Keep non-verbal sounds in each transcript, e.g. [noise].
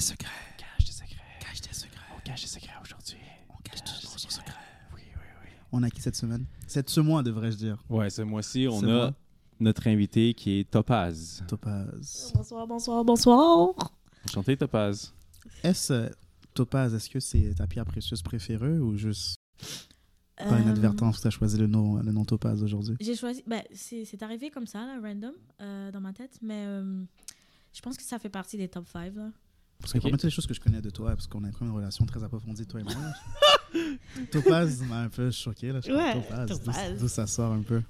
des secrets. Cache des secrets. Cache des secrets. On cache des secrets aujourd'hui. On cache des secrets. Oui, oui, oui. On a qui cette semaine? Cette ce mois, devrais-je dire. Ouais, ce mois-ci, on Ce a mois. notre invité qui est Topaz. Topaz. Bonsoir, bonsoir, bonsoir. Enchanté, Topaz. Est-ce, euh, Topaz, est-ce que c'est ta pierre précieuse préférée ou juste par Euh, inadvertance que tu as choisi le nom, le nom Topaz aujourd'hui J'ai choisi. Ben, c'est c'est arrivé comme ça, là, random, euh, dans ma tête, mais euh, je pense que ça fait partie des top 5. Parce que Ok. parmi toutes les choses que je connais de toi, parce qu'on a quand même une relation très approfondie, toi et moi, [laughs] Topaz m'a un peu choqué. Là. Je comme, Ouais, Topaz, d'où- Topaz. D'où ça sort un peu.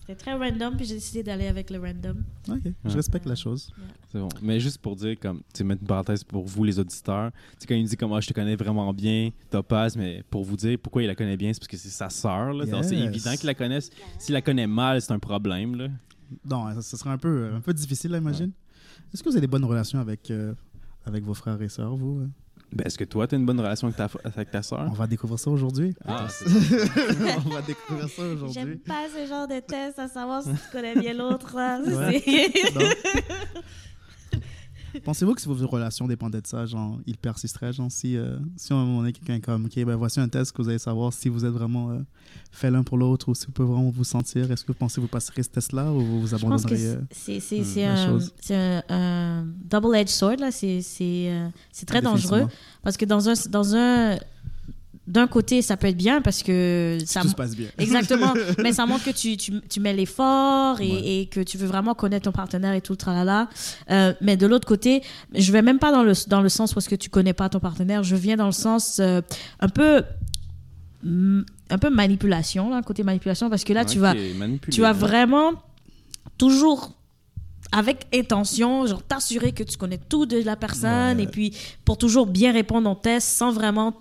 C'était très random, puis j'ai décidé d'aller avec le random. Ok, je Ouais. respecte la chose. C'est bon. Mais juste pour dire, comme, tu sais, mettre une parenthèse pour vous, les auditeurs, tu sais, quand il me dit comment je te connais vraiment bien, Topaz, mais pour vous dire pourquoi il la connaît bien, c'est parce que c'est sa sœur. là. Donc, C'est évident qu'il la connaisse. S'il la connaît mal, c'est un problème. Là. Non, ça, ça serait un peu, un peu difficile, là, imagine. Est-ce que vous avez des bonnes relations avec, euh, avec vos frères et sœurs, vous euh? Ben, Est-ce que toi, tu as une bonne relation avec ta, avec ta sœur? On va découvrir ça aujourd'hui. Ah, [laughs] On va découvrir ça J'aime aujourd'hui. pas ce genre de test à savoir si tu connais bien l'autre. là. Ouais. [laughs] [laughs] Pensez-vous que si vos relations dépendaient de ça, genre, il persisterait, genre, si, euh, si un moment quelqu'un comme, OK, ben voici un test que vous allez savoir si vous êtes vraiment euh, fait l'un pour l'autre ou si vous pouvez vraiment vous sentir, est-ce que vous pensez que vous passerez ce test-là ou vous vous abandonneriez euh, c'est la un, double-edged sword. là. C'est euh, c'est très dangereux. Parce que dans un, dans un, d'un côté, ça peut être bien parce que Si ça, tout se passe bien. [laughs] exactement, mais ça montre que tu, tu, tu mets l'effort et, Ouais. et que tu veux vraiment connaître ton partenaire et tout le tralala. Euh, mais de l'autre côté, je vais même pas dans le, dans le sens où est-ce que tu connais pas ton partenaire. Je viens dans le sens euh, un peu, mm, un peu manipulation, là, côté manipulation, parce que là, tu vas, tu vas vraiment toujours avec intention, genre t'assurer que tu connais tout de la personne et puis pour toujours bien répondre au test sans vraiment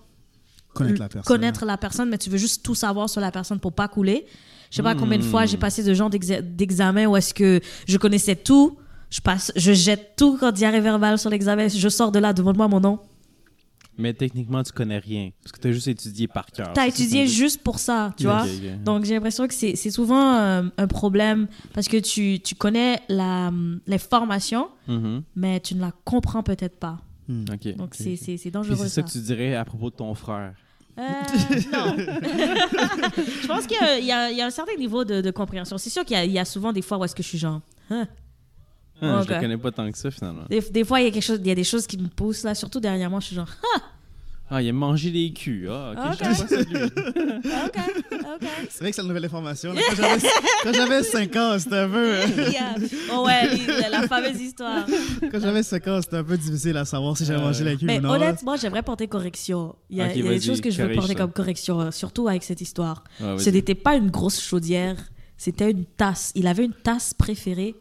Connaître la personne. connaître la personne, mais tu veux juste tout savoir sur la personne pour pas couler. Je sais pas combien de Hmm. fois j'ai passé de genre d'exa- d'examen où est-ce que je connaissais tout, je passe, je jette tout quand diarrhée verbale sur l'examen, je sors de là, demande-moi mon nom. Mais techniquement, tu connais rien. Parce que tu as juste étudié par cœur. Étudié tu me dis. juste pour ça, tu vois. Donc j'ai l'impression que c'est c'est souvent euh, un problème parce que tu, tu connais la, les formations, Mhm. mais tu ne la comprends peut-être pas. Hmm. Ok. Donc c'est- c'est c'est Puis dangereux c'est ça. ça que tu dirais à propos de ton frère. Euh, non. [laughs] je pense qu'il y y, a- il y a un certain niveau de, de compréhension. C'est sûr qu'il y, a- il y a souvent des fois où est-ce que je suis genre... Hein? Ah. Je le connais pas tant que ça, finalement. Des, des fois, il y, a quelque chose, il y a des choses qui me poussent, là, surtout dernièrement, je suis genre... [laughs] Ah, il a mangé des culs. Ah, [laughs] ok, Ok. C'est vrai que c'est la nouvelle information. là. Quand j'avais- [laughs] Quand j'avais 5 ans, c'était un peu... euh, Yeah. Oh ouais, la, la fameuse histoire. Quand j'avais 5 ans, c'était un peu difficile à savoir si j'avais Euh, mangé la queue Mais ou non. honnêtement, j'aimerais porter correction. Il y a, Ok, il y a des choses que je veux porter ça. comme correction, euh, surtout avec cette histoire. Ah. Ce n'était pas une grosse chaudière, c'était une tasse. Il avait une tasse préférée.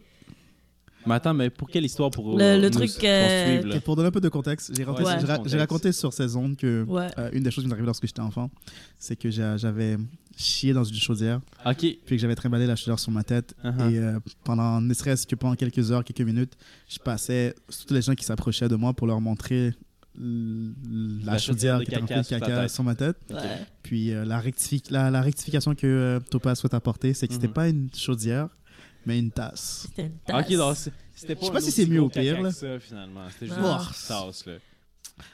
Mais attends, mais pour quelle histoire pour Le- truc, euh, là? Ok, pour donner un peu de contexte, j'ai raconté, Ouais. j'ai ra- Contexte. j'ai raconté sur ces ondes que Ouais. euh, une des choses qui m'est arrivée lorsque j'étais enfant, c'est que j'a- j'avais chié dans une chaudière, Ok. puis que j'avais trimballé la chaudière sur ma tête. Uh-huh. Et euh, pendant, ne serait-ce que pendant quelques heures, quelques minutes, je passais sur tous les gens qui s'approchaient de moi pour leur montrer l- la, La chaudière chaudière de qui était caca remplie de sur ta caca tête. sur ma tête. Ouais. Puis euh, la, rectifi- la, la rectification que euh, Topaz souhaite apporter, c'est que c'était Mhm. pas une chaudière, mais une tasse. C'était une tasse. Ok, donc c'est- c'était pas Je sais pas si c'est mieux ou pire, là. ça, finalement. C'était juste une tasse, là.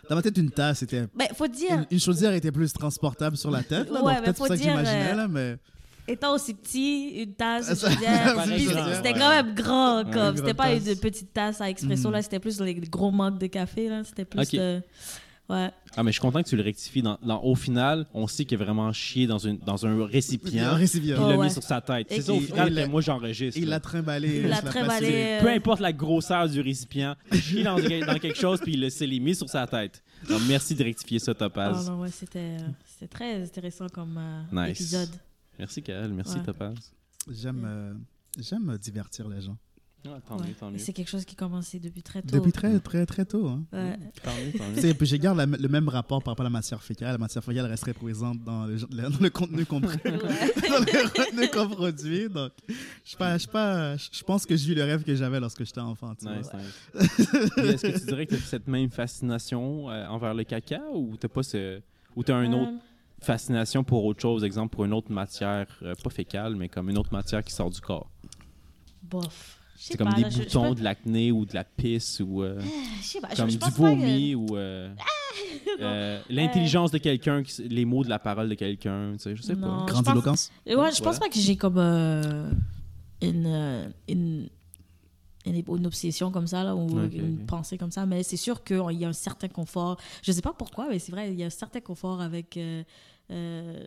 Dans ma tête, une tasse, c'était Ben, faut dire, Une, une chaudière était plus transportable sur la tête, là, Ouais, donc mais peut-être faut ça que dire, j'imaginais, euh, là, mais... étant aussi petit, une tasse, une chaudière, Pareil, puis genre, c'était ouais. quand même grand, Ouais, comme. une C'était grande pas tasse. une petite tasse à expresso, Mhm. là, c'était plus les gros manques de café, là. C'était plus Ok. de... Ouais. Ah, mais je suis content que tu le rectifies. Dans, dans- au final, on sait qu'il a vraiment chié dans, une, dans un récipient. Un récipient. Puis il Oh, l'a ouais. mis sur sa tête. C'est ça, au final, que moi, j'enregistre. Il l'a trimballé. Il l'a euh, Peu importe la grosseur du récipient, il chie dans, dans quelque chose, puis il le- s'est mis sur sa tête. Donc, merci de rectifier ça, Oh Topaz. non, ouais, c'était c'était très intéressant comme euh, Nice. épisode. Merci, Kael. Merci, Ouais. Topaz. J'aime j'aime euh, divertir les gens. Ah, tant Ouais. mieux, tant Et mieux. C'est quelque chose qui commençait depuis très tôt. Depuis très, très, très tôt. Hein. Ouais. Tant mieux, tant mieux. Tu sais, puis je garde la- le même rapport par rapport à la matière fécale. La matière fécale resterait présente dans le, dans le contenu qu'on [laughs] dans le contenu qu'on produit. Donc, je pas- je pas- je pense que j'ai eu le rêve que j'avais lorsque j'étais enfant. Nice, nice. [laughs] Est-ce que tu dirais que tu as cette même fascination euh, envers le caca ou tu pas ce. Ou as une autre Euh, fascination pour autre chose, exemple pour une autre matière, euh, pas fécale, mais comme une autre matière qui sort du corps? bof. Je C'est comme pas, des là, je- je boutons, peux- de l'acné ou de la pisse ou euh, Je sais pas, je- comme je du pense pas que- vomi ou euh, [laughs] euh, l'intelligence de quelqu'un, les mots de la parole de quelqu'un, tu sais, je sais Non. pas. je Grandiloquence? Ouais, je pense pas que j'ai comme euh, une, euh, une, une, une obsession comme ça, là, ou une pensée comme ça, mais c'est sûr qu'il y a un certain confort. Je sais pas pourquoi, mais c'est vrai, il y a un certain confort avec euh, euh,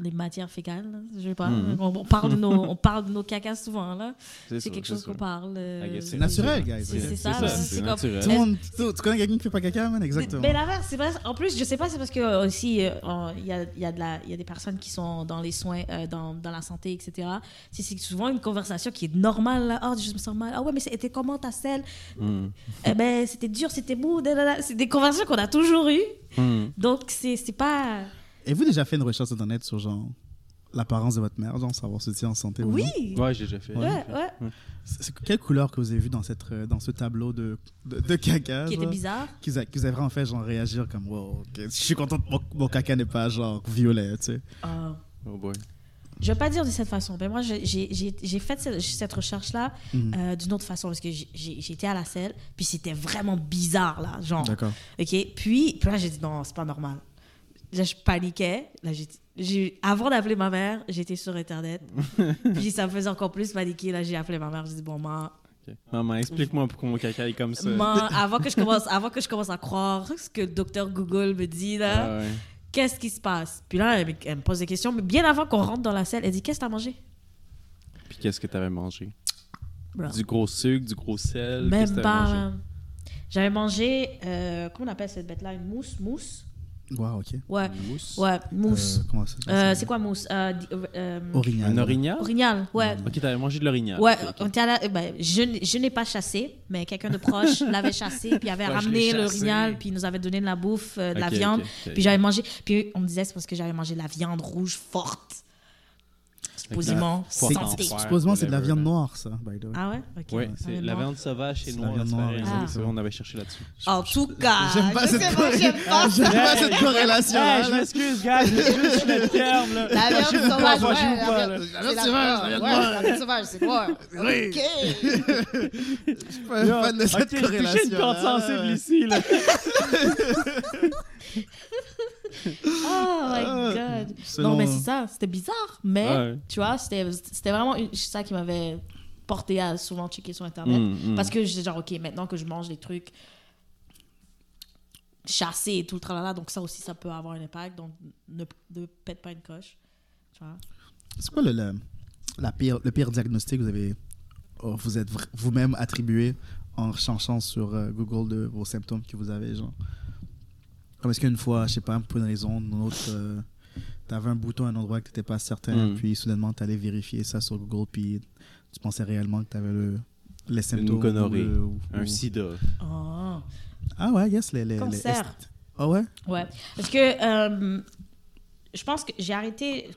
les matières fécales. là. Je sais pas. Mhm. On, on parle de nos, on parle de nos cacas souvent, là. C'est quelque chose qu'on parle. euh, C'est naturel, guys. C'est- ça, c'est comme- naturel. Tout le monde, tu, tu connais quelqu'un qui fait pas caca, man? Exactement. Mais l'inverse, c'est pas. En plus, je sais pas, c'est parce que euh, aussi, euh, euh, il y, a, il y, a de la- il y a des personnes qui sont dans les soins, euh, dans, dans la santé, etc. C'est souvent une conversation qui est normale. Là. Oh, je me sens mal. Ah ouais, mais c'était comment ta selle? Mm. Eh ben, c'était dur, c'était mou. C'est des conversations qu'on a toujours eues. Mm. Donc, c'est c'est pas. Avez-vous déjà fait une recherche sur internet sur genre l'apparence de votre mère, genre savoir si c'est en santé ou Oui. non? Ouais, j'ai déjà fait. Ouais, ouais. C'est quelle couleur que vous avez vu dans, cette, euh, dans ce tableau de, de, de caca? Qui était bizarre. Qui vous a, qui vous a vraiment fait genre réagir comme wow, je suis content que mon, mon caca n'est pas genre violet, tu sais. Ah. Oh boy. Je vais pas dire de cette façon, mais moi, j'ai- j'ai fait cette, cette recherche-là Mhm. euh, d'une autre façon parce que j'ai- j'étais à la selle, puis c'était vraiment bizarre, là. Genre, D'accord. OK? Puis, puis là, j'ai dit non, c'est pas normal. Là, je paniquais. Là, j'ai, avant d'appeler ma mère, j'étais sur Internet. [laughs] puis ça me faisait encore plus paniquer. Là, j'ai appelé ma mère. J'ai dit, bon, ma, Ok. Maman, explique-moi pourquoi mon caca est comme ça. ma, [laughs] avant, que je commence, avant que je commence à croire ce que le docteur Google me dit, là, Ah ouais. qu'est-ce qui se passe? Puis là, elle, me- elle me pose des questions. Mais bien avant qu'on rentre dans la selle, elle dit, qu'est-ce que t'as mangé? Puis qu'est-ce que t'avais mangé? Bro. Du gros sucre, du gros sel? Même pas. mangé? J'avais mangé, euh, comment on appelle cette bête-là? Une mousse? Mousse? Wow, ok. Ouais, Une mousse? ouais, mousse. Euh, comment ça Euh, c'est quoi mousse? Euh, euh, Orignal. Un orignal? orignal, ouais. Ok, t'avais mangé de l'orignal. Ouais, on était à la- ben, je, je n'ai pas chassé, mais quelqu'un de proche [laughs] l'avait chassé, puis avait Ouais, ramené l'ai le chassé. rignal, puis il nous avait donné de la bouffe, euh, de la viande. Puis j'avais mangé, puis on me disait c'est parce que j'avais mangé de la viande rouge forte. Supposément, santé. Supposément, c'est de la viande noire, ça, by the way. Ah ouais? Ok. Oui, Ah, c'est la viande sauvage, c'est C'est noir. la viande noire, on avait cherché là-dessus. En tout cas, J'aime pas je cette sais pas, corrélation. [laughs] corrélation. Hey, je m'excuse, gars, je m'excuse, je suis le terme, là. La viande Je sauvage, ouais, je la viande- sauvage, la ouais, viande ouais, noire. sauvage, c'est quoi? Oui. OK. [laughs] Je suis pas fan de cette Ok, j'ai touché corrélation. une corde sensible ici, là. [laughs] [laughs] Oh my Ah, god. selon- Non, mais c'est ça, c'était bizarre, mais Ouais. tu vois, c'était vraiment une- ça qui m'avait porté à souvent checker sur Internet. Mm, mm. Parce que j'étais genre, OK, maintenant que je mange des trucs chassés et tout le tralala, donc ça aussi, ça peut avoir un impact. Donc, ne, ne pète pas une coche. Tu vois? C'est quoi le, le, la pire, le pire diagnostic que vous avez oh, vous êtes vous-même attribué en cherchant sur euh, Google de vos symptômes que vous avez, genre? Comme est-ce qu'une fois, je sais pas, pour une raison ou une autre, euh, t'avais un bouton à un endroit que t'étais pas certain, Mm. puis soudainement t'allais vérifier ça sur Google, puis tu pensais réellement que t'avais le, les symptômes. gonorrhée, ou le- ou- Un ou- sida. Oh. Ah ouais, yes, les. les, les Cancer. est- Ah ouais? Ouais. Parce que euh, je pense que j'ai arrêté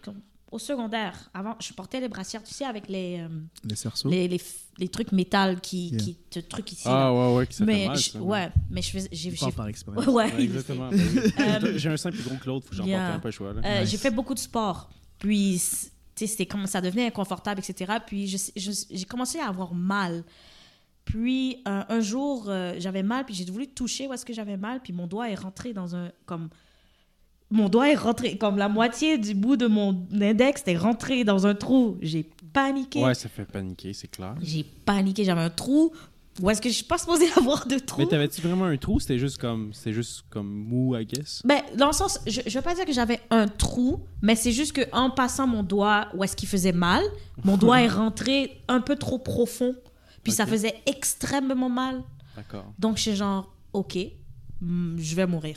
au secondaire. Avant, je portais les brassières, tu sais, avec les, euh, Les cerceaux les, les, les trucs métal qui, Yeah. qui te truc ici. Ah là. ouais, ouais, ça fait mais mal, je- ça. ouais, mais je faisais, j'ai, j'ai- par expérience. ouais, Ouais, exactement. sais. [laughs] Euh, J'ai un sein plus gros que l'autre, faut que j'en Yeah. porte un peu le choix. Là. Euh, Nice. J'ai fait beaucoup de sport. Puis, tu sais, c'était comme ça devenait inconfortable, etc. Puis, je- je- j'ai commencé à avoir mal. Puis, euh, un jour, euh, j'avais mal, puis j'ai voulu toucher où est-ce que j'avais mal, puis mon doigt est rentré dans un. Comme. Mon doigt est rentré, comme la moitié du bout de mon index est rentré dans un trou. J'ai paniqué. Ouais, ça fait paniquer, c'est clair. J'ai paniqué. J'avais un trou. Où est-ce que je suis pas supposée [laughs] avoir de trou? Mais t'avais-tu vraiment un trou? C'était juste comme, c'était juste comme mou, I guess? Ben, dans le sens, je, je veux pas dire que j'avais un trou, mais c'est juste que en passant mon doigt où est-ce qu'il faisait mal, mon [laughs] doigt est rentré un peu trop profond, puis ça faisait extrêmement mal. D'accord. Donc, je suis genre, ok, hmm, je vais mourir.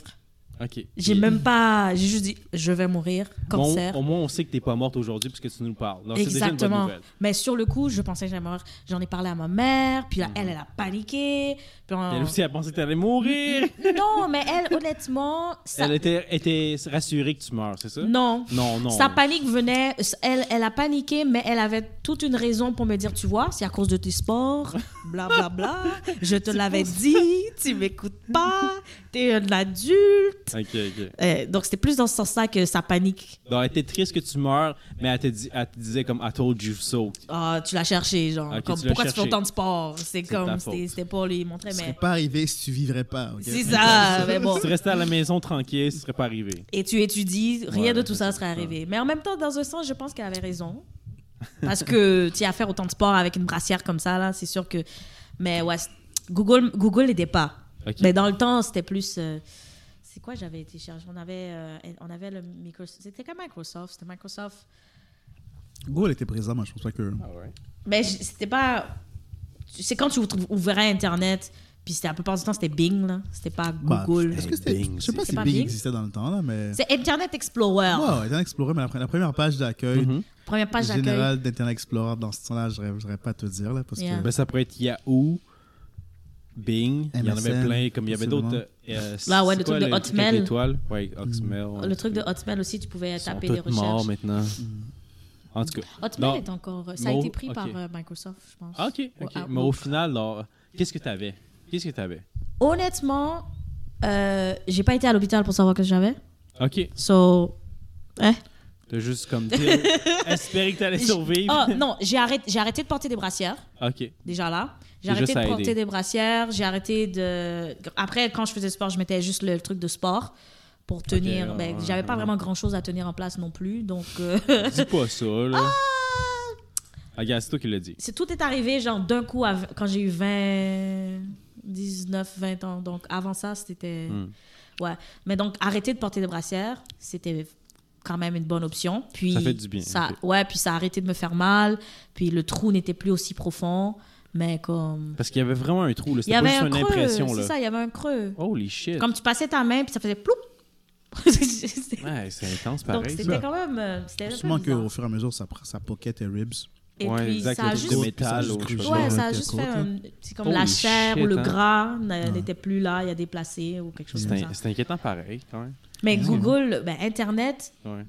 OK. J'ai même pas, j'ai juste dit, je vais mourir, Bon, cancer. au moins, on sait que t'es pas morte aujourd'hui puisque tu nous parles. Donc, c'est déjà une bonne Exactement. nouvelle. Mais sur le coup, je pensais que j'allais mourir. J'en ai parlé à ma mère, puis là, elle, elle a paniqué. Puis on- Elle aussi, elle pensait que t'allais mourir. [laughs] Non, mais elle, honnêtement, ça... Elle était, était rassurée que tu meurs, c'est ça? non. Non, non. Sa panique venait, elle, elle a paniqué, mais elle avait toute une raison pour me dire, tu vois, c'est à cause de tes sports, blablabla, je te [laughs] l'avais dit, tu m'écoutes pas, t'es un adulte, direct. Ok, ok. Euh, donc, c'était plus dans ce sens-là que ça panique. Donc, elle était triste que tu meurs, mais elle te, dit, elle te disait comme I told you so. Ah, tu l'as cherché, genre. Comme, tu pourquoi tu fais autant de sport? C'est comme, c'était pour lui montrer, Ce serait mais. pas arrivé si tu vivrais pas. C'est ça, mais bon. Si tu restais à la maison tranquille, ce serait pas arrivé. Et tu étudies, rien Ouais, de tout ça serait ça. arrivé. Mais en même temps, dans un sens, je pense qu'elle avait raison. Parce que tu à faire autant de sport avec une brassière comme ça, là, c'est sûr que. Mais ouais, Google Google n'aidait pas. Mais dans le temps, c'était plus. euh, C'est quoi j'avais été chercher On avait, euh, on avait le Microsoft. C'était comme Microsoft. C'était Microsoft. Google était présent, moi je pense pas que. Ah ouais. Mais j- c'était pas. C'est quand tu ouvr- ouvrais Internet, puis c'était la plupart du temps, c'était Bing, là. C'était pas Bah, Google. Est-ce que c'était. Bing, Je sais pas si pas Bing Bing? existait dans le temps, là, mais. C'est Internet Explorer. Ouais, ouais, Internet Explorer, mais la, la première page d'accueil Mhm. Première page d'accueil. générale d'Internet Explorer dans ce temps-là, je n'aurais pas à te dire, là, parce Yeah. que. Ben, ça pourrait être Yahoo, Bing, il y en avait plein, comme il y avait d'autres. Euh, Là, ouais, le quoi, truc de Hotmail? l'étoile? Ouais, Hotmail. ouais. Le truc de Hotmail aussi, tu pouvais Ils sont taper des tous morts recherches. maintenant. En tout cas. Hotmail Non. est encore. Ça a Mo- été pris par euh, Microsoft, je pense. Ah, ok. Mais au final, qu'est-ce que tu avais? Qu'est-ce que tu avais? Honnêtement, euh, j'ai pas été à l'hôpital pour savoir que j'avais. Ok. So. Hein? T'as juste comme [laughs] espéré que t'allais survivre. Oh, non, j'ai arrêté, j'ai arrêté de porter des brassières, Ok. déjà là. J'ai arrêté de porter des brassières. J'ai arrêté de. Après, quand je faisais sport, je mettais juste le, truc de sport pour tenir. ben, ouais, J'avais pas ouais. vraiment grand chose à tenir en place non plus. Donc. euh, [laughs] Dis pas ça, là. Ah, regarde, c'est toi qui l'as dit. c'est tout est arrivé genre d'un coup à quand j'ai eu 20 19 20 ans donc avant ça c'était Hmm. ouais mais donc arrêter de porter des brassières c'était quand même une bonne option puis Ça fait du bien, ça ouais puis ça a arrêté de me faire mal puis le trou n'était plus aussi profond mais comme Parce qu'il y avait vraiment un trou, là. il y C'était pas avait juste un une creux impression, c'est là. ça il y avait un creux Holy shit. comme tu passais ta main puis ça faisait ploup C'était- [laughs] Ouais, c'est intense, donc pareil. c'était ça. quand même euh, c'était Sûrement qu'au fur et à mesure, ça, ça pocket tes ribs. et Ouais, puis exact, ça le a juste de métal. ça juste. Ouais, ça a juste fait un... C'est comme Holy la chair shit, ou le hein. gras n'a- n'était plus là, il y a déplacé ou quelque chose comme C'est ça. c'est inquiétant, pareil, quand même. Mais Google, ben, Internet, Ouais.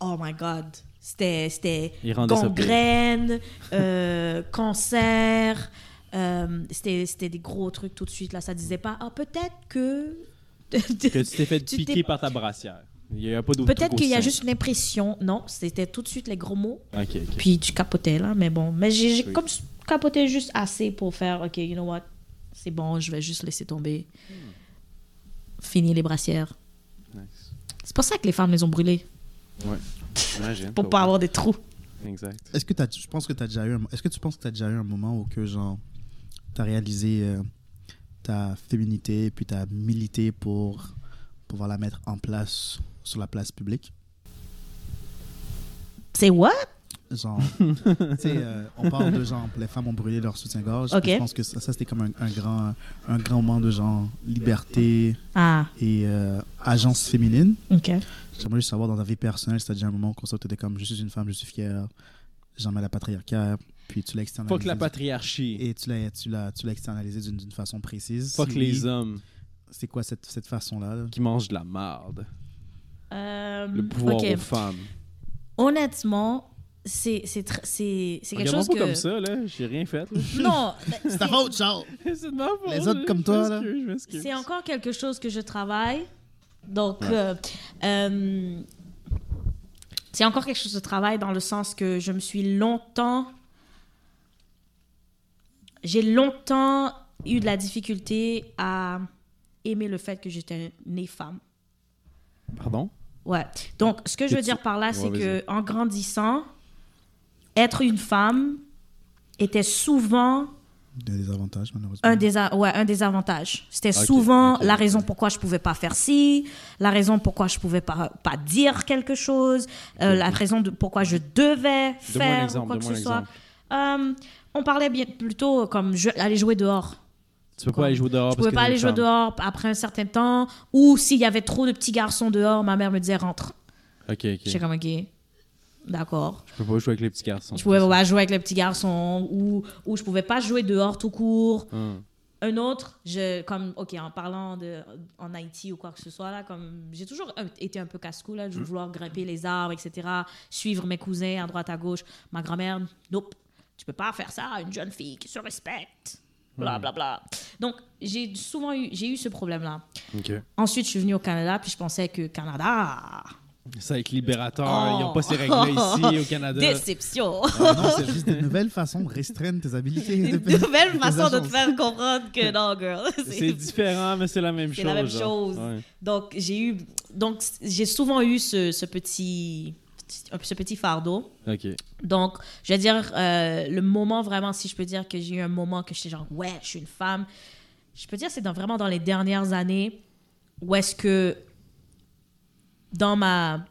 oh my God, c'était gangrène, euh, [laughs] cancer, euh, c'était c'était des gros trucs tout de suite. Là, ça disait pas, ah, peut-être que... [laughs] Que tu t'es fait [laughs] Tu piquer par ta brassière. Il n'y a pas d'autre Peut-être qu'il y a juste une impression. Non, c'était tout de suite les gros mots. Puis tu capotais là, mais bon. Mais j'ai Oui. comme capoté juste assez pour faire, OK, you know what, c'est bon, je vais juste laisser tomber. Finir les brassières. Nice. C'est pour ça que les femmes les ont brûlées, Ouais. J'imagine. pour pas avoir des trous. Exact. Est-ce que t'as, je pense que tu as déjà eu un, est-ce que tu penses que tu as déjà eu un moment où que genre tu as réalisé euh, ta féminité puis tu as milité pour pouvoir la mettre en place sur la place publique? C'est what? Genre, tu sais, euh, on parle de genre, les femmes ont brûlé leur soutien-gorge. Je pense que ça, ça, c'était comme un, un grand, un grand moment de genre liberté Ah, et euh, agence féminine. J'aimerais juste savoir dans ta vie personnelle as déjà un moment où tu étais comme je suis une femme, je suis fière, j'en mets la patriarcat, puis tu l'as externalisé. Fuck la patriarchie. Et tu l'as, tu l'as, tu l'as externalisé d'une, façon précise. Fuck Si les oui, hommes C'est quoi cette, cette façon-là là? qui mangent de la marde. Euh, Le pouvoir OK. aux femmes. Honnêtement, c'est c'est c'est c'est quelque chose pas que... comme ça, là. J'ai rien fait. là. [laughs] Non, mais C'est ta faute, Charles! [laughs] c'est de ma faute. Les autres comme toi, là. C'est encore quelque chose que je travaille. Donc, Ouais. euh, euh, c'est encore quelque chose de travail dans le sens que je me suis longtemps... J'ai longtemps eu de la difficulté à aimer le fait que j'étais née femme. Pardon? Ouais. Donc, ce que je veux dire par là, c'est que en grandissant, être une femme était souvent Des avantages, malheureusement. un des, ouais, un des avantages. C'était souvent la raison pourquoi je pouvais pas faire ci, la raison pourquoi je pouvais pas, pas dire quelque chose, euh, la raison de pourquoi je devais un faire exemple. quoi que ce un soit. Euh, on parlait bien plutôt comme je- aller jouer dehors. Tu peux pas aller jouer dehors Je pouvais pas aller jouer dehors après un certain temps, ou s'il y avait trop de petits garçons dehors, ma mère me disait rentre. Ok, ok. J'étais comme ok, d'accord. Je peux pas jouer avec les petits garçons. Je pouvais pas jouer avec les petits garçons, ou, ou je pouvais pas jouer dehors tout court. Hum. Un autre, je, comme, ok, en parlant de, en Haïti ou quoi que ce soit, là, comme, j'ai toujours été un peu casse-cou, là, je veux vouloir grimper les arbres, etc., suivre mes cousins à droite, à gauche. Ma grand-mère, nope, tu peux pas faire ça à une jeune fille qui se respecte, bla, bla, bla. Donc, j'ai souvent eu, j'ai eu ce problème-là. Ensuite, je suis venue au Canada, puis je pensais que Canada, C'est avec Libérateur. Oh. Ils n'ont pas ces règles-là ici au [laughs] Canada. déception. Ah non, c'est juste une nouvelle façon de restreindre tes habilités. Une [laughs] de- nouvelle façon de te faire comprendre que non, girl. [laughs] C'est différent, mais c'est la même C'est chose. la même genre. chose. Ouais. Donc, j'ai eu. Donc, j'ai souvent eu ce, ce petit. Ce petit fardeau. OK. Donc, je vais dire, euh, le moment vraiment, si je peux dire que j'ai eu un moment que j'étais genre, ouais, je suis une femme. Je peux dire, c'est dans- vraiment dans les dernières années où est-ce que dans ma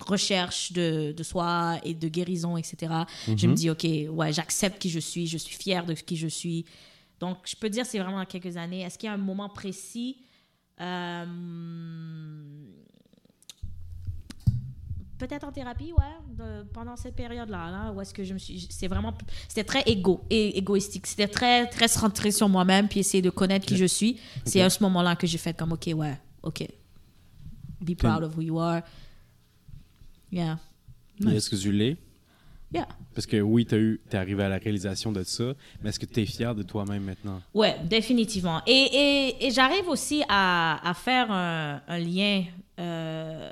recherche de, de soi et de guérison, etc., je me dis, OK, ouais, j'accepte qui je suis, je suis fière de qui je suis. Donc, je peux dire, c'est vraiment dans quelques années. Est-ce qu'il y a un moment précis Euh, Peut-être en thérapie, ouais, de- pendant cette période-là, là, où est-ce que je me suis. C'est vraiment. C'était très égo, et égoïstique. C'était très, très centré sur moi-même, puis essayer de connaître qui je suis. C'est à ce moment-là que j'ai fait comme, OK, ouais, OK. Be proud of who you are. Yeah. Est-ce que tu l'es? Yeah. Parce que oui, tu es arrivé à la réalisation de ça, mais est-ce que tu es fier de toi-même maintenant? Ouais, définitivement. Et, et, et j'arrive aussi à, à faire un, un lien euh,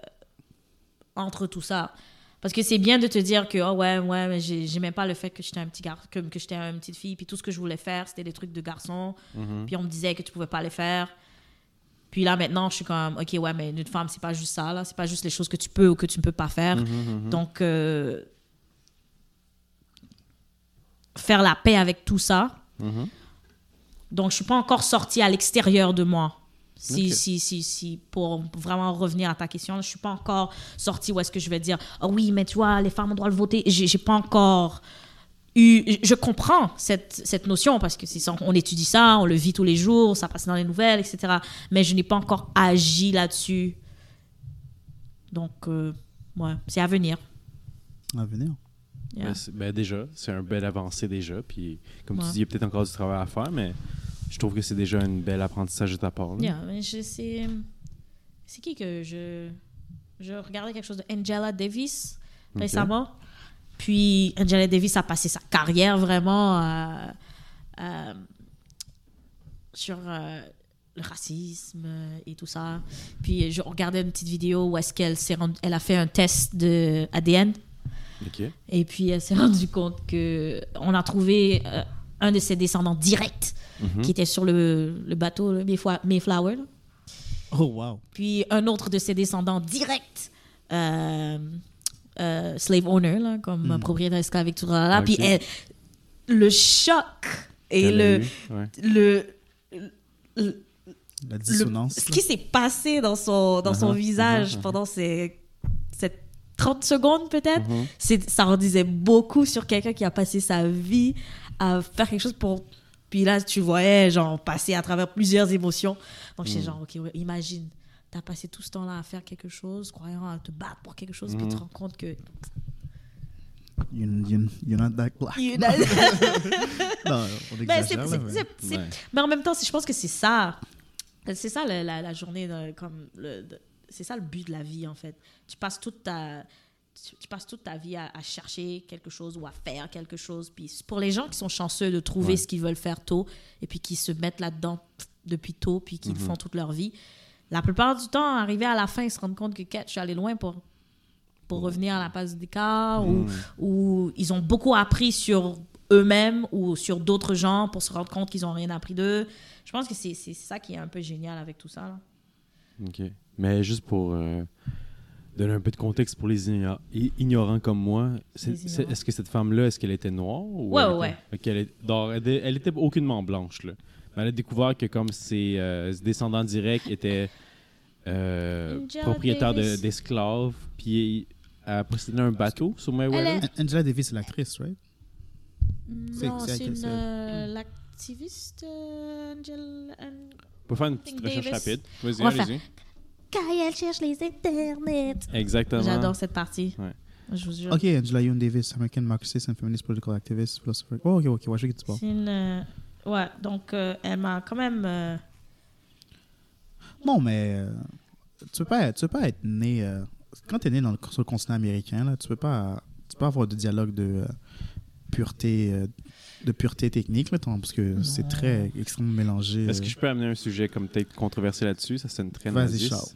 entre tout ça. Parce que c'est bien de te dire que, oh ouais, ouais, mais j'ai- j'aimais pas le fait que j'étais un petit gar que, que j'étais une petite fille, puis tout ce que je voulais faire, c'était des trucs de garçon. Puis on me disait que tu pouvais pas les faire. Puis là, maintenant, je suis comme, OK, ouais, mais une femme, c'est pas juste ça, là. C'est pas juste les choses que tu peux ou que tu ne peux pas faire. Donc, euh, faire la paix avec tout ça. Donc, je suis pas encore sortie à l'extérieur de moi. Si, si, si, si, pour vraiment revenir à ta question, je suis pas encore sortie où est-ce que je vais dire, ah oui, mais tu vois, les femmes ont droit de voter. J'ai pas encore eu. Je comprends cette, cette notion parce que c'est on étudie ça, on le vit tous les jours, ça passe dans les nouvelles, etc. Mais je n'ai pas encore agi là-dessus. Donc, euh, ouais, c'est à venir. À venir. Yeah. Ben, ben, déjà, c'est un bel avancé déjà. Puis, comme Ouais. tu dis, il y a peut-être encore du travail à faire, mais je trouve que c'est déjà un bel apprentissage de ta part. Yeah, mais je sais. C'est qui que je. Je regardais quelque chose de Angela Davis récemment? Puis Angela Davis a passé sa carrière vraiment euh, euh, sur euh, le racisme et tout ça. Puis je regardais une petite vidéo où est-ce qu'elle s'est elle a fait un test de ADN. Et puis elle s'est rendue compte que on a trouvé euh, un de ses descendants directs Mhm. qui était sur le, le bateau le Mayflower. Mayflower, là. Oh, wow. Puis un autre de ses descendants directs, euh, slave owner, là, comme Mm. propriétaire esclave et tout ça. Là. Ok. Puis elle- le choc et le, ouais. le, le- La le- dissonance. ce qui s'est passé dans son, dans son Uh-huh, visage uh-huh, uh-huh. pendant ces, cette 30 secondes peut-être, c'est, ça en disait beaucoup sur quelqu'un qui a passé sa vie à faire quelque chose pour... Puis là, tu voyais, genre, passer à travers plusieurs émotions. Donc, j'étais Mm. genre, OK, ouais, imagine, t'as passé tout ce temps-là à faire quelque chose, croyant à te battre pour quelque chose, puis Mhm. tu te rends compte que... You, you, you're not that black. You [laughs] non, on Ben, exagère, c'est- là, c'est- mais- c'est- c'est- Ouais. Mais en même temps, c'est- je pense que c'est ça. C'est ça la, la- la journée, de- comme le- de- c'est ça le but de la vie en fait. Tu passes toute ta, tu, tu passes toute ta vie à, à chercher quelque chose ou à faire quelque chose. Puis pour les gens qui sont chanceux de trouver Ouais. ce qu'ils veulent faire tôt et puis qui se mettent là-dedans depuis tôt puis qui le Mhm. font toute leur vie, la plupart du temps, arriver à la fin, ils se rendent compte que je suis allé loin pour pour revenir à la base des cas ou ils ont beaucoup appris sur eux-mêmes ou sur d'autres gens pour se rendre compte qu'ils n'ont rien appris d'eux. Je pense que c'est ça qui est un peu génial avec tout ça. là. OK. Mais juste pour euh, donner un peu de contexte pour les ignorants comme moi, est-ce que cette femme-là, est-ce qu'elle était noire? Ou Ouais, elle ouais, était- Ok, elle, est- elle était aucunement blanche. Là. Mais elle a découvert que comme ses, euh, ses descendants directs étaient euh, propriétaires de- d'esclaves, puis elle possédait un bateau sur Mayweather. An- Angela Davis, c'est l'actrice, right? C'est- Non, c'est c'est à- une c'est- euh, l'activiste euh, Angel. An- On peut faire une petite recherche Davis. rapide. Vas-y, On va faire- allez-y. Quand elle cherche les internets. Exactement. J'adore cette partie. Ouais. Je vous jure. Ok, Angela Yoon Davis, American Marxist and Feminist Political Activist, philosopher. Oh, ok, ok, ouais, je sais tu parles. C'est une. euh, Ouais, donc euh, elle m'a quand même. euh, Non, mais euh, tu peux pas, tu peux pas être né. euh, quand tu es né dans le, sur le continent américain, là, tu peux pas, tu peux pas avoir de dialogue de, euh, pureté, euh, de pureté technique, mettons, parce que c'est très extrêmement mélangé. Est-ce que je peux amener un sujet comme peut-être controversé là-dessus? Ça sonne très Vas-y, naziste. Charles.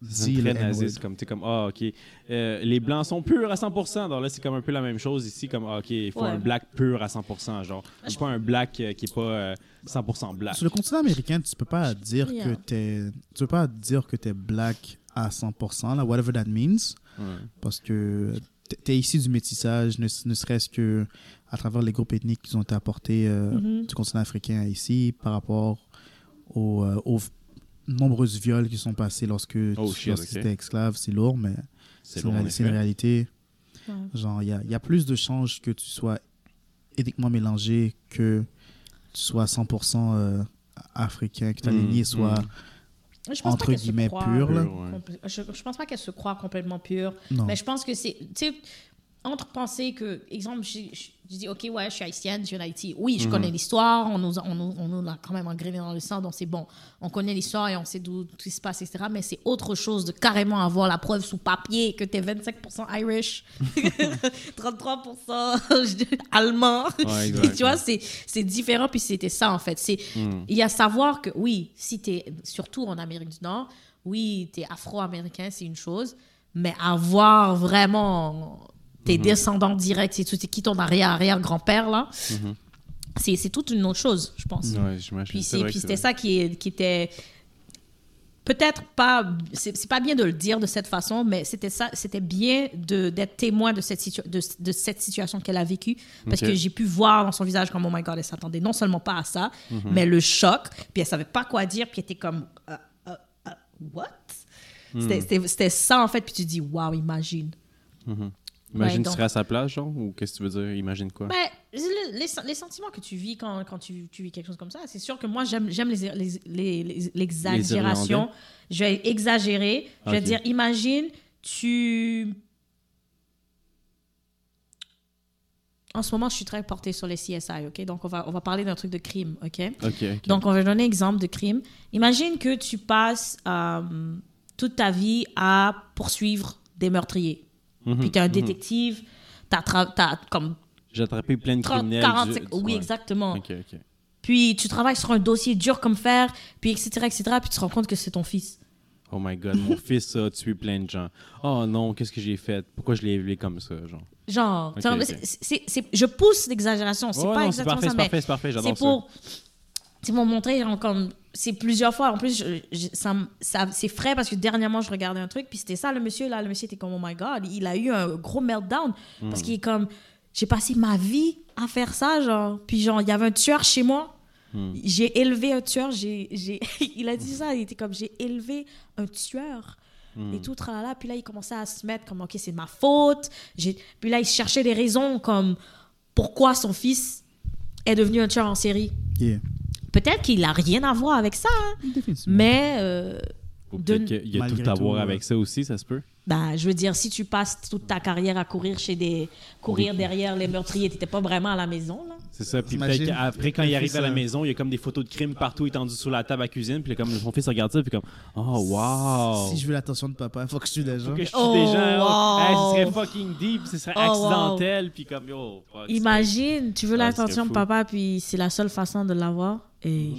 Le très naziste, comme tu comme ah ok Euh, les blancs sont purs à 100% donc là c'est comme un peu la même chose ici comme ah, ok il faut Ouais. un black pur à 100% genre je pas un black euh, qui est pas euh, 100% black Sur le continent américain, tu peux pas dire Yeah. que t'es, tu peux pas dire que t'es black à 100%, là, whatever that means, Ouais. parce que t'es- t'es ici du métissage, ne, ne serait-ce que à travers les groupes ethniques qui ont été apportés euh, Mhm. du continent africain ici par rapport aux, euh, aux nombreuses viols qui sont passés lorsque Oh, tu shit, lorsqu'ils ok. étaient esclaves. C'est lourd, mais c'est une, réalité. Ouais. Genre, il y a, il y a plus de chances que tu sois ethniquement mélangé que tu sois 100% euh, africain, que ta Mm, lignée soit Je pense pas entre guillemets pure. là. Pure, ouais. Je, je pense pas qu'elle se croit complètement pure. Non. Mais je pense que c'est. Tu sais, entre penser que, exemple, je, je- je dis, OK, ouais, je suis haïtienne, je viens d'Haïti. Oui, je Mhm. connais l'histoire, on nous, a- on, nous, on nous l'a quand même engrené dans le sang, donc c'est bon. On connaît l'histoire et on sait d'où tout se passe, etc. Mais c'est autre chose de carrément avoir la preuve sous papier que t'es 25% Irish, [laughs] 33% [laughs] allemand. Ouais, [laughs] exact, tu vois, ouais. c'est différent, puis c'était ça, en fait. C'est Mm. il y a savoir que, oui, si tu es, surtout en Amérique du Nord, oui, tu es afro-américain, c'est une chose, mais avoir vraiment tes Mhm. descendants directs, c'est qui ton arrière-arrière-grand-père, là, Mhm. c'est c'est toute une autre chose, je pense. Ouais. Puis c'était ça qui, est- qui était peut-être pas c'est pas bien de le dire de cette façon mais c'était ça c'était bien d'être témoin de cette situa- de, de cette situation qu'elle a vécue parce que j'ai pu voir dans son visage comme oh my god elle s'attendait non seulement pas à ça Mhm. mais le choc puis elle savait pas quoi dire puis elle était comme Euh, euh, euh, what? C'était- c'était c'était ça en fait puis tu dis waouh imagine Mhm. Imagine Ouais, tu serais à sa place, genre, ou qu'est-ce que tu veux dire? Imagine quoi? Ben, le- les, les sentiments que tu vis quand, quand tu, tu vis quelque chose comme ça, c'est sûr que moi, j'aime j'aime les- les- l'exagération. Je vais exagérer. Je vais dire, imagine, tu... En ce moment, je suis très portée sur les CSI, OK? Donc, on va, on va parler d'un truc de crime, OK? Ok, ok. Donc, on va donner un exemple de crime. Imagine que tu passes euh, toute ta vie à poursuivre des meurtriers. Mhm, Puis tu es un mhm. détective, tu as, comme J'ai attrapé plein de 30, criminels. 40... du- Oui, ouais. exactement. Ok, ok. Puis tu travailles sur un dossier dur comme fer, puis etc., etc., puis tu te rends compte que c'est ton fils. Oh my god, mon [laughs] fils a tué plein de gens. Oh non, qu'est-ce que j'ai fait? Pourquoi je l'ai élevé comme ça, genre? Genre, Ok, tu vois, ok. c'est- c'est- c'est- je pousse l'exagération, c'est Ouais, pas non, exactement parfait, ça, c'est parfait, c'est parfait, j'adore c'est ça. pour, c'est pour montrer, genre, comme, c'est plusieurs fois, en plus, je- je- ça, c'est frais parce que dernièrement, je regardais un truc, puis c'était ça, le monsieur, là, le monsieur était comme, oh my god, il a eu un gros meltdown, Hmm. parce qu'il est comme, j'ai passé ma vie à faire ça, genre, puis genre, il y avait un tueur chez moi, Hmm. j'ai élevé un tueur, j'ai, j'ai- [laughs] il a dit ça, il était comme, j'ai élevé un tueur. Hmm. Et tout, tralala. Puis là, il commençait à se mettre comme, OK, c'est ma faute. J'ai... Puis là, il cherchait des raisons comme pourquoi son fils est devenu un tueur en série. Yeah. Peut-être qu'il n'a rien à voir avec ça, hein, mais euh, Ou de- peut-être qu'il y a Malgré tout à voir tout, avec euh, ça aussi, ça se peut. bah, je veux dire, si tu passes toute ta carrière à courir chez des courir derrière les meurtriers, t'étais pas vraiment à la maison là. C'est ça. Puis peut-être qu'après, quand il arrive à la maison, il y a comme des photos de crimes partout étendues sur la table à cuisine. Puis comme son fils regarde ça, puis comme, oh wow. Si je veux l'attention de papa, il faut que je tue les gens. que je tue Oh, des gens. oh, hey, ce wow. serait fucking deep, ce serait Oh, wow. accidentel, puis comme yo. fuck, c'est- Imagine, tu veux Ah, l'attention c'est de papa, puis c'est la seule façon de l'avoir. Et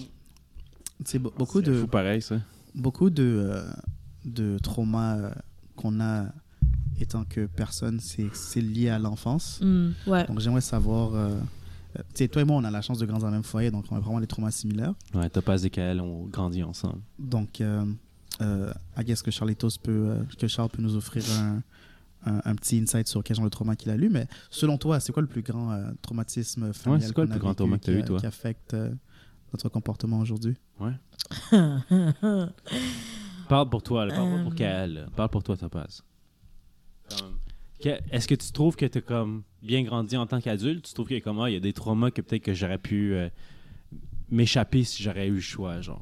C'est be- beaucoup C'est de, fou pareil ça. beaucoup de, euh, de traumas euh, qu'on a étant que personne, c'est c'est lié à l'enfance. hmm, ouais. Donc j'aimerais savoir, euh, sais, toi et moi, on a la chance de grandir dans le même foyer, donc on a vraiment des traumas similaires. Ouais, Topaz et Kael ont grandi ensemble. Donc, euh, euh, I guess que Charlitos peut, euh, que Charles peut nous offrir un, un, un petit insight sur quel genre de trauma qu'il a lu. Mais selon toi, c'est quoi le plus grand euh, traumatisme familial c'est quoi le qu'on a plus grand vécu trauma que t'as qui eu, a- toi? Qui affecte euh, notre comportement aujourd'hui? [laughs] Parle pour toi, là, parle pour Euh. Kael. Parle pour toi, Topaz. Que- Est-ce que tu trouves que tu as comme bien grandi en tant qu'adulte? Tu trouves qu'il y a comme, ah, il y a des traumas que peut-être que j'aurais pu euh, m'échapper si j'aurais eu le choix, genre?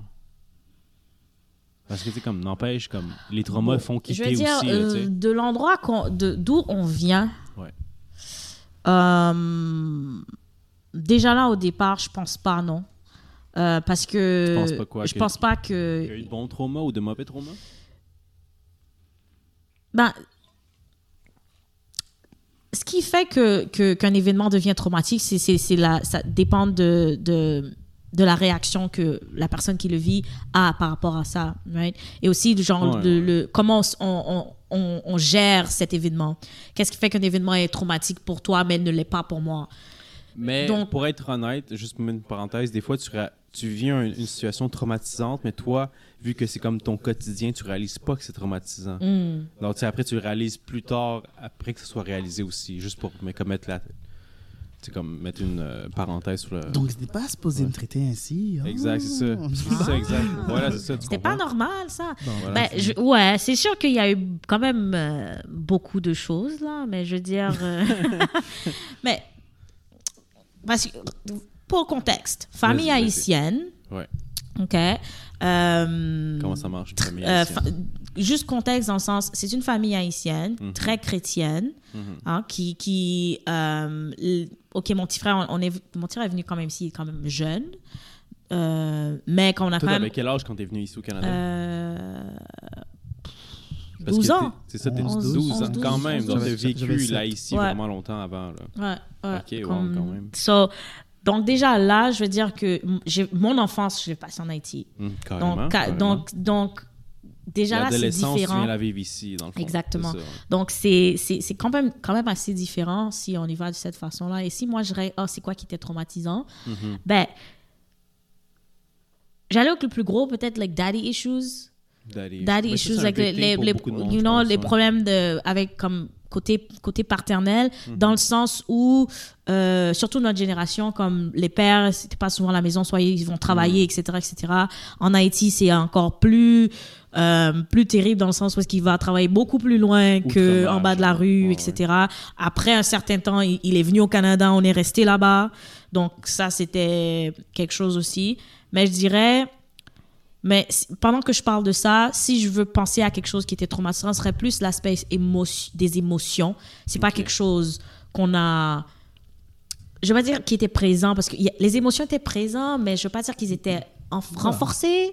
Parce que, tu comme, n'empêche, comme, les traumas font Je quitter veux dire, aussi, euh, de l'endroit d'où on vient. Ouais. euh, déjà là, au départ, je pense pas, non. Parce que. Tu penses pas quoi, Je que- pense pas Il y a que. eu de bons traumas ou de mauvais traumas? Ben. Ce qui fait que que- qu'un événement devient traumatique, c'est c'est c'est la ça dépend de, de de la réaction que la personne qui le vit a par rapport à ça, right? Et aussi le genre Ouais, le, ouais. le- comment on, on, on, on gère cet événement. Qu'est-ce qui fait qu'un événement est traumatique pour toi mais ne l'est pas pour moi? Mais Donc- pour être honnête, juste une parenthèse, des fois tu, ra- tu vis un- une situation traumatisante, mais toi, vu que c'est comme ton quotidien, tu réalises pas que c'est traumatisant. Hmm. Donc tu sais, après tu le réalises plus tard, après que ce soit réalisé aussi, juste pour mais, comme mettre la, c'est comme mettre une euh, parenthèse sur le. Donc, ce n'est pas supposé me traiter ainsi. hein? Exact, c'est ça. [laughs] C'est ça, exact. Voilà, c'est ça. C'était pas normal ça. Bon, Voilà. Ben, je- ouais, c'est sûr qu'il y a eu quand même euh, beaucoup de choses là, mais je veux dire, euh, [laughs] mais parce que pour le contexte, famille Vas-y, vas-y. haïtienne, Ouais. ok. euh, Comment ça marche une famille euh, haïtienne? fa- juste contexte dans le sens, c'est une famille haïtienne Mhm. très chrétienne, Mhm. hein, qui, qui euh, l- ok, mon petit frère, on est, mon petit frère est venu quand même ici, il est quand même jeune, euh, mais quand on a Toi, quand même quel âge quand t'es venu ici au Canada? euh, Parce 12 que ans. C'est ça, t'es 11, 12 ans 12, quand même. 11, Donc t'as 12. Vécu là ici Ouais. vraiment longtemps avant. Là. Ouais, ouais. Ok, wow, comme- quand même. So, donc déjà là, je veux dire que mon enfance, je l'ai passée en Haïti. Carrément, Donc, carrément. donc, donc déjà là, c'est tu différent. la vivre ici, dans le fond. Exactement. Donc c'est quand même quand même assez différent si on y va de cette façon-là. Et si moi je dirais, oh, c'est quoi qui était traumatisant? Mhm. Ben, j'allais au plus gros, peut-être like daddy issues. Daddy, issues, like les, les, les- you know, les problèmes de, avec comme côté, côté paternel, Mhm. dans le sens où, euh, surtout notre génération, comme les pères, c'était pas souvent à la maison, soit ils vont travailler, Mhm. etc., etc. En Haïti, c'est encore plus, euh, plus terrible dans le sens où est-ce qu'il va travailler beaucoup plus loin que Outre-mer, en bas de la rue, etc. Après un certain temps, il, il est venu au Canada, on est resté là-bas. Donc ça, c'était quelque chose aussi. Mais je dirais, mais pendant que je parle de ça, si je veux penser à quelque chose qui était traumatisant, ce serait plus l'aspect émo- des émotions. C'est pas Ok. quelque chose qu'on a. Je vais pas dire qui était présent parce que a- les émotions étaient présentes, mais je veux pas dire qu'ils étaient en- renforcés.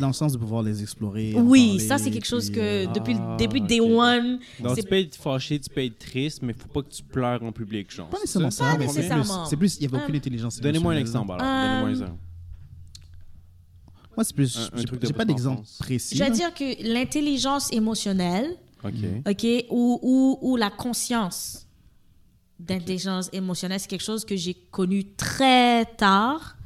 Dans le sens de pouvoir les explorer. Oui, parler, ça c'est quelque chose puis, que euh, depuis le Ah, début de Day. One, Donc tu peux être fâché, tu peux être triste, mais faut pas que tu pleures en public, genre. Pas C'est nécessairement ça, Pas mais c'est plus- il n'y avait aucune intelligence Donnez-moi un exemple, alors. Donnez-moi un exemple. Moi, c'est plus. J'ai- pas d'exemple précis. je veux dire que l'intelligence émotionnelle, OK. OK, ou, ou, ou la conscience d'intelligence émotionnelle, c'est quelque chose que j'ai connu très tard.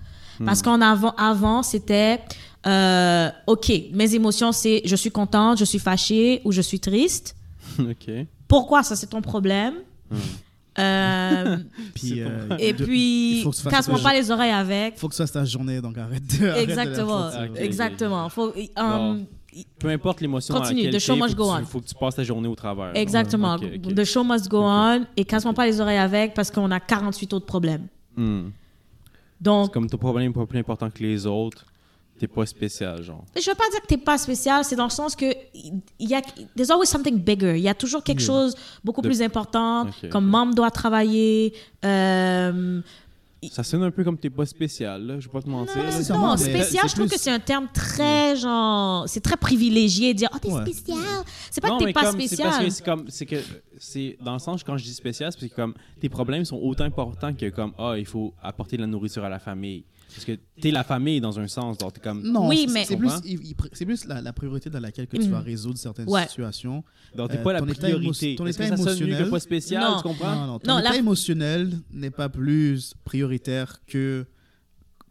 Hmm. Parce qu'en avant, avant c'était, euh, OK, mes émotions, c'est je suis contente, je suis fâchée ou je suis triste. [laughs] OK. Pourquoi? Ça, c'est ton problème? Hmm. Euh, Puis, euh, et de- puis, il casse-moi pas les oreilles avec. faut que ce soit ta journée, donc arrête de. [laughs] arrête de la Exactement. Ok. Exactement. Faut, um, Peu importe l'émotion Continue, the show must faut go que tu- on. faut que tu passes ta journée au travers. exactement. Ok, ok. The show must go on. Et casse-moi pas les oreilles avec parce qu'on a 48 autres problèmes. Hmm. Donc, Comme ton problème n'est pas plus important que les autres, t'es pas spécial, genre. je veux pas dire que t'es pas spécial, c'est dans le sens que il y a, there's always something bigger. Il y a toujours quelque chose beaucoup De- plus important, Ok, comme ok. membre doit travailler. euh, Ça sonne un peu comme t'es pas spécial, là. Je vais pas te mentir. non, là. non, mais spécial, je trouve plus- que c'est un terme très genre, c'est très privilégié de dire oh t'es Ouais. spécial. C'est pas Non, que t'es pas comme- spécial. c'est comme c'est que c'est dans le sens quand je dis spécial c'est que comme tes problèmes sont autant importants que comme ah il faut apporter de la nourriture à la famille parce que t'es la famille dans un sens donc t'es comme Non, Oui, c'est- mais- c'est plus, c'est plus la, la priorité dans laquelle que tu Mm. vas résoudre certaines Ouais. situations. donc t'es euh, pas la ton état priorité émo- ton est-ce que état que émotionnel- pas spécial Non. tu comprends? Non, non, ton Non, état la- émotionnel n'est pas plus prioritaire que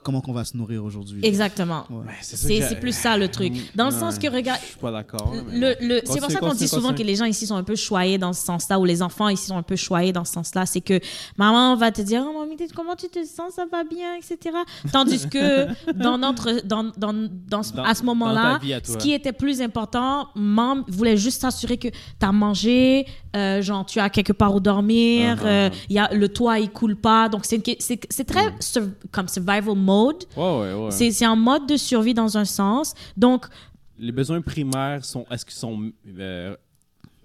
comment qu'on va se nourrir aujourd'hui. Exactement. Ouais. Ouais, ça C'est plus ça le truc. Dans le Ouais, sens que regarde, je suis pas d'accord Le, le- c'est pour ça qu'on dit souvent que les gens ici sont un peu choyés dans ce sens-là, ou les enfants ici sont un peu choyés dans ce sens-là. C'est que maman va te dire, oh, mamie, comment tu te sens, ça va bien, etc. Tandis que dans notre, dans, dans, dans à ce moment-là, ce qui était plus important, maman voulait juste s'assurer que tu as mangé, euh, genre tu as quelque part où dormir, Ah, ah, euh, ah. il y a, le toit il coule pas. Donc c'est une que- c'est c'est très sur- comme survival mode. Ouais ouais ouais C'est c'est en mode de survie dans un sens. Donc les besoins primaires sont est-ce qu'ils sont euh,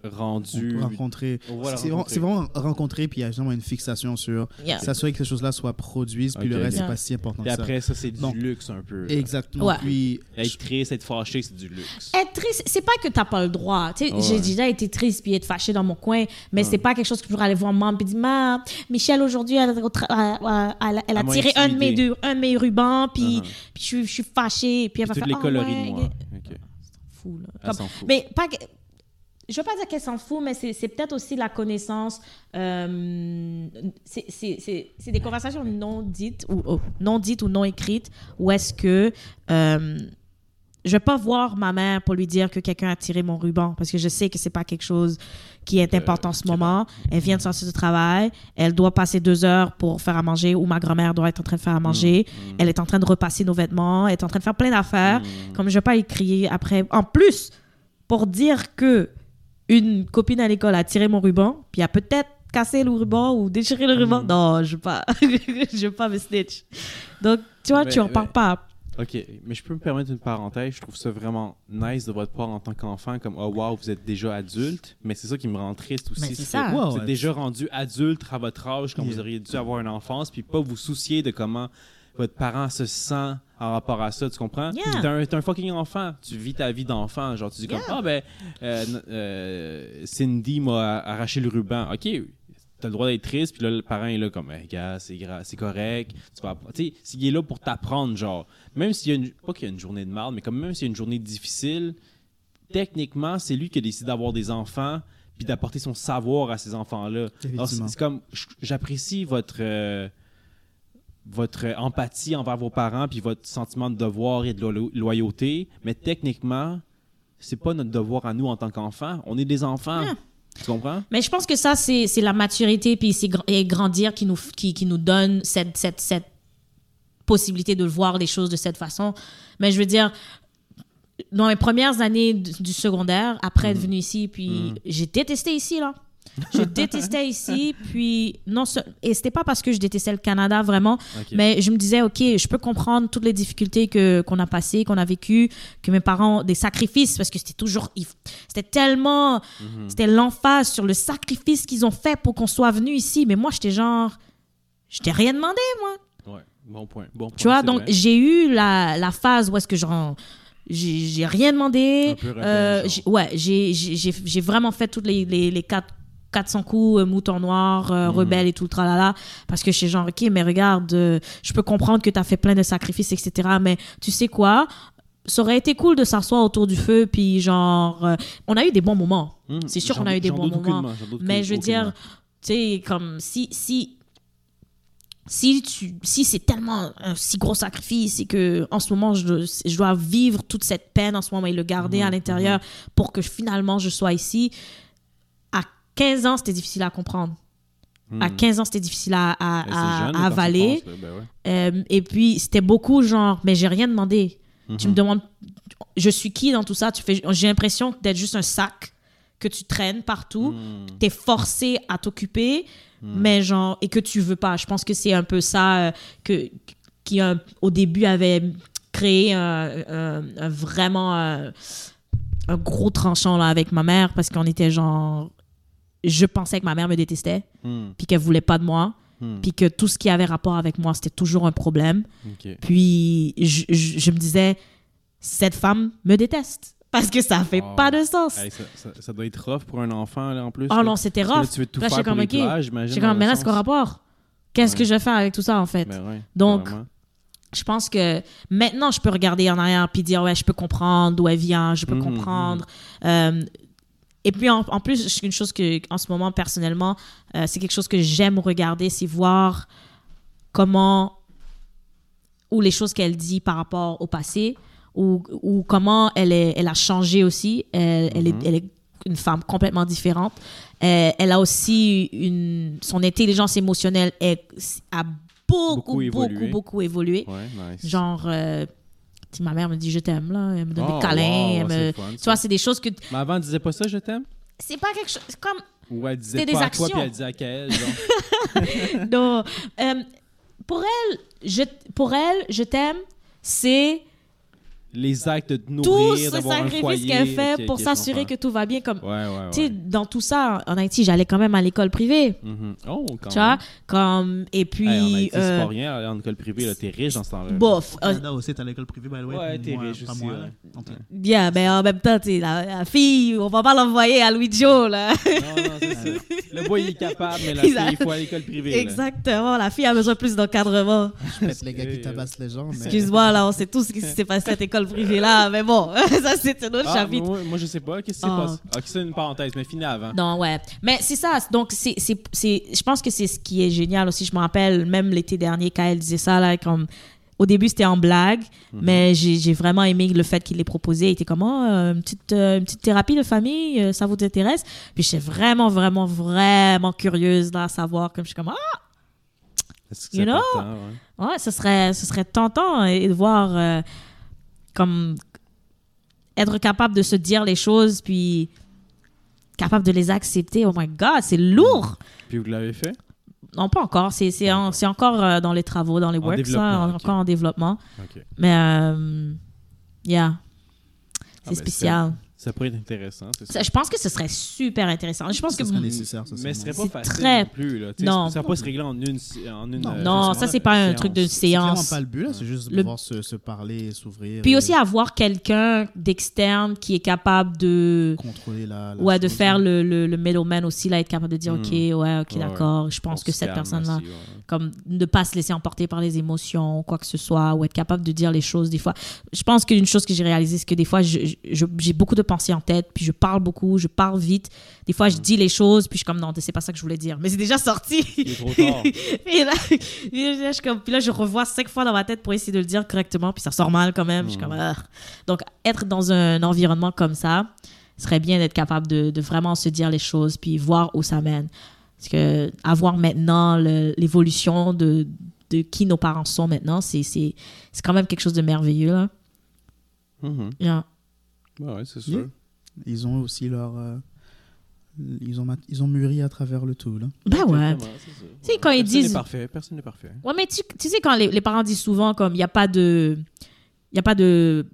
rendu. rencontrer. Va C'est vraiment, rencontrer. c'est vraiment rencontrer, puis il y a vraiment une fixation sur Yeah. s'assurer que ces choses-là soient produites, puis le reste, ok. c'est pas si important Puis que ça. après, ça, c'est du luxe un peu. Exactement. Ouais. Puis, Être triste, être fâché, c'est du luxe. Être triste, c'est pas que t'as pas le droit. Tu sais, Ouais. J'ai déjà été triste puis être fâchée dans mon coin, mais c'est pas quelque chose que je pourrais aller voir maman puis dire Ma, Michel, aujourd'hui, elle, a- elle, elle a Elle m'a tiré un de, mes deux, un de mes rubans, puis, Uh-huh. puis je, suis- je suis fâchée. Puis elle va Toutes faire les Ah, coloris ouais, de moi. Ok. Fou, là. Comme-. Mais pas que- je veux pas dire qu'elle s'en fout, mais c'est peut-être aussi la connaissance. euh, c'est- des conversations non dites ou oh, non dites ou non écrites où est-ce que euh, je vais pas voir ma mère pour lui dire que quelqu'un a tiré mon ruban parce que je sais que c'est pas quelque chose qui est important en ce moment. Elle vient de sortir du travail, elle doit passer deux heures pour faire à manger ou ma grand-mère doit être en train de faire à manger. Elle est en train de repasser nos vêtements, elle est en train de faire plein d'affaires. Comme je vais pas y crier après. En plus, pour dire que une copine à l'école a tiré mon ruban, puis a peut-être cassé le ruban ou déchiré le ruban. Non, je veux pas. [laughs] je veux pas me snitch. Donc, tu vois, Mais- tu en mais- parles pas. Ok, mais je peux me permettre une parenthèse. Je trouve ça vraiment nice de votre part en tant qu'enfant, comme oh wow, vous êtes déjà adulte. Mais c'est ça qui me rend triste aussi. C'est ça. Ouais, Vous êtes déjà rendu adulte à votre âge quand Yeah. vous auriez dû avoir une enfance, puis pas vous soucier de comment votre parent se sent en rapport à ça, tu comprends? Yeah. T'es un, fucking enfant. Tu vis ta vie d'enfant. Genre, tu dis comme, ah ben, euh, euh, Cindy m'a arraché le ruban. Ok, t'as le droit d'être triste, puis là, le parent est là comme, hey, gars, c'est correct. Tu vas Tu sais, s'il est là pour t'apprendre, genre, même s'il y a une, pas qu'il y a une journée de mal, mais comme même s'il y a une journée difficile, techniquement, c'est lui qui a décidé d'avoir des enfants, puis d'apporter son savoir à ces enfants-là. C'est comme, j'apprécie votre. euh, votre empathie envers vos parents puis votre sentiment de devoir et de lo- loyauté, mais techniquement, c'est pas notre devoir à nous en tant qu'enfants. On est des enfants. Yeah. Tu comprends? Mais je pense que ça, c'est la maturité puis c'est gr- grandir qui nous, qui, qui nous donne cette, cette, cette possibilité de voir les choses de cette façon. Mais je veux dire, dans les premières années du, du secondaire, après être venu ici, puis j'ai détesté ici, là. [laughs] Je détestais ici, puis non, et c'était pas parce que je détestais le Canada vraiment, mais je me disais, ok, je peux comprendre toutes les difficultés que qu'on a passées, qu'on a vécues, que mes parents, des sacrifices, parce que c'était toujours, c'était tellement, c'était l'emphase sur le sacrifice qu'ils ont fait pour qu'on soit venu ici. Mais moi, j'étais genre, je t'ai rien demandé, moi. Ouais, bon point. Bon point, Tu vois, donc j'ai eu la, la phase où est-ce que genre, j'ai j'ai rien demandé. Un peu rebelle, Euh, ouais, j'ai- vraiment fait toutes les, les, les quatre 400 coups, euh, mouton noir, Mhm. rebelle et tout le tralala. Parce que je suis genre, OK, mais regarde, euh, je peux comprendre que tu as fait plein de sacrifices, etc. Mais tu sais quoi? Ça aurait été cool de s'asseoir autour du feu, puis genre, euh, on a eu des bons moments. Hum, c'est sûr qu'on a eu des bons moments. Mais je veux dire, tu sais, comme si, si, si, tu, si c'est tellement un si gros sacrifice et que en ce moment, je, je dois vivre toute cette peine en ce moment et le garder Mhm, à l'intérieur pour que finalement je sois ici, 15 ans, c'était difficile à comprendre. À Hum. 15 ans, c'était difficile à, à- c'est à- jeune, à quand tu avaler. ben ouais. Euh, et puis, c'était beaucoup genre, mais j'ai rien demandé. Tu me Mhm. demandes, je suis qui dans tout ça? Tu fais, j'ai l'impression d'être juste un sac que tu traînes partout. Hum. T'es forcé à t'occuper, mais genre, et que tu veux pas. Je pense que c'est un peu ça euh, que, qui, euh, au début, avait créé vraiment un gros tranchant là, avec ma mère parce qu'on était genre. Je pensais que ma mère me détestait, Hum. puis qu'elle voulait pas de moi, Hum. puis que tout ce qui avait rapport avec moi, c'était toujours un problème. Puis je, je- je me disais, cette femme me déteste. Parce que ça fait Oh. pas de sens. Hey, ça, ça- ça doit être rough pour un enfant, là, en plus. oh là. non, c'était que là, rough. tu veux tout Là, faire comme. J'ai comme, mais là, c'est quoi rapport? Qu'est-ce Ouais. que je faire avec tout ça, en fait? Ben ouais, Donc, vraiment. Je pense que maintenant, je peux regarder en arrière puis dire, ouais, je peux comprendre d'où elle vient, je peux Mhm, comprendre. Euh, et puis, en, en plus, une chose que, en ce moment, personnellement, euh, c'est quelque chose que j'aime regarder, c'est voir comment, ou les choses qu'elle dit par rapport au passé, ou, ou comment elle, est, elle a changé aussi. Elle, elle, est, Mhm. elle est une femme complètement différente. Euh, elle a aussi une, son intelligence émotionnelle est, a beaucoup, Beaucoup beaucoup, évolué. beaucoup, évolué. Ouais, nice. Genre, euh, ma mère me dit je t'aime, là. Elle me donne Oh, des câlins. wow, elle me- c'est fun, Tu vois, c'est des choses que. Mais avant, elle disait pas ça, je t'aime? C'est pas quelque chose. C'est comme. Ou elle disait pas des à actions. puis elle disait à Kael, genre. [laughs] [laughs] non. Euh, pour elle, je, pour elle, je t'aime, c'est les actes de te Tout nourrir, ce sacrifice qu'elle fait qui- pour s'assurer que tout va bien. Comme. Ouais, ouais, tu sais, ouais. dans tout ça, en Haïti, j'allais quand même à l'école privée. Mhm. Oh, quand Tu même. vois, comme, et puis, Hey, en Haïti, c'est euh, pas rien, aller en école privée, là, t'es riche dans ce temps-là. bof. Au Canada aussi, t'as l'école privée, by the way. Ouais, t'es riche pas aussi, moi. En. Bien, mais en même temps, sais, la, la fille, on va pas l'envoyer à Louis Joe, là. Non, non, c'est ça. Le boy, il est capable, mais la Il fille, il faut à l'école privée. là. Exactement, la fille a besoin plus d'encadrement. Je pète les gars qui Euh, tabassent les gens. Excuse-moi, là, on sait tous ce qui s'est passé à cette école privée-là, mais bon, [laughs] ça, c'est un autre Ah, chapitre. moi, moi, je sais pas. Qu'est-ce qui s'est Ah. passé? Ok, c'est une parenthèse, mais finis avant. Non, ouais. Mais c'est ça. Donc, c'est, c'est, c'est, je pense que c'est ce qui est génial aussi. Je me rappelle, même l'été dernier, quand elle disait ça, là, comme. Au début, c'était en blague, mais j'ai, j'ai vraiment aimé le fait qu'il l'ait proposé. Il était comme, oh, euh, une, petite, euh, une petite thérapie de famille, euh, ça vous intéresse? Puis j'étais vraiment, vraiment, vraiment curieuse là, à savoir. Comme je suis comme, ah, Est-ce que You know? ouais? Ouais, ce serait, ce serait tentant hein, et de voir euh, comme être capable de se dire les choses puis capable de les accepter. Oh my God, c'est lourd. Puis vous l'avez fait? Non, pas encore. C'est, c'est, en- c'est encore euh, dans les travaux, dans les En works, ça, encore en développement. Mais, euh, yeah, c'est ben, spécial. Ça pourrait être intéressant, c'est ça. Ça, je pense que ce serait super intéressant. Je pense que Ce serait nécessaire, ça. Mais ce serait C'est pas facile très- non plus. Là. Non. Ça va pas se régler en une. En une Non. euh, non, ça c'est pas un truc de C'est séance. pas le but, là. C'est juste de Le- pouvoir se, se parler, s'ouvrir. Puis et aussi avoir quelqu'un d'externe qui est capable de Contrôler la. la Ouais, de faire le, le, le middleman aussi, là, être capable de dire, Mm. OK, ouais, OK, Ouais, d'accord, je pense On que cette personne-là, ouais. comme ne pas se laisser emporter par les émotions, quoi que ce soit, ou être capable de dire les choses des fois. Je pense qu'une chose que j'ai réalisée, c'est que des fois, j'ai beaucoup de pensées en tête, puis je parle beaucoup, je parle vite. Des fois, Mm. je dis les choses, puis je suis comme, non, c'est pas ça que je voulais dire. Mais c'est déjà sorti. Trop tard. [laughs] et là, je comme- puis là, je revois cinq fois dans ma tête pour essayer de le dire correctement, puis ça sort mal quand même. Je suis comme, Mm. Ah. Donc, être dans un environnement comme ça, serait bien d'être capable de, de vraiment se dire les choses, puis voir où ça mène. Parce que avoir maintenant l'évolution de, de qui nos parents sont maintenant, c'est quand même quelque chose de merveilleux. Là. Yeah. Ouais, ouais, c'est Yeah. sûr. Ils ont aussi leur. euh, Ils ont, mat- ils ont mûri à travers le tout, là. Ben ouais. Tu sais, quand ils Personne disent- n'est parfait. Personne n'est parfait. Ouais, mais tu, tu sais, quand les, les parents disent souvent, comme, il n'y a pas de. Il y a pas de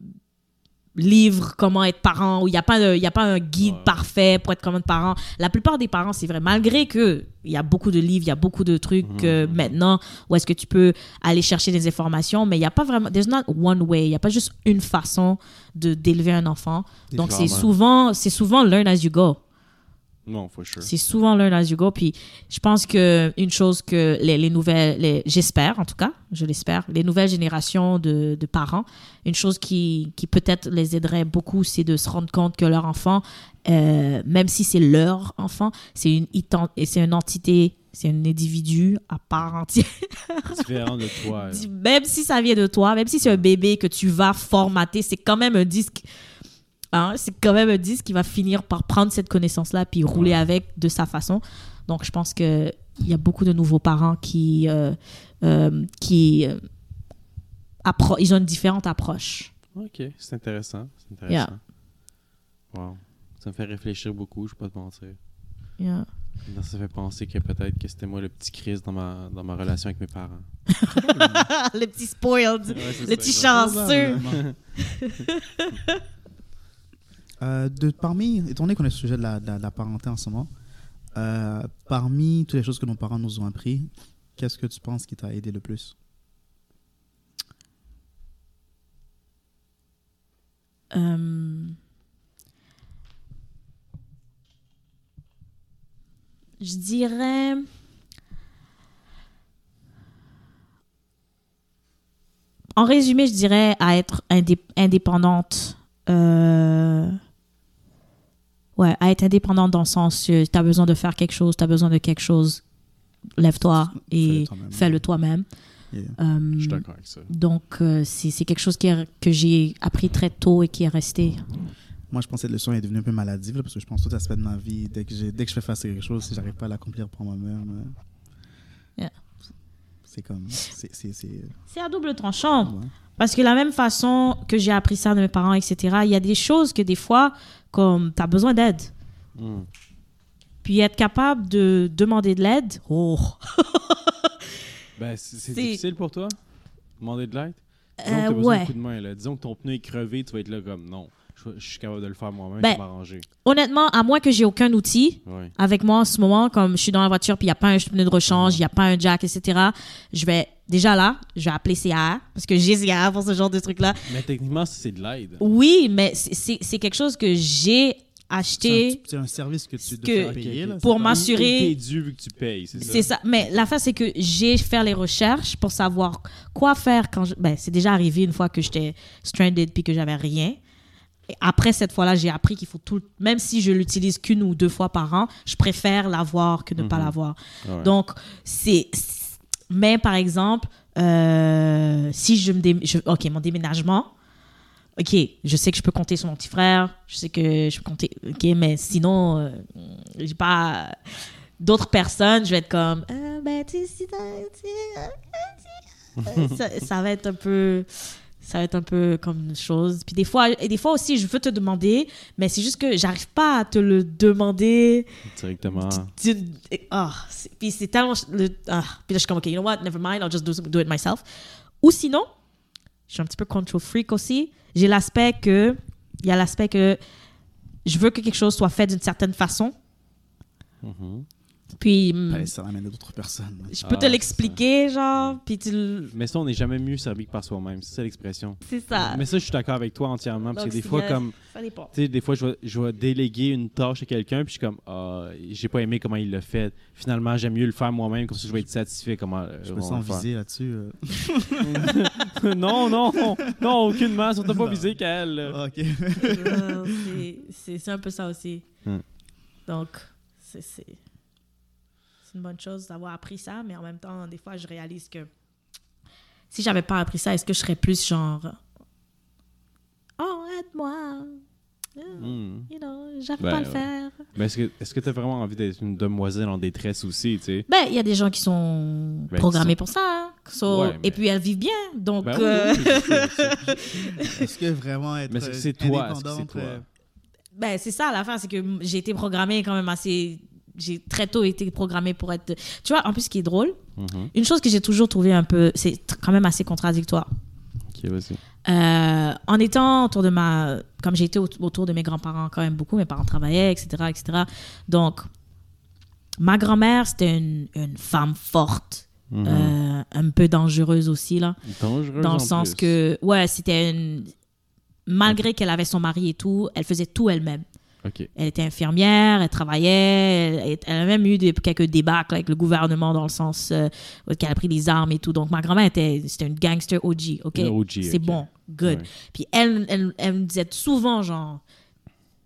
livre comment être parent ou il n'y a, pas de- il y a pas un guide Ouais. parfait pour être comme un parent. La plupart des parents, c'est vrai. Malgré que il y a beaucoup de livres, il y a beaucoup de trucs Mhm. euh, maintenant où est-ce que tu peux aller chercher des informations, mais il n'y a pas vraiment. There's not one way. Il n'y a pas juste une façon de d'élever un enfant. Donc, c'est souvent, c'est souvent learn as you go. Non, for sure. C'est souvent learn as you go. Puis je pense que une chose que les, les nouvelles, les- j'espère en tout cas, je l'espère, les nouvelles générations de, de parents, une chose qui, qui peut-être les aiderait beaucoup, c'est de se rendre compte que leur enfant, euh, même si c'est leur enfant, c'est une, c'est une entité, c'est un individu à part entière. [laughs] Différent de toi. là. même si ça vient de toi, même si c'est un bébé que tu vas formater, c'est quand même un disque. Hein, c'est quand même un disque qui va finir par prendre cette connaissance-là puis rouler Ouais. avec de sa façon. Donc, je pense qu'il y a beaucoup de nouveaux parents qui, euh, euh, qui euh, appro- ils ont une différente approche. Ok, c'est intéressant. C'est intéressant. Wow. Ça me fait réfléchir beaucoup, je peux pas te mentir. Yeah. Non, Ça fait penser que peut-être que c'était moi le petit Chris dans ma, dans ma relation avec mes parents. [laughs] le petit spoiled, Ouais, le ça, petit chanceux. [laughs] Euh, de, parmi, étant donné qu'on est sur le sujet de la, parenté en ce moment, euh, parmi toutes les choses que nos parents nous ont appris, qu'est-ce que tu penses qui t'a aidé le plus? Euh, je dirais. En résumé, je dirais à être indé- indépendante. Ouais, à être indépendante dans le sens, tu as besoin de faire quelque chose, tu as besoin de quelque chose, lève-toi et Fais-le toi-même. Yeah. Euh, Je suis d'accord avec ça. donc, euh, c'est quelque chose qui est- que j'ai appris très tôt et qui est resté. Moi, je pense que cette leçon est devenue un peu maladive là, parce que je pense tout aspect de ma vie, dès que, dès que je fais face à quelque chose, si j'arrive pas à l'accomplir pour moi-même, euh, Yeah. c'est comme. c'est- c'est- c'est- C'est à double tranchant. ouais. Parce que la même façon que j'ai appris ça de mes parents, etc., il y a des choses que des fois, comme tu as besoin d'aide. Hmm. Puis être capable de demander de l'aide, oh, [laughs] Ben, c'est difficile pour toi Demander de l'aide? Disons que Euh, t'as besoin ouais. d'un coup de main. Là. Disons que ton pneu est crevé, tu vas être là comme non. Je, je suis capable de le faire moi-même, Ben, je vais m'arranger. Honnêtement, à moins que j'ai aucun outil Ouais. avec moi en ce moment, comme je suis dans la voiture puis il n'y a pas un pneu de rechange, il n'y a pas un jack, etc., je vais déjà là, je vais appeler CA parce que j'ai CA pour ce genre de truc-là. Mais techniquement, c'est de l'aide. Oui, mais c'est- quelque chose que j'ai acheté. c'est un service que tu que- dois payer. là, Pour m'assurer- dû vu que tu payes, c'est ça? C'est ça. Mais l'affaire, c'est que j'ai fait les recherches pour savoir quoi faire quand je... Ben, c'est déjà arrivé une fois que j'étais stranded puis que j'avais rien. Et après cette fois-là, j'ai appris qu'il faut tout... Même si je l'utilise qu'une ou deux fois par an, je préfère l'avoir que ne pas Mhm. l'avoir. Ouais. Donc, c'est... Mais par exemple, euh, si je me... dé- je- OK, mon déménagement... OK, je sais que je peux compter sur mon petit frère, je sais que je peux compter... OK, mais sinon, euh, j'ai pas d'autres personnes, je vais être comme, Euh, ben, ça, ça va être un peu, ça va être un peu comme une chose. Puis des fois, et des fois aussi, je veux te demander, mais c'est juste que j'arrive pas à te le demander. Directement. Tu- ah, puis c'est tellement, le, ah, puis là je suis comme, ok, you know what, never mind, I'll just do, do it myself. Ou sinon, je suis un petit peu control freak aussi. J'ai l'aspect que, il y a l'aspect que je veux que quelque chose soit fait d'une certaine façon. Mhm. Puis Pas nécessairement amener d'autres personnes. je peux Ah, te l'expliquer, genre, puis tu Mais ça, on n'est jamais mieux servi que par soi-même. C'est ça l'expression. C'est ça. Mais ça, je suis d'accord avec toi entièrement. Parce que des fois, comme. Ça. Tu sais, des fois, je vais, je vais déléguer une tâche à quelqu'un, puis je suis comme, ah, j'ai pas aimé comment il l'a fait. Finalement, j'aime mieux le faire moi-même, comme ça, je vais être satisfait comment. euh, Je me sens visé là-dessus. euh. [laughs] non, non, non, aucunement. Surtout pas visé qu'elle. Ah, ok. [laughs] C'est- c'est c'est un peu ça aussi. Hmm. Donc, c'est c'est- une bonne chose d'avoir appris ça, mais en même temps, des fois, je réalise que si j'avais pas appris ça, est-ce que je serais plus genre, oh, aide-moi, Hmm. you know, j'arrive Ben, pas à le ouais. faire. Mais est-ce que est-ce que tu as vraiment envie d'être une demoiselle en détresse aussi, tu sais? Ben, il y a des gens qui sont Ben, programmés pour ça. hein. So- Ouais, mais- Et puis, elles vivent bien. Donc, Ben euh, oui, Est-ce que vraiment être Mais est-ce que c'est toi? C'est toi? euh, Ben, c'est ça, la fin, c'est que j'ai été programmée quand même assez. J'ai très tôt été programmée pour être. Tu vois, en plus, ce qui est drôle, Mhm. une chose que j'ai toujours trouvé un peu. C'est quand même assez contradictoire. Ok, vas-y. Euh, en étant autour de ma. Comme j'ai été au- autour de mes grands-parents quand même beaucoup, mes parents travaillaient, etc. etc. Donc, ma grand-mère, c'était une, une femme forte, Mhm. euh, un peu dangereuse aussi, là. Dangereuse Dans le sens plus. que, ouais, c'était une. Malgré qu'elle avait son mari et tout, elle faisait tout elle-même. Elle était infirmière, elle travaillait, elle, elle a même eu des, quelques débâcles avec le gouvernement dans le sens euh, où elle a pris des armes et tout. Donc ma grand-mère était, c'était une gangster OG, ok? OG, C'est bon, good. Ouais. Puis elle, elle, elle me disait souvent, genre,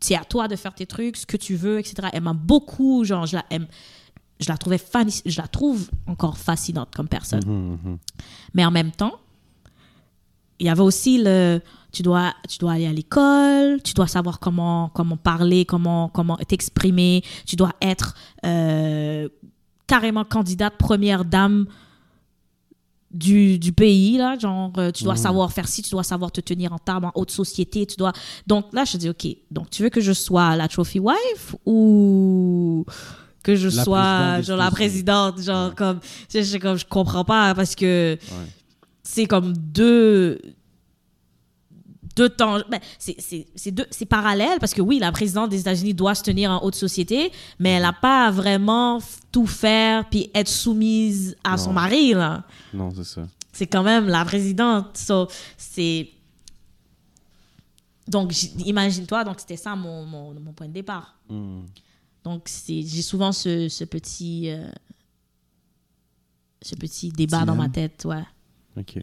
c'est à toi de faire tes trucs, ce que tu veux, etc. Elle m'a beaucoup, genre, je la, elle- je la trouvais fan, je la trouve encore fascinante comme personne. Mhm, mhm. Mais en même temps, il y avait aussi le tu dois tu dois aller à l'école, tu dois savoir comment comment parler, comment comment t'exprimer, tu dois être euh, carrément candidate première dame du, du pays là, genre euh, tu dois Mhm. savoir faire ci, tu dois savoir te tenir en table en haute société, tu dois Donc là je dis OK, donc tu veux que je sois la trophy wife ou que je La sois genre la présidente, genre Ouais. comme je, je, comme je comprends pas parce que Ouais. c'est comme deux deux temps. Ben, c'est parallèle parce que oui la présidente des États-Unis doit se tenir en haute société mais elle n'a pas vraiment tout faire puis être soumise à son mari là. Non, c'est ça. c'est quand même la présidente so, c'est donc imagine-toi donc c'était ça mon, mon, mon point de départ. Mhm. donc j'ai souvent ce, ce petit euh, ce petit débat dans ma tête ouais. Ok.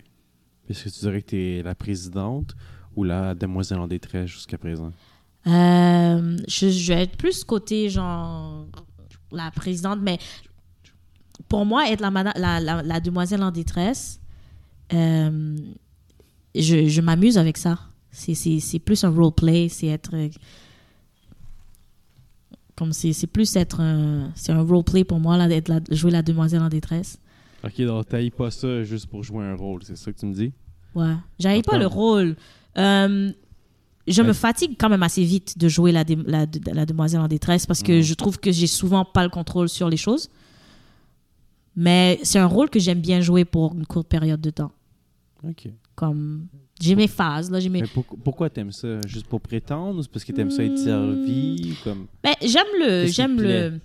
Est-ce que tu dirais que tu es la présidente ou la demoiselle en détresse jusqu'à présent? Euh, je, je vais être plus côté genre la présidente, mais pour moi, être la, mada- la, la, la demoiselle en détresse, euh, je, je m'amuse avec ça. C'est- plus un roleplay, c'est être. Comme c'est c'est plus être un. C'est un roleplay pour moi, là, la, jouer la demoiselle en détresse. Ok, donc t'ailles pas ça juste pour jouer un rôle, c'est ça que tu me dis? Ouais. J'avais pas le rôle. Euh, je Ouais. me fatigue quand même assez vite de jouer la, dé- la, la demoiselle en détresse parce que Mhm. je trouve que j'ai souvent pas le contrôle sur les choses. Mais c'est un rôle que j'aime bien jouer pour une courte période de temps. Ok. Comme, j'ai mes phases, là, j'ai mes... Mais pour- pourquoi t'aimes ça? Juste pour prétendre? Ou c'est parce que t'aimes ça être servi ou comme... Ben, j'aime le. J'aime le.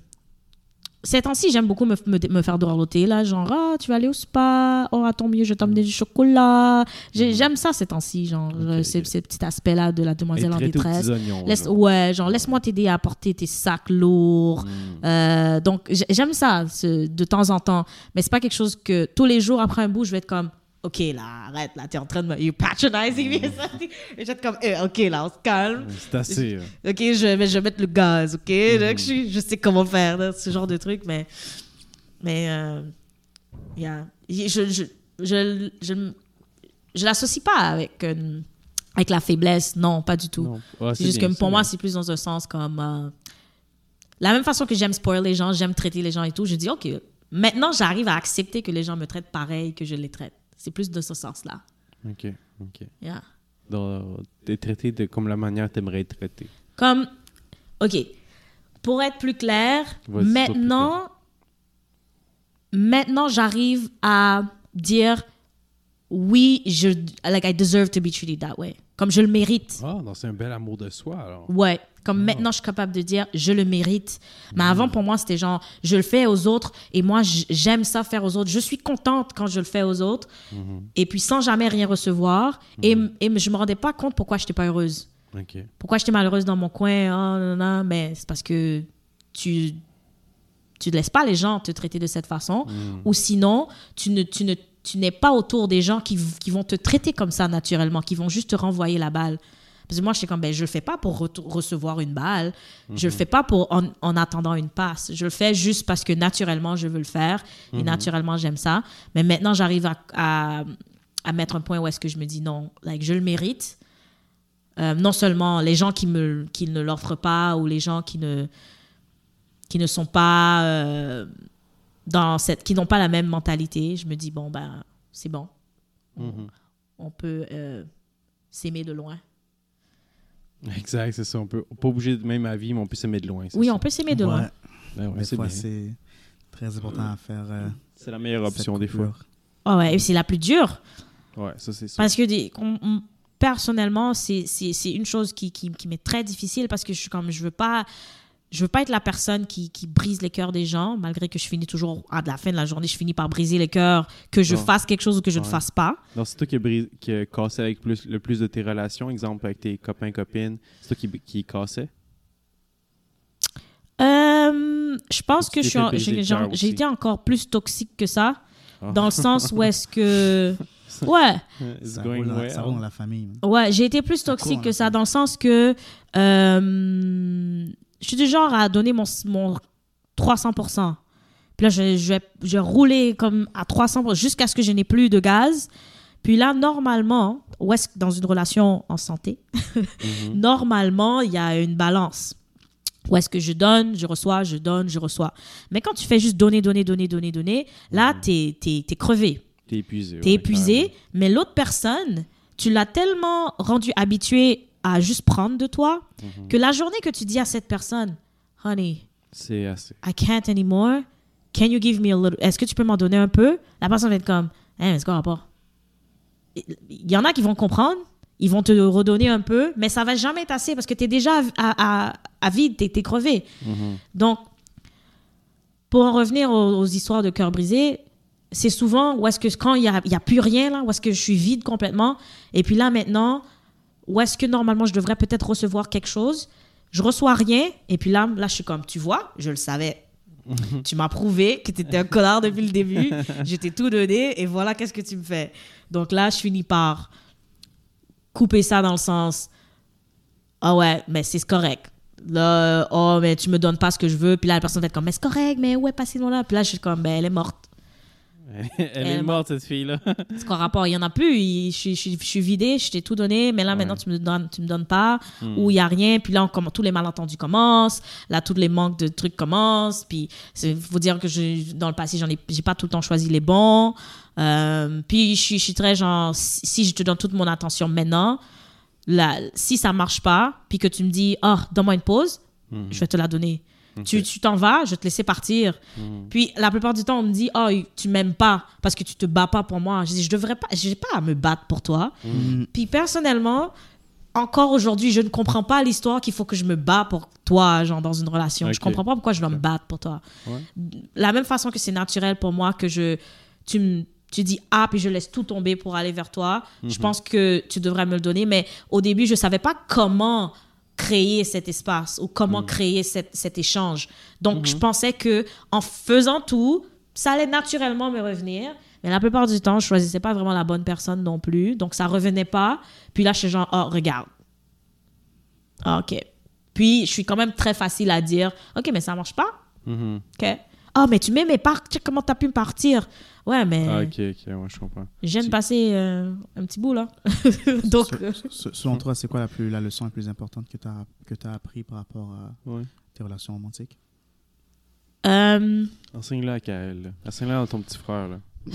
Ces temps-ci, j'aime beaucoup me, me, me faire dorloter, là. Genre, ah, tu vas aller au spa. Oh, à ton mieux, je t'emmène du chocolat. J'ai- J'aime ça ces temps-ci, genre, Ok, euh, ces, ok. ces petits aspects-là de la demoiselle en détresse. oignons, Laisse, genre. ouais, genre, laisse-moi t'aider à porter tes sacs lourds. Mm. Euh, donc, j'aime ça ce- de temps en temps. Mais c'est pas quelque chose que tous les jours après un bout, je vais être comme, OK, là, arrête, là, t'es en train de me. You patronizing me. ça. [laughs] Et être comme, Eh, OK, là, on se calme. C'est assez... euh, OK, je vais, je vais mettre le gaz, OK? Donc, je, je sais comment faire, là, ce genre de truc, mais... Mais, euh, yeah. je, je, je, je, je, je l'associe pas avec, euh, avec la faiblesse, non, pas du tout. c'est juste que pour moi, c'est plus dans un sens comme... euh, la même façon que j'aime spoiler les gens, j'aime traiter les gens et tout, je dis, OK, maintenant, j'arrive à accepter que les gens me traitent pareil que je les traite. C'est plus de ce sens-là. OK, OK. Yeah. Donc, t'es traité de comme la manière t'aimerais être traité. Comme, OK, pour être plus clair, plus maintenant, maintenant, j'arrive à dire oui, je, like, I deserve to be treated that way. Comme je le mérite. Ah, donc c'est un bel amour de soi, alors. Ouais. Comme Ah. maintenant, je suis capable de dire je le mérite. Mais avant, pour moi, c'était genre je le fais aux autres et moi, j'aime ça faire aux autres. Je suis contente quand je le fais aux autres Mhm. et puis sans jamais rien recevoir. Et, et je me rendais pas compte pourquoi je n'étais pas heureuse OK. pourquoi j'étais malheureuse dans mon coin, oh, non, non, mais c'est parce que tu tu ne laisses pas les gens te traiter de cette façon, Mm. ou sinon, tu ne tu ne tu n'es pas autour des gens qui, qui vont te traiter comme ça naturellement, qui vont juste te renvoyer la balle. Parce que moi, j'étais comme, ben, je le fais pas pour re- recevoir une balle, je le fais pas pour en, en attendant une passe. Je le fais juste parce que naturellement, je veux le faire et naturellement, j'aime ça. Mais maintenant, j'arrive à, à, à mettre un point où est-ce que je me dis non, like, je le mérite. Euh, non seulement les gens qui, me, qui ne l'offrent pas ou les gens qui ne, qui ne sont pas euh, dans cette, qui n'ont pas la même mentalité, je me dis bon ben c'est bon, Mhm. on peut euh, s'aimer de loin. Exact, c'est ça. On peut pas obligé de même avis, mais on peut s'aimer de loin. Oui, ça. on peut s'aimer de Ouais, loin. Ben ouais, des c'est fois, bien. c'est très important à faire. euh, C'est la meilleure option des fois. Ah ouais, et c'est la plus dure Ouais, ça c'est ça. parce que des, on- on- personnellement c'est c'est- c'est une chose qui, qui, qui m'est très difficile parce que je suis comme je veux pas je veux pas être la personne qui, qui brise les cœurs des gens, malgré que je finis toujours, à la fin de la journée, je finis par briser les cœurs, que je fasse quelque chose ou que je ne Ouais. fasse pas. Non, c'est toi qui a, brisé- qui cassé avec plus, le plus de tes relations, exemple avec tes copains, copines. C'est toi qui, qui cassait. Euh, je pense que j'ai été encore plus toxique que ça, Ah. dans le sens où est-ce que... [laughs] Ouais, It's Ça going roule, dans, well. ça roule dans la famille. ouais, j'ai été plus toxique que ça, dans le sens que euh, je suis du genre à donner mon, mon 300%. Puis là, je, je vais, je rouler comme à 300% jusqu'à ce que je n'ai plus de gaz. Puis là, normalement, où est-ce que dans une relation en santé, Mhm. [laughs] normalement, il y a une balance. Où est-ce que je donne, je reçois, je donne, je reçois. Mais quand tu fais juste donner, donner, donner, donner, donner, là, t'es t'es- t'es crevé. T'es épuisé. T'es ouais, épuisé, mais l'autre personne, tu l'as tellement rendu habitué à juste prendre de toi. Mhm. que la journée que tu dis à cette personne, honey, C'est assez. I can't anymore, can you give me a little, est-ce que tu peux m'en donner un peu? La personne va être comme, hein, mais c'est quoi le rapport? Il y en a qui vont comprendre, ils vont te redonner un peu, mais ça va jamais être assez parce que tu es déjà à, à, à vide, tu es, crevé. Mhm. Donc, pour en revenir aux, aux histoires de cœur brisé, c'est souvent où est-ce que quand il n'y a, y a plus rien, là, où est-ce que je suis vide complètement, et puis là maintenant, où est-ce que normalement je devrais peut-être recevoir quelque chose, je reçois rien, et puis là, là je suis comme, tu vois, je le savais. tu m'as prouvé que tu étais un connard depuis le début, [laughs] je t'ai tout donné, et voilà qu'est-ce que tu me fais? Donc là, je finis par couper ça dans le sens, ah ouais, mais c'est correct. Là, oh, mais tu me donnes pas ce que je veux. Puis là, la personne va être comme, mais c'est correct, mais est passé là Puis là, je suis comme, ben, elle est morte. Elle est Elle- morte, cette fille-là. C'est quoi rapport Il y en a plus. Il- je, suis- je, suis- je suis vidée, je t'ai tout donné, mais là, maintenant, tu me donnes, tu me donnes pas. Hmm. Ou il y a rien. Puis là, on tous les malentendus commencent. Là, tous les manques de trucs commencent. Puis, il faut dire que je, dans le passé, j'en ai, j'ai pas tout le temps choisi les bons. Euh, puis, je suis, je suis très genre, si, si je te donne toute mon attention maintenant, là, si ça marche pas, puis que tu me dis, oh, donne-moi une pause, Mhm. je vais te la donner. Tu tu t'en vas, je vais te laisser partir. Mhm. Puis la plupart du temps, on me dit Oh, tu m'aimes pas parce que tu te bats pas pour moi. Je dis Je devrais pas, j'ai pas à me battre pour toi. Mm. Puis personnellement, encore aujourd'hui, je ne comprends pas l'histoire qu'il faut que je me bats pour toi, genre dans une relation. Je Ok. comprends pas pourquoi je dois me battre pour toi. Ouais. La même façon que c'est naturel pour moi que je, tu me tu dis ah puis je laisse tout tomber pour aller vers toi. Mhm. Je pense que tu devrais me le donner, mais au début je savais pas comment créer cet espace ou comment créer cette- cet échange. Donc je pensais que en faisant tout, ça allait naturellement me revenir. Mais la plupart du temps, je choisissais pas vraiment la bonne personne non plus. Donc, ça revenait pas. Puis là, je suis genre, oh, regarde. Ah, OK. Puis, je suis quand même très facile à dire, OK, mais ça marche pas. Mhm. OK. Oh, mais tu m'aimais pas. Check comment t'as pu me partir. Ouais, mais Ah, ok, ok, ouais, je comprends. je viens de passer euh, un petit bout, là. [laughs] Donc, euh, Se- Selon toi, c'est quoi la, plus, la leçon la plus importante que tu as, que as appris par rapport à Ouais. tes relations romantiques? Euh, Enseigne-la à Kael. là. Enseigne-la à ton petit frère. Là. [sighs]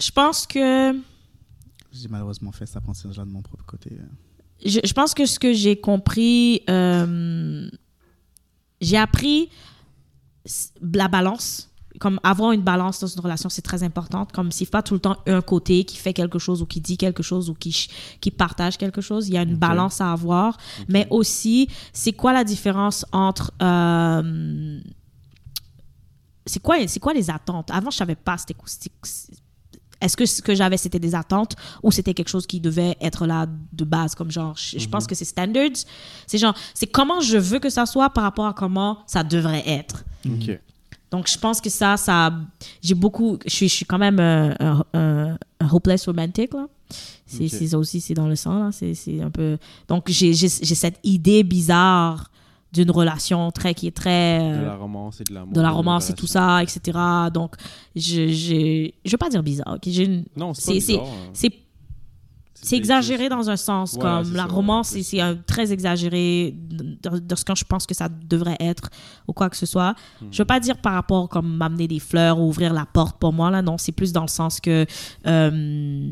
je pense que J'ai malheureusement fait cet apprentissage-là de mon propre côté. euh. je, je pense que ce que j'ai compris, euh, j'ai appris la balance. Comme avoir une balance dans une relation, c'est très important. Comme c'est pas tout le temps un côté qui fait quelque chose ou qui dit quelque chose ou qui, qui partage quelque chose. Il y a une balance à avoir. Mais aussi, c'est quoi la différence entre. euh, c'est quoi, c'est quoi les attentes? Avant, je savais pas c'était est-ce que ce que j'avais, c'était des attentes ou c'était quelque chose qui devait être là de base, comme genre, je, je pense que c'est standards. C'est genre, c'est comment je veux que ça soit par rapport à comment ça devrait être. Ok. Donc, je pense que ça, ça, j'ai beaucoup, je suis, je suis quand même euh, un, un- un hopeless romantic, là. C'est Ok. c'est ça aussi, c'est dans le sang, là. C'est c'est un peu. Donc, j'ai j'ai- j'ai cette idée bizarre d'une relation très, qui est très. De euh, la romance et de l'amour. de la romance et tout ça, etc. Donc, je, je, je veux pas dire bizarre, ok? J'ai une- Non, c'est c'est- pas c'est- exagéré dans un sens, comme la ça, romance, ouais, c'est très exagéré de, de ce que je pense que ça devrait être ou quoi que ce soit. Hmm. Je veux pas dire par rapport comme m'amener des fleurs ou ouvrir la porte pour moi là, non, c'est plus dans le sens que euh,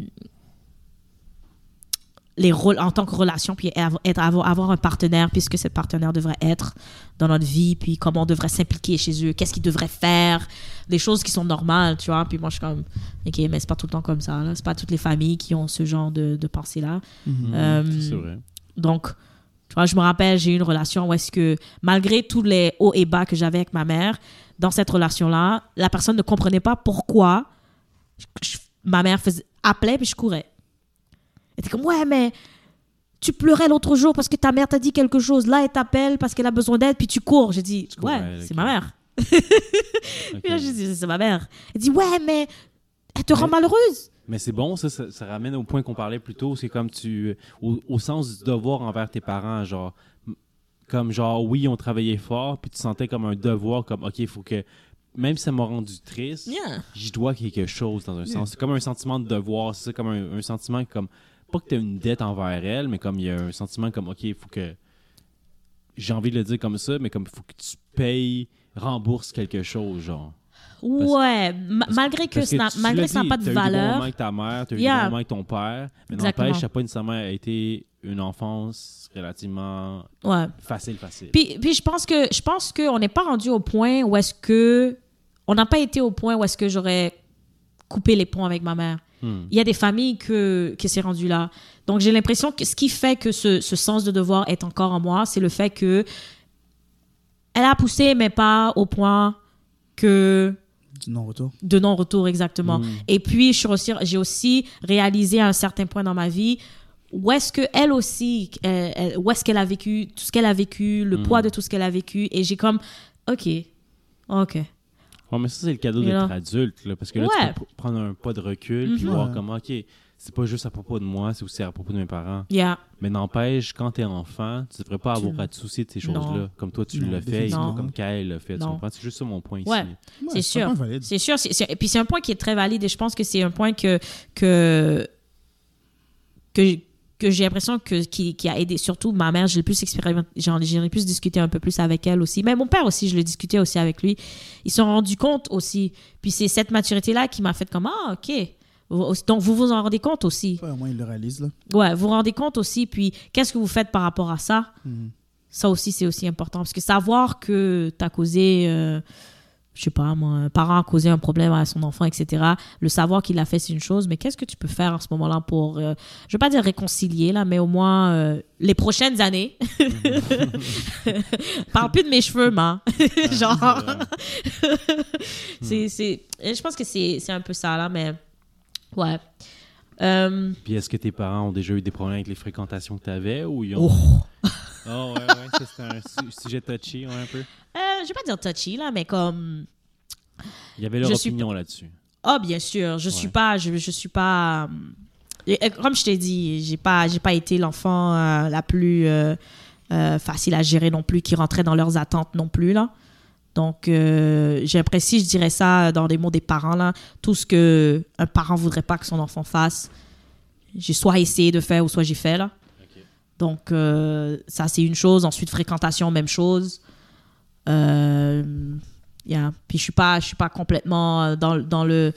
les rôles en tant que relation puis être avoir, avoir un partenaire puisque ce partenaire devrait être dans notre vie puis comment on devrait s'impliquer chez eux qu'est-ce qu'ils devraient faire des choses qui sont normales tu vois puis moi je suis comme ok mais c'est pas tout le temps comme ça là c'est pas toutes les familles qui ont ce genre de, de pensée là Mhm, Euh, C'est vrai. donc, tu vois, je me rappelle, j'ai eu une relation où est-ce que, malgré tous les hauts et bas que j'avais avec ma mère, dans cette relation-là, la personne ne comprenait pas pourquoi je- je- ma mère faisait, appelait puis je courais. Elle était comme, ouais, mais tu pleurais l'autre jour parce que ta mère t'a dit quelque chose. Là, elle t'appelle parce qu'elle a besoin d'aide puis tu cours. J'ai dit, ouais, c'est ma mère. Ok. [laughs] Puis là, j'ai dit, c'est ma mère. Elle dit, ouais, mais elle te rend malheureuse. Mais c'est bon, ça, ça, ça ramène au point qu'on parlait plus tôt. C'est comme tu. Au, au sens du devoir envers tes parents, genre. Comme genre, oui, on travaillait fort, puis tu sentais comme un devoir, comme, OK, il faut que. Même si ça m'a rendu triste, Yeah. j'y dois quelque chose dans un sens. C'est comme un sentiment de devoir, c'est ça, comme un, un sentiment comme. Pas que tu as une dette envers elle, mais comme il y a un sentiment comme, OK, il faut que. J'ai envie de le dire comme ça, mais comme il faut que tu payes, rembourses quelque chose, genre. Ouais, ma- malgré que, Parce ça n'a- tu malgré l'as que ça n'a dit, pas de t'as eu des bons valeur. moments avec ta mère, tu as eu Yeah. moments avec ton père, mais n'empêche, ça n'a pas nécessairement été une enfance relativement Ouais. facile, facile. Puis, puis je pense que je pense qu'on n'est pas rendu au point où est-ce que on n'a pas été au point où est-ce que j'aurais coupé les ponts avec ma mère. Hmm. Il y a des familles que, que c'est rendu là. Donc j'ai l'impression que ce qui fait que ce, ce sens de devoir est encore en moi, c'est le fait que elle a poussé, mais pas au point que Du non-retour. de non-retour exactement. Mm. Et puis je suis aussi- j'ai aussi réalisé à un certain point dans ma vie où est-ce que elle aussi, euh, elle- où est-ce qu'elle a vécu tout ce qu'elle a vécu, le Mm. poids de tout ce qu'elle a vécu, et j'ai comme, ok, ok, Ouais, mais ça, c'est le cadeau d'être adulte, là, parce que là, Ouais. tu peux pr- prendre un pas de recul puis Mhm. voir comment, OK, c'est pas juste à propos de moi, c'est aussi à propos de mes parents. yeah, Mais n'empêche, quand t'es enfant, tu devrais pas avoir à te soucier de ces choses-là, comme toi, tu l'as fait, et pas comme Kyle l'a fait. Tu comprends? C'est juste ça mon point Ouais. ici. Ouais, C'est sûr. c'est sûr. et puis c'est un point qui est très valide, et je pense que c'est un point que que que que j'ai l'impression que qui, qui a aidé. Surtout ma mère j'ai plus expérimenté j'en ai plus discuté un peu plus avec elle aussi. Mais mon père aussi je le discutais aussi avec lui. Ils se sont rendus compte aussi. Puis c'est cette maturité là qui m'a fait comme ah ok. Donc vous vous en rendez compte aussi. Ouais, au moins, il le réalise, là. ouais vous vous rendez compte aussi puis qu'est-ce que vous faites par rapport à ça? Mhm. Ça aussi, c'est aussi important. Parce que savoir que tu as causé, euh, je sais pas, moi, un parent a causé un problème à son enfant, etc. Le savoir qu'il l'a fait, c'est une chose. Mais qu'est-ce que tu peux faire en ce moment-là pour, euh, je vais pas dire réconcilier, là, mais au moins euh, les prochaines années. [laughs] Parle plus de mes cheveux, man. [laughs] Genre. c'est, c'est, je pense que c'est, c'est un peu ça, là, mais ouais. Euh, Puis est-ce que tes parents ont déjà eu des problèmes avec les fréquentations que tu avais ou ils ont. oh. [laughs] Oh, ouais, ouais, ça c'est un su- sujet touchy, ouais, un peu. Euh, je vais pas dire touchy, là, mais comme. Il y avait leur Je suis opinion là-dessus. Ah, bien sûr, je suis Ouais. pas, je, je suis pas. euh, comme je t'ai dit, j'ai pas, j'ai pas été l'enfant euh, la plus euh, facile à gérer non plus, qui rentrait dans leurs attentes non plus là. Donc, euh, j'ai l'impression, je dirais ça dans les mots des parents là, tout ce que un parent voudrait pas que son enfant fasse, j'ai soit essayé de faire ou soit j'ai fait là. Donc, euh, ça c'est une chose. Ensuite, fréquentation, même chose. Euh, yeah. Puis je suis pas, je suis pas complètement euh, dans, dans le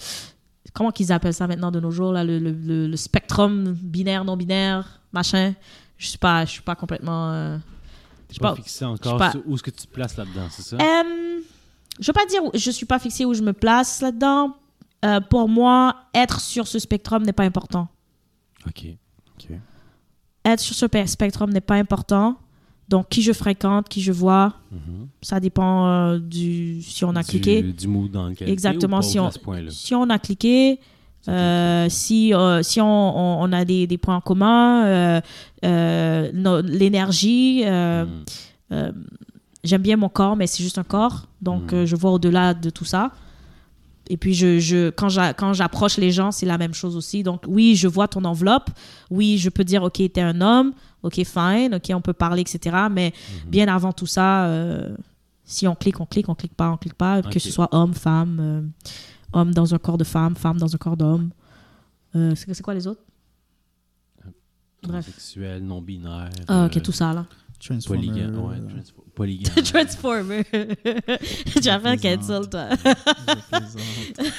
comment qu'ils appellent ça maintenant de nos jours là, le, le, le- le spectrum binaire non binaire machin. Je suis pas, je suis pas complètement. euh, je Tu sais pas, pas. fixé encore pas- où est-ce que tu te places là-dedans, c'est ça? Euh, je veux pas dire où- je suis pas fixée où je me place là-dedans. Euh, pour moi, être sur ce spectrum n'est pas important. Ok. Être sur ce pe- spectrum n'est pas important. Donc, qui je fréquente, qui je vois, Mhm. ça dépend euh, du si on a du, cliqué. Du mood dans lequel Exactement, si on-. Si on a cliqué, euh, si, euh, si on, on- on a des, des points en commun, l'énergie, Mhm. j'aime bien mon corps, mais c'est juste un corps. Donc, Mhm. je vois au-delà de tout ça. Et puis, je, je, quand j'a- quand j'approche les gens, c'est la même chose aussi. Donc, oui, je vois ton enveloppe. Oui, je peux dire, OK, t'es un homme. OK, fine. OK, on peut parler, etc. Mais Mhm. bien avant tout ça, euh, si on clique, on clique, on clique pas, on clique pas. Que ce soit homme, femme, euh, homme dans un corps de femme, femme dans un corps d'homme. Euh, c'est quoi les autres? Bref. Transsexuel, non-binaire. Ah, OK, tout ça, là. Transformer. Polygame. Ouais, transfo-. [laughs] Transformer. [laughs] tu faire cancel, toi. Je plaisante.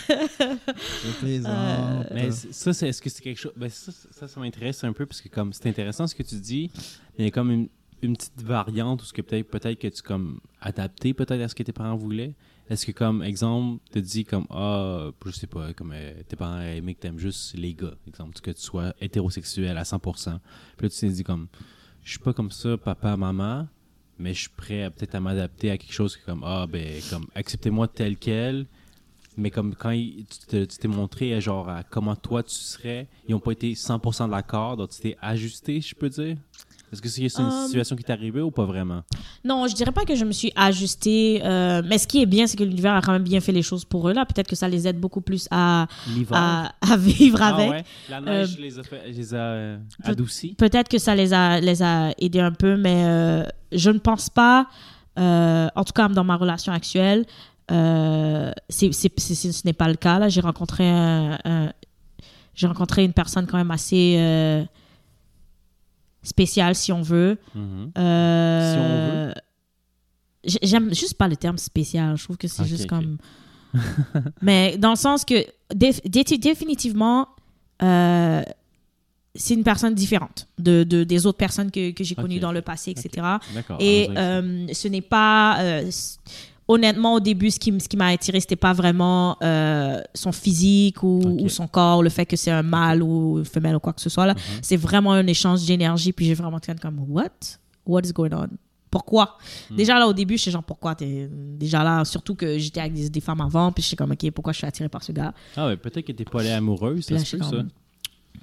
Je plaisante. Euh, Mais ça, c'est, est-ce que c'est quelque chose. Ben ça, ça, m'intéresse un peu parce que comme c'est intéressant ce que tu dis. Il y a comme une, une petite variante où ce que peut-être, peut-être que tu comme adapté peut-être à ce que tes parents voulaient. Est-ce que comme exemple, te dis comme ah, je sais pas, comme euh, tes parents aimaient que t'aimes juste les gars, exemple, que tu sois hétérosexuel à 100%. Puis là, tu t'es dit comme je suis pas comme ça, papa, maman, mais je suis prêt peut-être à m'adapter à quelque chose qui est comme ah ben comme acceptez-moi tel quel. Mais comme quand tu te- tu t'es montré genre à comment toi tu serais, ils n'ont pas été 100% d'accord, donc tu t'es ajusté, je peux dire? Est-ce que c'est une Um, situation qui t'est arrivée ou pas vraiment? Non, je dirais pas que je me suis ajustée. euh, mais ce qui est bien, c'est que l'univers a quand même bien fait les choses pour eux là. Peut-être que ça les aide beaucoup plus à, L'hiver. à, à vivre Ah avec. ouais? La neige les a, fait, les a euh, adoucis? Peut-être que ça les a, les a aidés un peu, mais euh, je ne pense pas, euh, en tout cas dans ma relation actuelle, euh, c'est- ce n'est pas le cas. Là, j'ai rencontré un- un- j'ai rencontré une personne quand même assez spéciale, si on veut. Mhm. Euh, Si on veut. j'ai- J'aime juste pas le terme spécial. Je trouve que c'est juste comme. [laughs] Mais dans le sens que dé- dé- définitivement, euh, c'est une personne différente de, de- des autres personnes que, que j'ai connues dans le passé, etc. Et euh, ce n'est pas. Honnêtement, au début, ce qui, m- ce qui m'a attiré, c'était pas vraiment euh, son physique ou, son corps, le fait que c'est un mâle ou une femelle ou quoi que ce soit. là. Mhm. C'est vraiment un échange d'énergie. Puis j'ai vraiment été comme, what? What is going on? Pourquoi? Hmm. Déjà là, au début, j'étais genre, pourquoi? T'es... Déjà là, surtout que j'étais avec des, des femmes avant, puis j'étais comme, ok, pourquoi je suis attirée par ce gars? Ah ouais, peut-être que t'es pas allée amoureuse, ça se peut, ça.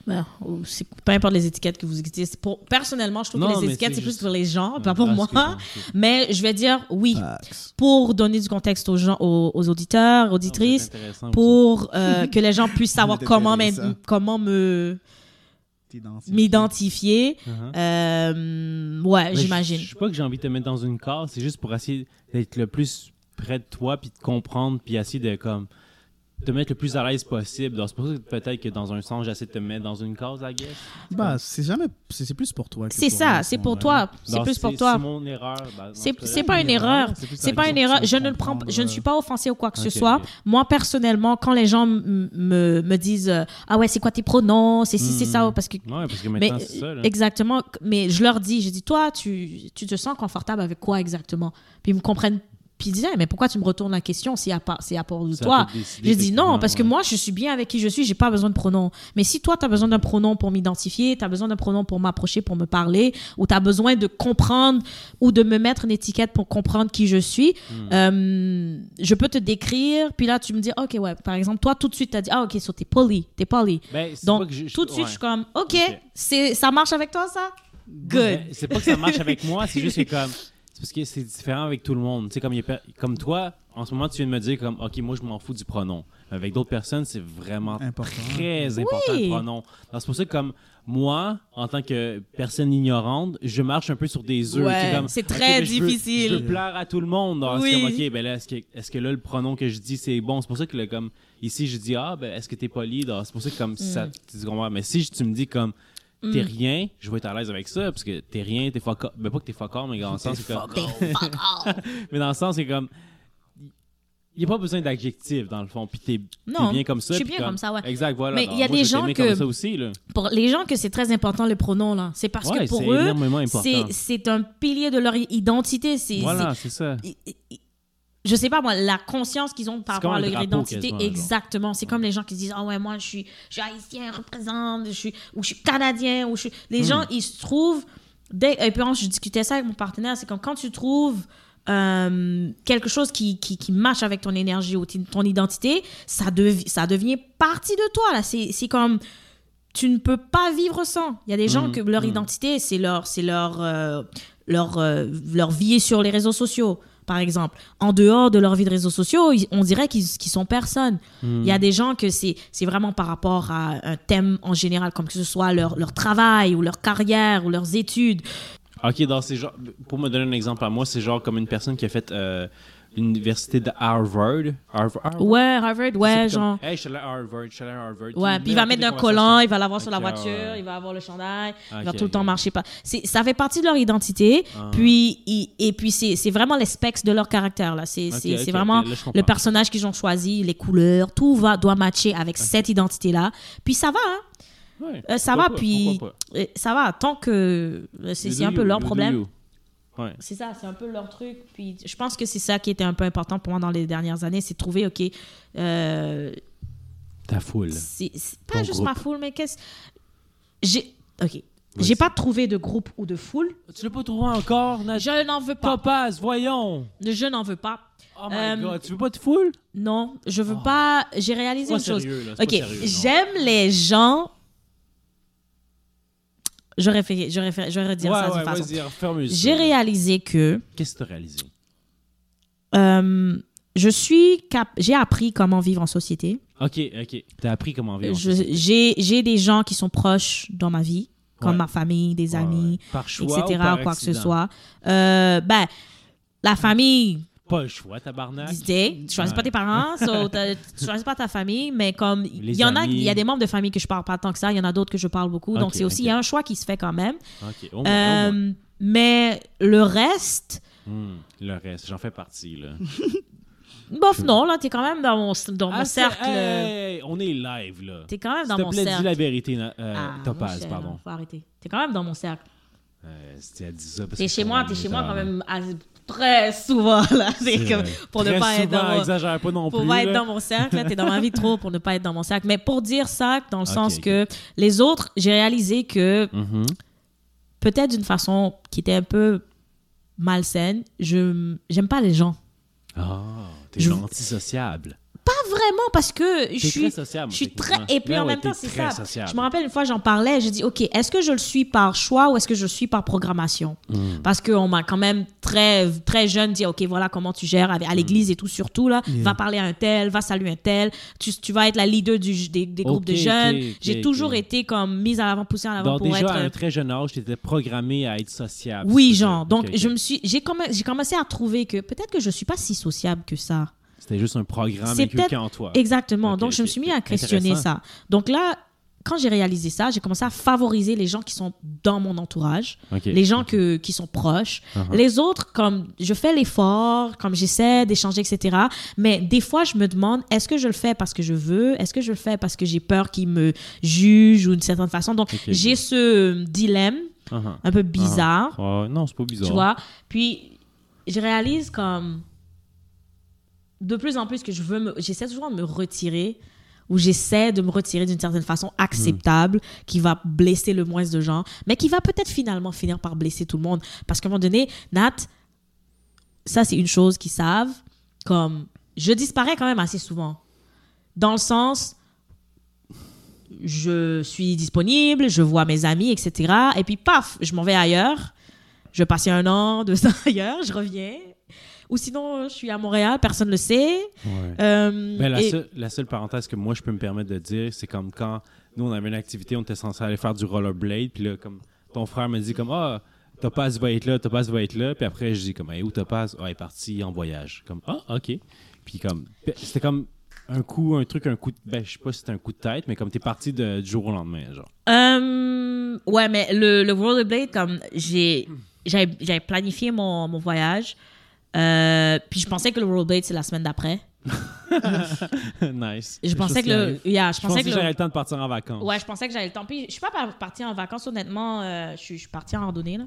Ben, c'est- peu importe les étiquettes que vous utilisez. C'est Pour, personnellement, je trouve Non, que les étiquettes, c'est plus pour les gens, pas pour moi. Mais je vais dire oui, pour donner du contexte aux gens, aux, aux auditeurs, auditrices, Ah, intéressant, pour euh, [laughs] que les gens puissent savoir comment, comment me m'identifier. Uh-huh. Euh, ouais, j'imagine. Je je sais pas que j'ai envie de te mettre dans une case, c'est juste pour essayer d'être le plus près de toi, puis de comprendre, puis essayer de comme te mettre le plus à l'aise possible. Donc, c'est pour ça que peut-être que dans un sens, j'essaie de te mettre dans une case, I guess. Bah, c'est jamais. C'est c'est plus pour toi. C'est ça, c'est pour toi. C'est plus pour toi. C'est mon erreur. ben, C'est pas une erreur. C'est pas une erreur. Je ne le prends, je ne euh, suis pas offensée ou quoi que ce soit. Moi personnellement, quand les gens me, me disent euh, ah ouais c'est quoi tes pronoms, c'est c'est ça Hmm. parce que Ouais, parce que mais exactement. Mais je leur dis, je dis toi tu tu te sens confortable avec quoi exactement? Puis ils me comprennent. Puis ils disaient mais pourquoi tu me retournes la question si à part c'est à part de Ça toi? J'ai dit non, parce que ouais. moi, je suis bien avec qui je suis, j'ai pas besoin de pronoms. Mais si toi, tu as besoin d'un pronom pour m'identifier, tu as besoin d'un pronom pour m'approcher, pour me parler, ou tu as besoin de comprendre ou de me mettre une étiquette pour comprendre qui je suis, Hmm. euh, je peux te décrire, puis là, tu me dis, OK, ouais, par exemple, toi, tout de suite, tu as dit, ah, OK, so t'es poli, t'es poli. Ben, Donc, je- tout de suite, ouais. je suis comme, OK, c'est ça marche avec toi, ça? Good. Ben, c'est pas que ça marche avec moi, c'est juste que comme. [laughs] C'est parce que c'est différent avec tout le monde. Tu sais, comme, il y a per- comme toi, en ce moment, tu viens de me dire comme, OK, moi, je m'en fous du pronom. Avec d'autres personnes, c'est vraiment Important. très important Oui. le pronom. C'est pour ça que, comme moi, en tant que personne ignorante, je marche un peu sur des œufs. Ouais, c'est très ben, je veux- difficile. Je veux plaire à tout le monde. Donc, Oui. C'est comme, OK, ben là, est-ce que, est-ce que là, le pronom que je dis, c'est bon? C'est pour ça que, là, comme, ici, je dis, ah, ben, est-ce que t'es poli? C'est pour ça que, comme, ça, tu comprends? Mais si tu me dis, comme, t'es Mm. rien, je vais être à l'aise avec ça, parce que t'es rien, t'es fuck Ben, pas que t'es fuck all, mais dans le sens, c'est comme. [laughs] [laughs] mais dans le sens, c'est comme. Il n'y a pas besoin d'adjectifs, dans le fond. Puis t'es t'es bien comme ça. je suis bien comme ça, ouais. Exact, voilà. Mais il y a moi, des gens que- comme ça aussi, là. Pour les gens que c'est très important, le pronom, là, c'est parce Ouais, que pour c'est eux, énormément important. c'est c'est un pilier de leur identité. C'est Voilà, c'est ça. Je sais pas moi, la conscience qu'ils ont par rapport à leur identité. Exactement. C'est comme les gens qui se disent Ah ouais, moi je suis, je suis haïtien, représente, je suis, ou je suis canadien, ou je suis. Les Hmm. gens, ils se trouvent. Dès, et puis je discutais ça avec mon partenaire, c'est comme quand tu trouves. euh, quelque chose qui, qui, qui match avec ton énergie ou ton identité, ça, devi- ça devient partie de toi. C'est comme tu ne peux pas vivre sans. Il y a des gens Mhm, que leur mhm. identité, c'est leur, c'est leur, euh, leur, euh, leur vie sur les réseaux sociaux, par exemple. En dehors de leur vie de réseaux sociaux, on dirait qu'ils qu'ils sont personne. Hmm. Il y a des gens que c'est c'est vraiment par rapport à un thème en général, comme que ce soit leur, leur travail ou leur carrière ou leurs études. Ok, dans ces genres. Pour me donner un exemple à moi, c'est genre comme une personne qui a fait euh, l'université de Harvard. Harvard. Harvard? Ouais, Harvard, ouais, comme, genre. Hey, je suis allé à Harvard, je suis allé à Harvard. Ouais, puis il va mettre d'un collant, il va l'avoir sur la voiture, il va avoir le chandail, il va tout le temps marcher pas. C'est ça fait partie de leur identité, Ah. puis il- et puis c'est vraiment les specs de leur caractère là. C'est vraiment là, le personnage qu'ils ont choisi, les couleurs, tout va doit matcher avec cette identité là. Puis ça va, hein. Ouais, Euh, ça va, pas, puis euh, ça va tant que euh, c'est un peu leur problème. Ouais. C'est ça, c'est un peu leur truc. Puis je pense que c'est ça qui était un peu important pour moi dans les dernières années, c'est de trouver, OK, euh, Ta foule. c'est pas Ton juste groupe. ma foule, mais qu'est-ce. J'ai. OK. J'ai pas trouvé de groupe ou de foule. Tu l'as pas trouvé encore, Nadia? Je n'en veux pas. Topaz, voyons! Je n'en veux pas. Oh my Euh, god, tu veux pas de foule? Non, je veux Oh. pas. J'ai réalisé Pas une chose. là. OK. J'aime les gens. Je réfléchis, je réfléchis, je vais dire ouais, ça ouais, façon. J'ai réalisé que Qu'est-ce que t'as réalisé? euh, je suis cap j'ai appris comment vivre en société. Ok, ok. T'as appris comment vivre. J'ai j'ai des gens qui sont proches dans ma vie, comme Ouais. ma famille, des amis. Par choix etc. ou par quoi que ce soit. Euh, ben, la famille, Pas le choix, tabarnak. disait, tu choisis pas tes parents, so [laughs] tu choisis pas ta famille, mais comme il y en a, il y a des membres de famille que je parle pas tant que ça, il y en a d'autres que je parle beaucoup, donc c'est aussi il y a un choix qui se fait quand même. Ok, au moins, au moins. Euh, mais le reste, Hmm, le reste, j'en fais partie, là. [laughs] bof non, là t'es quand même dans mon dans mon Ah, cercle, hey, on est live, là. t'es quand même S'il dans te mon plaît, dis cercle. la vérité, euh, Ah, Topaz, pardon. Faut arrêter. T'es quand même dans mon cercle. Euh, dit ça parce T'es chez moi, t'es chez moi quand même à- très souvent là. [laughs] C'est comme pour ne pas être dans mon, exagère pas non pour plus. pas être là. dans mon cercle. là. T'es dans ma vie trop pour ne pas être dans mon cercle. Mais pour dire ça, dans le sens que les autres, j'ai réalisé que Mhm. peut-être d'une façon qui était un peu malsaine, je j'aime pas les gens. Ah, t'es Je- antisociable. Pas vraiment parce que je suis très sociable. je suis très et puis Ouais, en ouais, même temps c'est ça. sociable. Je me rappelle une fois j'en parlais, j'ai dit OK, est-ce que je le suis par choix ou est-ce que je le suis par programmation? Hmm. Parce qu'on m'a quand même très très jeune dit OK, voilà comment tu gères à, à l'église et tout surtout là, Yeah. va parler à un tel, va saluer un tel, tu, tu vas être la leader du, des, des groupes de jeunes. j'ai toujours été comme mise en avant, poussée en avant Donc, pour déjà, être à un très jeune âge, t'étais programmé à être sociable. oui, genre. Donc, je me suis, j'ai j'ai commencé à trouver que peut-être que je suis pas si sociable que ça. C'était juste un programme inculqué en toi. Exactement. Donc, je me suis mis à questionner ça. Donc là, quand j'ai réalisé ça, j'ai commencé à favoriser les gens qui sont dans mon entourage, les gens que, qui sont proches. Uh-huh. Les autres, comme je fais l'effort, comme j'essaie d'échanger, etc. Mais des fois, je me demande, est-ce que je le fais parce que je veux? Est-ce que je le fais parce que j'ai peur qu'ils me jugent ou d'une certaine façon? Donc, j'ai ce dilemme Uh-huh. un peu bizarre. Ouais, non, c'est pas bizarre. Tu vois? Puis, je réalise comme de plus en plus que je veux me. J'essaie toujours de me retirer ou j'essaie de me retirer d'une certaine façon acceptable qui va blesser le moins de gens, mais qui va peut-être finalement finir par blesser tout le monde. Parce qu'à un moment donné, Nat, ça c'est une chose qu'ils savent, comme je disparais quand même assez souvent. Dans le sens, je suis disponible, je vois mes amis, etc. Et puis paf, je m'en vais ailleurs. Je vais passer un an, [laughs] deux ans ailleurs, je reviens. Ou sinon, je suis à Montréal, personne ne le sait. Ouais. Euh, Ben, la, et- seule, la seule parenthèse que moi je peux me permettre de dire, c'est comme quand nous on avait une activité, on était censé aller faire du rollerblade, puis là, comme ton frère me dit comme Ah, Topaz va être là, Topaz va être là, puis après je dis comme Hey, où Topaz? Ah, elle est partie en voyage. Comme Ah, ok. Puis comme c'était comme un coup, un truc, un coup de. Ben, je sais pas si c'était un coup de tête, mais comme t'es parti de- du jour au lendemain, genre. Euh, ouais, mais le, le rollerblade, comme j'ai, j'avais, j'avais planifié mon, mon voyage, euh, puis je pensais que le rollerblade c'est la semaine d'après. [laughs] nice. Je pensais que le, yeah, je Je pensais que j'avais le temps de partir en vacances. ouais, je pensais que j'avais le temps. Puis je suis pas par- partie en vacances honnêtement. euh, je, suis, je suis partie en randonnée là.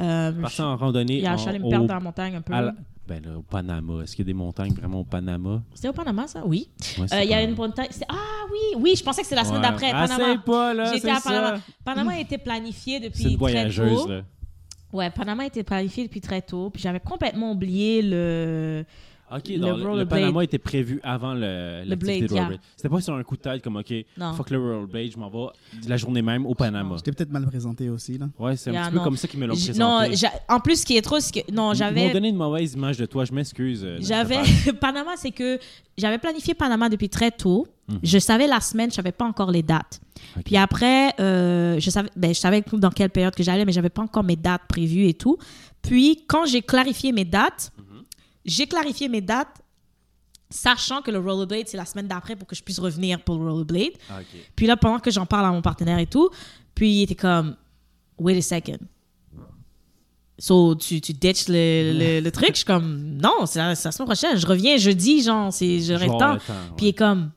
Euh, Parti je, en randonnée. yeah, en- je suis allée me au- perdre dans la montagne un peu. la- Ben là, au Panama. Est-ce qu'il y a des montagnes vraiment au Panama? C'était au Panama ça, oui. Ouais, Euh, c'est Il y a une montagne. c'est- Ah oui, oui, je pensais que c'était la semaine Ouais. d'après. Essaye Panama. pas, là, J'étais c'est à Panama. ça. Panama était planifié depuis C'est une très voyageuse, tôt. là. Ouais, Panama était planifié depuis très tôt. Puis j'avais complètement oublié le. OK, Le donc le, le. Panama était prévu avant le, l'activité blade, de rollerblade. C'était pas sur un coup de tête comme, OK, Non. fuck le rollerblade, je m'en vais la journée même au Panama. J'étais peut-être mal présenté aussi, là. Ouais, c'est un Yeah, petit peu comme ça qu'ils me l'ont présenté. Non, j'a- en plus, ce qui est trop, c'est que. Non, Ils m'ont j'avais. donné une mauvaise image de toi, je m'excuse. euh, J'avais. [laughs] Panama, c'est que j'avais planifié Panama depuis très tôt. Mhm. Je savais la semaine, je savais pas encore les dates. Puis après, euh, je savais, ben, je savais dans quelle période que j'allais, mais j'avais pas encore mes dates prévues et tout. Puis quand j'ai clarifié mes dates. J'ai clarifié mes dates, sachant que le rollerblade c'est la semaine d'après pour que je puisse revenir pour le rollerblade. Ah. Puis là, pendant que j'en parle à mon partenaire et tout, puis il était comme, wait a second. So, tu, tu ditches le, le, le [laughs] truc? Je suis comme, non, c'est la, semaine prochaine. Je reviens jeudi, genre, c'est, j'aurai le temps. Puis il est comme,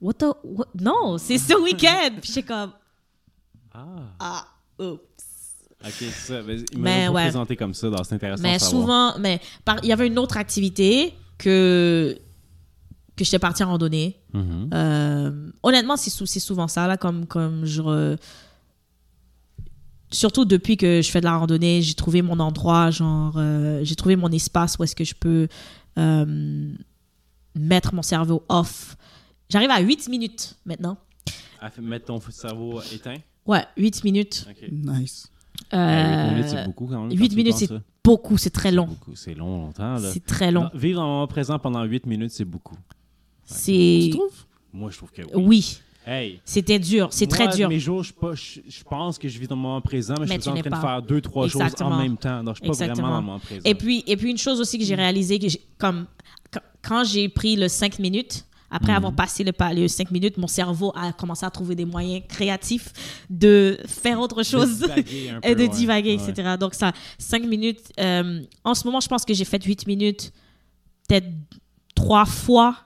what the, what? non, c'est ce week-end. Puis j'étais comme, Ah, ah, oups. OK, c'est ça. Mais, il Mais ouais. présenté comme ça, c'est intéressant Mais souvent, mais par- il y avait une autre activité que, que j'étais partie en randonnée. Mhm. Euh, honnêtement, c'est sou- c'est souvent ça, là, comme, comme je. re- Surtout depuis que je fais de la randonnée, j'ai trouvé mon endroit, genre, euh, j'ai trouvé mon espace où est-ce que je peux euh, mettre mon cerveau off. J'arrive à 8 minutes maintenant. À mettre ton cerveau éteint? Ouais, 8 minutes. Nice. Euh, Euh, 8 minutes, c'est beaucoup quand même. 8 quand tu y minutes, c'est beaucoup, c'est très long. C'est long, longtemps. C'est très long. Vivre le moment présent pendant 8 minutes, c'est beaucoup. C'est. Tu trouves? Moi, je trouve que oui. Oui, Hey, c'était dur, c'est très dur. mes jours, je, pas- je, je pense que je vis dans le moment présent, mais, Mais je suis en train de pas. faire deux, trois choses Exactement. en même temps. Donc, je suis pas Exactement. vraiment dans le moment présent. Et puis, et puis une chose aussi que j'ai réalisé, que comme quand- quand j'ai pris le 5 minutes, après Mhm. avoir passé le, pa- les 5 minutes, mon cerveau a commencé à trouver des moyens créatifs de faire autre chose. [laughs] peu, et de divaguer, Ouais. etc. Donc, ça, 5 minutes. euh, en ce moment, je pense que j'ai fait 8 minutes peut-être trois fois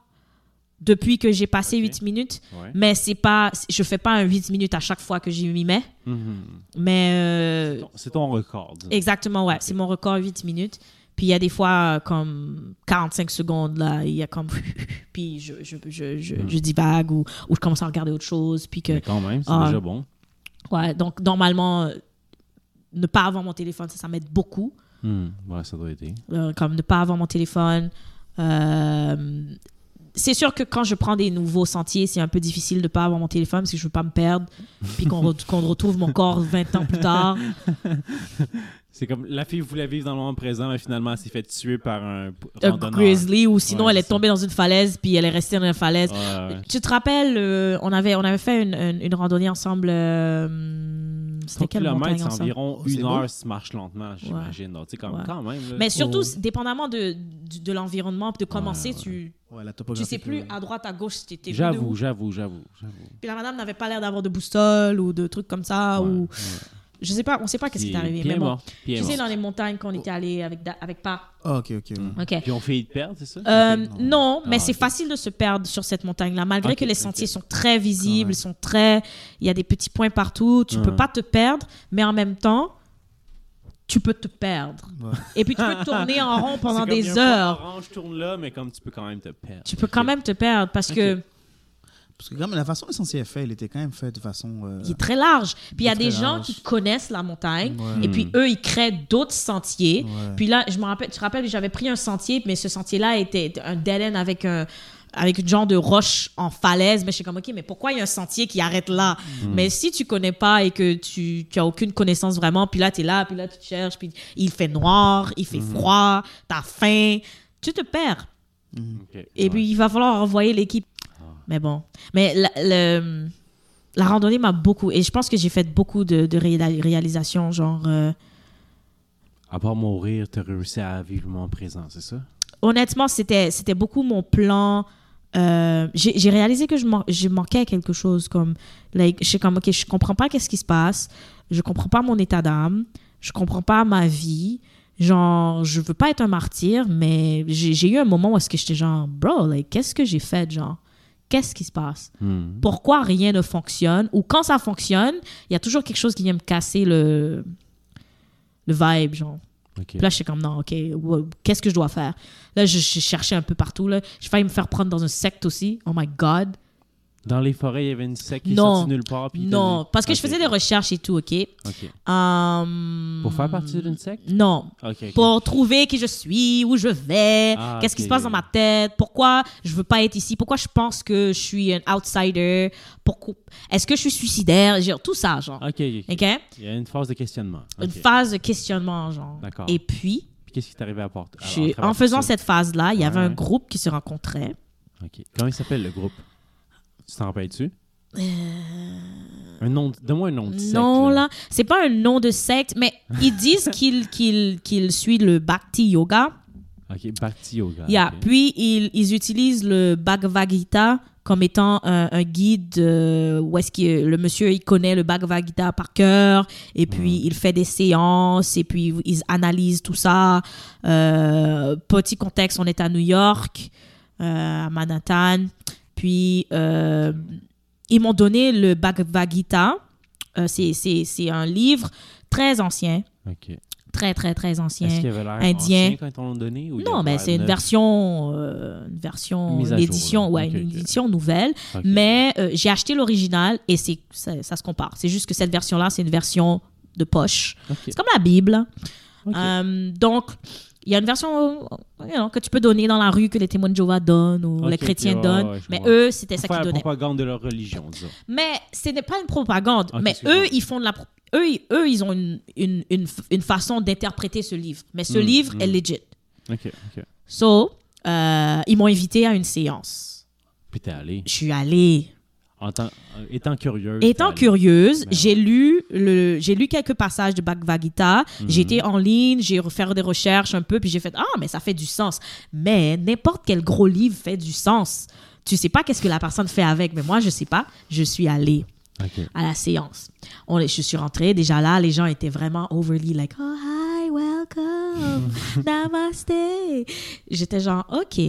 depuis que j'ai passé Ok. 8 minutes. Ouais. Mais c'est pas, je fais pas un 8 minutes à chaque fois que j'y m'y mets. Mhm. Mais euh, C'est ton record. Exactement, ouais. C'est mon record 8 minutes. Puis il y a des fois, euh, comme 45 secondes, là, il y a comme. [laughs] puis je, je, je, je, Hmm. je divague ou, ou je commence à regarder autre chose. Puis que. Mais quand même, c'est Ah. déjà bon. Ouais, donc normalement, euh, ne pas avoir mon téléphone, ça, ça m'aide beaucoup. Hmm. Ouais, ça doit aider. Euh, comme ne pas avoir mon téléphone. Euh, c'est sûr que quand je prends des nouveaux sentiers, c'est un peu difficile de ne pas avoir mon téléphone parce que je veux pas me perdre. puis qu'on re- [laughs] qu'on retrouve mon corps 20 ans plus tard. [laughs] C'est comme la fille voulait vivre dans le moment présent, mais finalement, elle s'est fait tuer par un grizzly ou sinon Ouais, elle est c'est ça. tombée dans une falaise puis elle est restée dans la falaise. Ouais, ouais. Tu te rappelles, euh, on, avait, on avait fait une, une, une randonnée ensemble. euh, c'était 100 quelle montagne c'est ensemble? environ Oh, c'est une beau. heure si tu marches lentement, j'imagine. Quand même. là. Mais surtout, Oh. dépendamment de, de, de l'environnement, de commencer, ouais. tu Ouais, la tu sais plus à droite, à gauche, si t'étais venu J'avoue, j'avoue, j'avoue, j'avoue. Puis la madame n'avait pas l'air d'avoir de boussole ou de trucs comme ça. Ouais, ou ouais. Je sais pas, on sait pas qu'est-ce qui est Puis- arrivé. Mais bon, est tu sais, dans les montagnes qu'on était allé avec, avec Pa. Ah, ok, ok. OK. Puis on fait de perdre, c'est ça? Euh, Non. non, mais Ah, c'est facile de se perdre sur cette montagne-là, malgré que les sentiers sont très visibles, Ouais. sont très, il y a des petits points partout. Tu Ouais. peux pas te perdre, mais en même temps, tu peux te perdre. Ouais. Et puis tu peux tourner en [laughs] rond pendant y des heures. orange tourne là, mais comme tu peux quand même te perdre. Tu peux quand même te perdre parce que Parce que quand même, la façon dont le sentier est fait, il était quand même fait de façon. euh, il est très large. Puis il y a des gens qui connaissent la montagne Ouais. et puis eux ils créent d'autres sentiers. Ouais. Puis là, je me rappelle, tu te rappelles, j'avais pris un sentier, mais ce sentier-là était un dead end avec un avec une genre de roche en falaise, mais je suis comme ok, mais pourquoi il y a un sentier qui arrête là? Mais si tu connais pas et que tu tu as aucune connaissance vraiment, puis là tu es là, puis là tu te cherches, puis il fait noir, il fait froid, t'as faim, tu te perds. Ok, Et ouais. puis il va falloir envoyer l'équipe. Mais bon, mais la, le- la randonnée m'a beaucoup et je pense que j'ai fait beaucoup de, de réa- réalisations, genre. euh, À part mourir, tu as réussi à vivre le moment présent, c'est ça? honnêtement, c'était, beaucoup mon plan. Euh, j'ai, réalisé que je, man- je manquais quelque chose. Comme, like, je suis comme, OK, je comprends pas qu'est-ce qui se passe. Je comprends pas mon état d'âme. Je comprends pas ma vie. Genre, je veux pas être un martyr, mais j'ai, j'ai eu un moment où est-ce que j'étais genre, bro, like, qu'est-ce que j'ai fait, genre? Qu'est-ce qui se passe? Hmm. Pourquoi rien ne fonctionne? Ou quand ça fonctionne, il y a toujours quelque chose qui vient me casser le, le vibe, genre. Puis là, je suis comme, non, OK, qu'est-ce que je dois faire? Là, je, je cherchais un peu partout. Là. J'ai failli me faire prendre dans un secte aussi. Oh my God. Dans les forêts, il y avait une secte qui sortie nulle part. puis Non, parce que je faisais des recherches et tout, OK? ok. Hum, Pour faire partie d'une secte? Non. Ok, ok. Pour trouver qui je suis, où je vais, Ah, qu'est-ce qui se passe dans ma tête, pourquoi je veux pas être ici, pourquoi je pense que je suis un outsider, pourquoi... est-ce que je suis suicidaire, genre, tout ça, genre. Ok, ok. Il y a une phase de questionnement. Une phase de questionnement, genre. D'accord. Et puis, Puis qu'est-ce qui t'est arrivé à porter? en faisant cette phase-là, il y avait un groupe qui se rencontrait. Ok. Comment il s'appelle le groupe? Tu t'en rappelles-tu? Un nom, de- donne-moi un nom de secte. Euh, Non, là, c'est pas un nom de secte, mais ils [laughs] disent qu'ils qu'ils qu'ils suivent le Bhakti Yoga. Ok, Bhakti Yoga. Yeah. Puis, ils, ils utilisent le Bhagavad Gita comme étant un, un guide euh, où est-ce que le monsieur, il connaît le Bhagavad Gita par cœur, et puis il fait des séances, et puis ils analysent tout ça. Euh, petit contexte, on est à New York, euh, à Manhattan. Puis, euh, ils m'ont donné le Bhagavad Gita. Euh, c'est- un livre très ancien, très, très, très ancien. Est-ce qu'il y avait l'air Indien. ancien quand donné? ou Non, mais l'air c'est une version, euh, une version, Mise à une édition, ouais, une édition nouvelle. Mais j'ai acheté l'original et c'est ça, ça se compare. C'est juste que cette version-là, c'est une version de poche. C'est comme la Bible. Donc, il y a une version euh, you know, que tu peux donner dans la rue, que les témoins de Jéhovah donnent ou les chrétiens ouais, donnent. ouais, mais vois. eux, c'était ça qu'ils faire la donnaient. propagande de leur religion, disons. Mais ce n'est pas une propagande. Mais eux, ils font de la. Eux, eux, ils ont une, une, une, une façon d'interpréter ce livre. Mais ce Mm, livre mm. est legit. Ok, ok. So, euh, ils m'ont invité à une séance. Puis t'es allé. Je suis allée. En tant- euh, étant curieuse. Étant Ben j'ai lu le, lu quelques passages de Bhagavad Gita. Mhm. J'ai été en ligne, j'ai refait des recherches un peu, puis j'ai fait ah mais ça fait du sens. Mais n'importe quel gros livre fait du sens. Tu sais pas qu'est-ce que la personne fait avec, mais moi je sais pas. Je suis allée à la séance. On, je suis rentrée, déjà là, les gens étaient vraiment overly like, oh, hi, welcome, [laughs] namaste. J'étais genre, OK,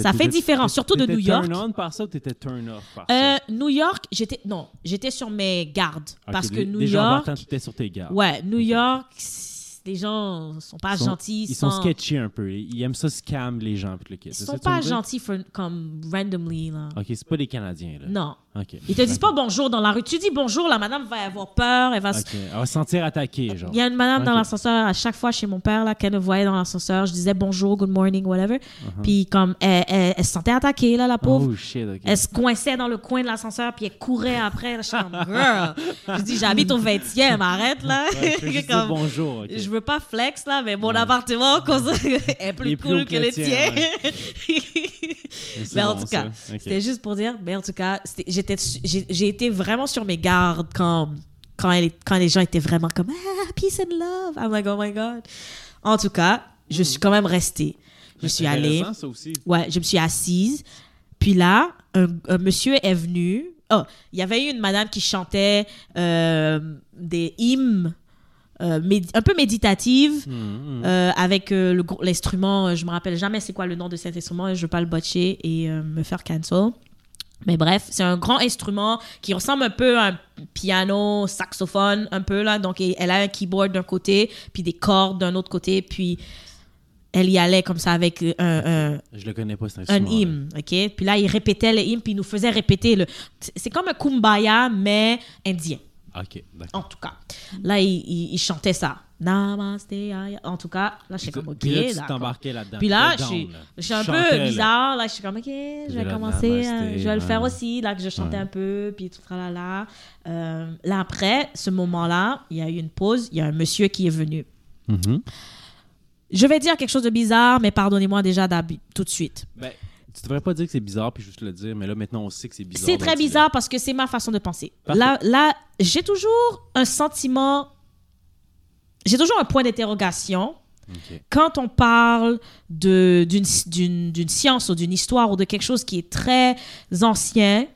ça fait différent, surtout de New York. turn on par ça ou t'étais turn off par Euh, ça? New York, j'étais, non, j'étais sur mes gardes. Ok, parce que New déjà en York, t'étais sur tes gardes. ouais, New York, c'est- les gens sont pas Ils sont- gentils. Ils sont sans- sketchy un peu. Ils aiment ça scam les gens. Puis le kit. Ils C'est sont ça que tu pas me dis? gentils for- comme randomly, là. Ok, c'est pas des Canadiens, là. Non. Ok. Ils te disent pas bonjour dans la rue. Tu dis bonjour, la madame va avoir peur, elle va se Ok. Elle va se sentir attaquée, genre. Il y a une madame dans l'ascenseur, à chaque fois chez mon père, là, qu'elle me voyait dans l'ascenseur, je disais bonjour, good morning, whatever. Uh-huh. Puis comme, elle, elle- elle se sentait attaquée, là, la pauvre. Oh shit, ok. Elle se coinçait dans le coin de l'ascenseur, puis elle courait après. Là, je suis comme, girl. Je dis, j'habite au 20e, arrête, là. Ouais, je veux Comme, bonjour. Je veux pas flex, là, mais mon Ouais. appartement [laughs] est plus cool que le tien. [laughs] Mais en tout cas. C'était juste pour dire, mais en tout cas, c'était- j'étais, j'ai, j'ai été vraiment sur mes gardes quand, quand, elle, quand les gens étaient vraiment comme ah, peace and love. I'm like, oh my God. En tout cas, je suis quand même restée. Je suis allée. ça aussi. Ouais, je me suis assise. Puis là, un, un monsieur est venu. Oh, il y avait eu une madame qui chantait euh, des hymnes euh, médi- un peu méditatives Mhm. euh, avec euh, le l'instrument. je me rappelle jamais c'est quoi le nom de cet instrument je veux pas le botcher et me faire cancel. Mais bref, c'est un grand instrument qui ressemble un peu à un piano, saxophone, un peu là. Donc, elle a un keyboard d'un côté, puis des cordes d'un autre côté, puis elle y allait comme ça avec un, un, Je le connais pas, cet un hymne, ok? Puis là, il répétait le hymne, puis il nous faisait répéter le... C'est comme un kumbaya, mais indien, Ok, d'accord. en tout cas. Là, il, il- il chantait ça. Namaste. En tout cas, là, je suis comme, ok, Puis là, tu t'embarquais là-dedans. Puis là, je suis, je un peu bizarre. Là, je suis comme, ok, je vais commencer, namasté, euh, je vais le faire ouais. aussi. Là, que je chantais Ouais. un peu, puis tout là, là. Euh, là, après, ce moment-là, il y a eu une pause. Il y a un monsieur qui est venu. Mhm. Je vais dire quelque chose de bizarre, mais pardonnez-moi déjà tout de suite. Ben, tu devrais pas dire que c'est bizarre puis juste le dire, mais là maintenant on sait que c'est bizarre. C'est très bizarre parce que c'est ma façon de penser. Parfait. Là, là j'ai toujours un sentiment, j'ai toujours un point d'interrogation quand on parle d'une science ou d'une histoire ou de quelque chose qui est très ancien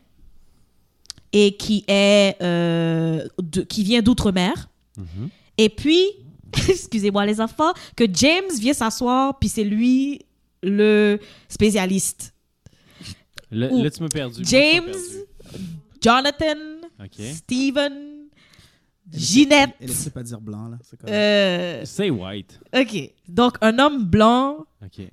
et qui, est, euh, de- qui vient d'outre-mer. Mhm. Et puis, [laughs] excusez-moi les enfants, que James vient s'asseoir, puis c'est lui le spécialiste. Là, Ou là, tu m'as perdu. James, perdu. Jonathan, Ok. Steven, Ginette. Elle essaie pas dire blanc, là. C'est. Euh, Say white. ok. Donc, un homme blanc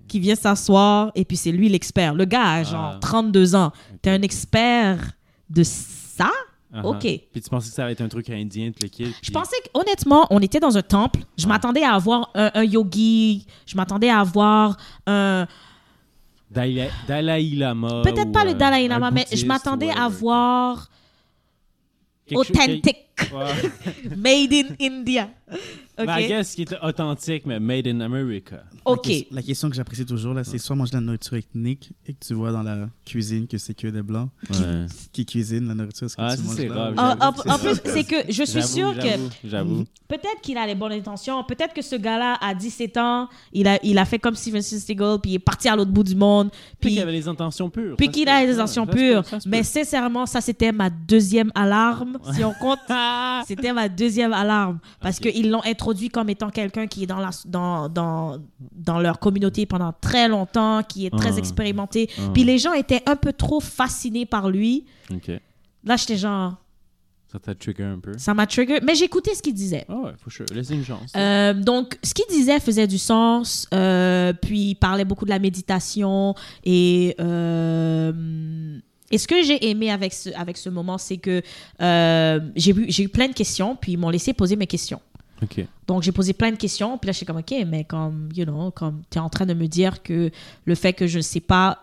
qui vient s'asseoir et puis c'est lui l'expert. Le gars a genre Ah. 32 ans. T'es Ok. un expert de ça? Uh-huh. Ok. Puis tu pensais que ça allait être un truc indien, le. Je puis- pensais qu'honnêtement, on était dans un temple. Je m'attendais à avoir un, un yogi. Je m'attendais à avoir un. Dalai, Dalai Lama. Peut-être pas le euh, Dalai Lama, mais je m'attendais ou à voir Quelque authentique. Ouais. Made in India. OK. Ben, I guess qui était authentique, mais made in America. OK. La, ques- la question que j'apprécie toujours, là, c'est soit manger de la nourriture ethnique et que tu vois dans la cuisine que c'est que des blancs Ouais. qui cuisinent la nourriture. ce que Ah, tu manges là. grave, En, plus, c'est que je suis sûre que j'avoue, peut-être qu'il a les bonnes intentions. Peut-être que ce gars-là, à 17 ans, il a, il a fait comme Steven Seagal, puis il est parti à l'autre bout du monde. Puis Puis, qu'il avait les intentions pures. puis qu'il a les intentions pures. Mais sincèrement, ça, c'était ma deuxième alarme, si on compte. [laughs] Ah! C'était ma deuxième alarme. Parce Ok. qu'ils l'ont introduit comme étant quelqu'un qui est dans, la, dans, dans, dans leur communauté pendant très longtemps, qui est très Ah. expérimenté. Ah. Puis les gens étaient un peu trop fascinés par lui. Ok. Là, j'étais genre, Ça t'a trigger un peu? ça m'a trigger. Mais j'écoutais ce qu'il disait. Ah ouais, faut sure. Laissez une chance. Euh, donc, ce qu'il disait faisait du sens. euh, puis, il parlait beaucoup de la méditation. Et, euh, et ce que j'ai aimé avec ce, avec ce moment, c'est que euh, j'ai eu, plein de questions. Puis, ils m'ont laissé poser mes questions. Donc, j'ai posé plein de questions. Puis là, je suis comme, OK, mais comme, you know, comme tu es en train de me dire que le fait que je ne sais pas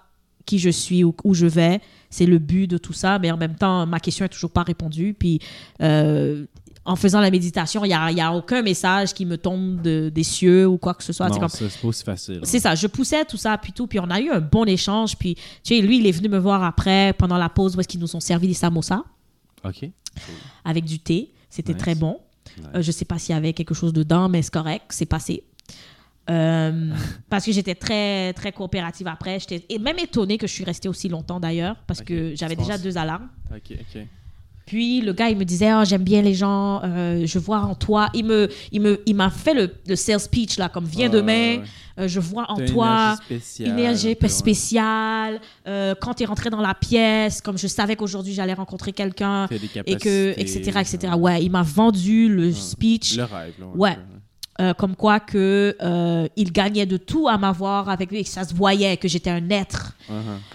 qui je suis ou où je vais, c'est le but de tout ça. Mais en même temps, ma question n'est toujours pas répondue. Puis, euh, en faisant la méditation, il n'y a, y a aucun message qui me tombe de- des cieux ou quoi que ce soit. C'est non, comme- ça, c'est pas aussi facile. c'est ça, je poussais tout ça, puis tout, puis on a eu un bon échange, puis tu sais, lui, il est venu me voir après, pendant la pause, où est-ce qu'ils nous ont servi des samosas Ok. avec du thé, c'était Nice. très bon. Nice. Euh, je sais pas s'il y avait quelque chose dedans, mais c'est correct, c'est passé. Euh, parce que j'étais très très coopérative après, j'étais et même étonnée que je suis restée aussi longtemps d'ailleurs, parce que j'avais déjà deux alarmes. Puis le gars, il me disait, oh, j'aime bien les gens, euh, je vois en toi. Il me, il me, il m'a fait le, le sales pitch là, comme viens demain, ouais. euh, je vois en T'as une toi énergie spéciale. quand tu es rentré dans la pièce, comme je savais qu'aujourd'hui j'allais rencontrer quelqu'un et que, etc., etc. Ouais, il m'a vendu le Ouais. speech, Le rêve, là. Ouais. Euh, comme quoi que euh, il gagnait de tout à m'avoir avec lui et que ça se voyait que j'étais un être Uh-huh.